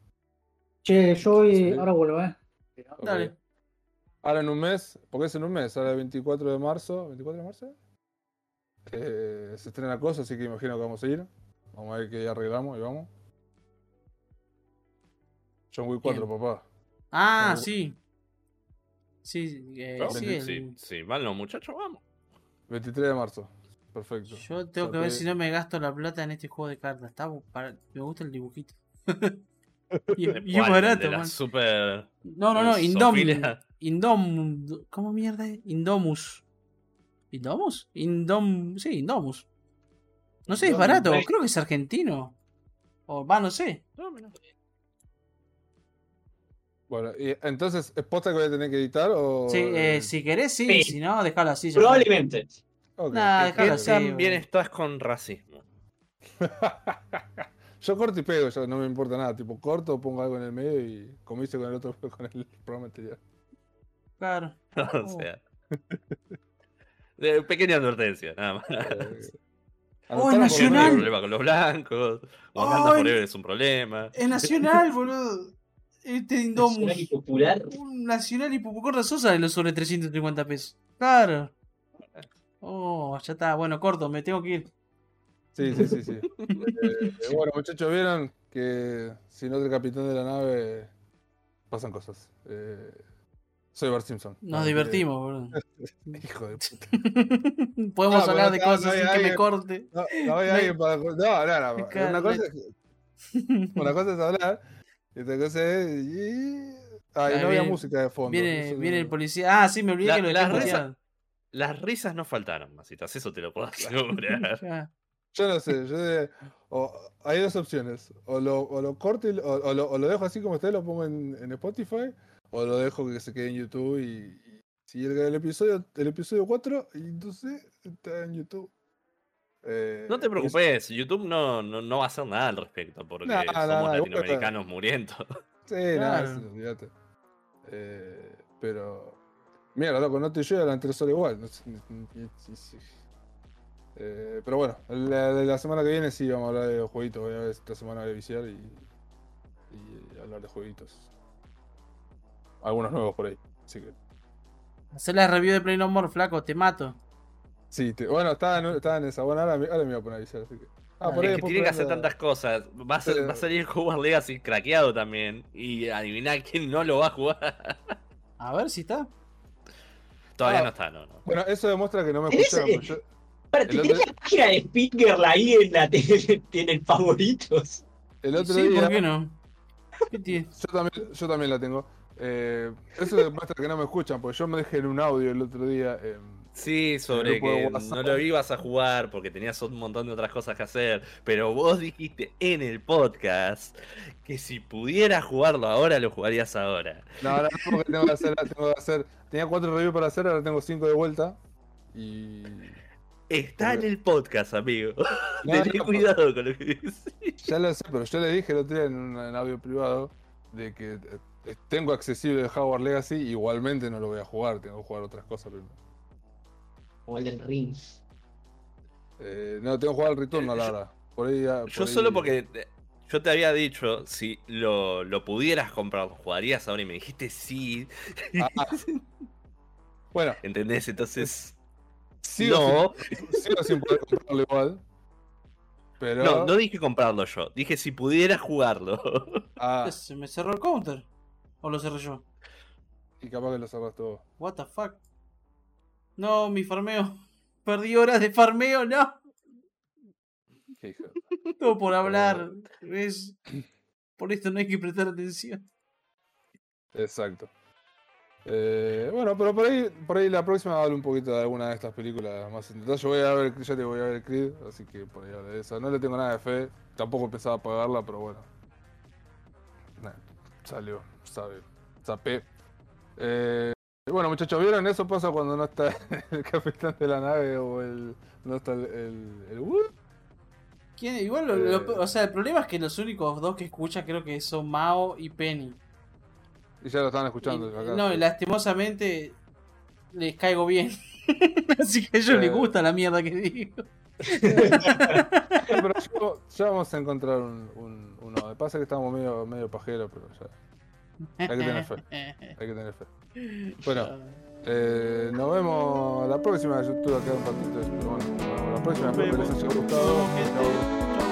S1: Che, yo hoy,
S8: Sí.
S1: ahora vuelvo, ¿eh?
S8: ok.
S2: Dale.
S8: Ahora en un mes, porque es en un mes, ahora el 24 de marzo, ¿24 de marzo? Eh, se estrena cosa, así que imagino que vamos a ir. Vamos a ver qué arreglamos y vamos. John Wick 4, papá.
S2: Ah, sí. Sí, eh,
S3: Pero,
S2: sí,
S3: sí,
S2: el-
S3: sí, van los muchachos, vamos.
S8: 23 de marzo. Perfecto.
S2: Yo tengo que ver si no me gasto la plata en este juego de cartas. Está para- Me gusta el dibujito. y,
S3: ¿De
S2: y barato, man.
S3: super.
S2: No, no, no,
S3: el
S2: Indom. ¿Cómo mierda es? Indomus. ¿Indomus? Indom. Sí, Indomus. No sé, es barato. Creo que es argentino. O va, no sé.
S8: Bueno, y entonces, ¿es posta que voy a tener que editar o...?
S2: Sí, eh, si querés, sí.
S4: Sí.
S2: Si no, déjalo así. ya.
S4: Probablemente.
S8: Ok.
S2: Nah,
S3: ¿Qué
S2: déjalo así.
S3: tan bien
S2: boludo.
S3: estás con racismo?
S8: Yo corto y pego, yo no me importa nada. Tipo, corto, pongo algo en el medio y como hice con el otro, con el programa anterior.
S2: Claro.
S3: o sea. Pequeña advertencia, nada más.
S8: Eh,
S2: ¡Oh,
S8: lo
S2: Nacional!
S3: Problema con los blancos. Wakanda. Forever es un problema.
S2: Es nacional, boludo. Este Indomus.
S4: Nacional y popular.
S2: Un nacional y con razón sale los sobre 350 pesos. Claro. Oh, ya está. Bueno, corto, me tengo que ir.
S8: Sí, sí, sí, sí. Eh, bueno, muchachos, vieron que sin otro capitán de la nave pasan cosas. Eh, soy Bart Simpson.
S2: Nos
S8: Ah,
S2: divertimos, boludo.
S8: que- Hijo de puta.
S2: Podemos
S8: No,
S2: hablar de
S8: no,
S2: cosas sin que me corte.
S8: No, no hay alguien para. No, no, no. Una cosa, es, una cosa es hablar y otra cosa es. y- no había música de fondo.
S2: Viene,
S8: eso
S2: viene el policía. Ah, sí, me olvidé
S3: La-
S2: que lo
S3: las risas-. Las risas no faltaron, masitas, eso te lo puedo asegurar.
S8: Yo no sé, yo de- o- hay dos opciones. O lo, o lo corto y lo- o, o lo, o lo dejo así como está y lo pongo en, en Spotify, o lo dejo que se quede en YouTube y, y si el, el episodio, el episodio 4, y entonces está en YouTube. Eh,
S3: No te
S8: es-
S3: preocupes, YouTube no, no, no va a hacer nada al respecto porque
S8: no,
S3: somos
S8: igual-
S3: latinoamericanos muriendo.
S8: Sí, nada, sí, olvídate. Eh, pero. Mira, loco, no te llega la antesora igual. Eh, pero bueno, la, de la semana que viene sí vamos a hablar de los jueguitos. Voy a ver esta semana a viciar y, y hablar de jueguitos. Algunos nuevos por ahí. Así que.
S2: Hacer la review de Play No More, flaco, te mato.
S8: Sí, te- bueno, estaba en, estaba en esa. Bueno, ahora, me- ahora me voy a poner a avisar. Así que... Ah, por ahí
S3: es que
S8: después
S3: tiene que hacer
S8: prendo-
S3: tantas cosas. Va a,
S8: Sí.
S3: va a salir Hogwarts Legacy craqueado también. Y adivinar quién no lo va a jugar.
S2: A ver si está.
S3: Todavía
S8: Ah.
S3: no está, no, no.
S8: Bueno, eso demuestra que no me
S4: ¿Tenés,
S8: escucharon.
S4: eh,
S8: pero yo-
S4: Para,
S8: El
S4: ¿tenés
S8: otro-
S4: la página de Speedgirl ahí en, la en el favoritos?
S8: el otro
S2: Sí,
S8: día.
S2: ¿por qué no? ¿Qué tiene?
S8: Yo también, yo también la tengo. Eh, eso demuestra que no me escuchan, porque yo me dejé en un audio el otro día. eh,
S3: Sí, sobre que no lo ibas a jugar porque tenías un montón de otras cosas que hacer. Pero vos dijiste en el podcast que si pudieras jugarlo ahora, lo jugarías ahora.
S8: no, no, porque tengo que hacer, tengo que hacer. Tenía cuatro reviews para hacer, ahora tengo cinco de vuelta. Y.
S3: Está en el podcast, amigo.
S8: No,
S3: Tené
S8: no,
S3: cuidado con lo que dices.
S8: Ya lo sé, pero yo le dije el otro día en un en audio privado de que tengo accesible el Howard Legacy, igualmente no lo voy a jugar, tengo que jugar otras cosas primero.
S4: O el del Ring.
S8: Eh, no, tengo que jugar el Return a la hora. Por ahí, ah,
S3: Yo
S8: ahí-
S3: solo porque te- yo te había dicho, si lo, lo pudieras comprar, ¿lo jugarías ahora? Y me dijiste sí.
S8: Ah, Bueno,
S3: ¿Entendés? Entonces,
S8: sigo,
S3: no.
S8: sin, sigo sin poder comprarlo igual. Pero.
S3: No, no dije comprarlo yo. Dije si pudieras jugarlo.
S8: Ah,
S2: Se me cerró el counter. ¿O lo cerré yo?
S8: y capaz que lo sacas todo.
S2: What the fuck. No, mi farmeo. Perdí horas de farmeo, no.
S8: Qué hijo.
S2: Todo por hablar. ¿Ves? Por esto no hay que prestar atención.
S8: Exacto. Eh, bueno, pero por ahí, por ahí la próxima hablo un poquito de alguna de estas películas más intentadas. Yo voy a ver, ya te voy a ver Creed, así que por ahí hablo de esa. No le tengo nada de fe, tampoco pensaba pagarla, pero bueno. Nah, salió, sabe, zapé. Eh, bueno, muchachos, ¿vieron? Eso pasa cuando no está el capitán de la nave o el. No está el. el, el- ¡Uh!
S2: ¿Quién? Igual, lo- lo-
S8: Eh.
S2: o sea, el problema es que los únicos dos que escucha creo que son Mao y Penny.
S8: Y ya lo estaban escuchando.
S2: Y-
S8: acá.
S2: no, y lastimosamente les caigo bien. Así que a ellos les
S8: Eh.
S2: gusta la mierda que digo.
S8: Pero yo- ya vamos a encontrar un, un, uno. Pasa que estamos medio, medio pajeros, pero ya. Hay que tener fe. Hay que tener fe. Bueno, eh, nos vemos la próxima. Yo estuve acá un ratito, pero bueno, vemos la próxima. Espero que les haya gustado.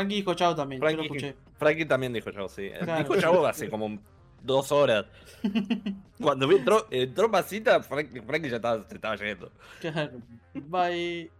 S2: Frankie dijo chao también. Yo lo
S3: Frankie,
S2: escuché.
S3: Frankie también dijo chavo, sí.
S2: Claro.
S3: Dijo chavo hace como dos horas. Cuando entró, entró Masita, Frankie, Frankie ya estaba, se estaba yendo.
S2: Claro. Bye.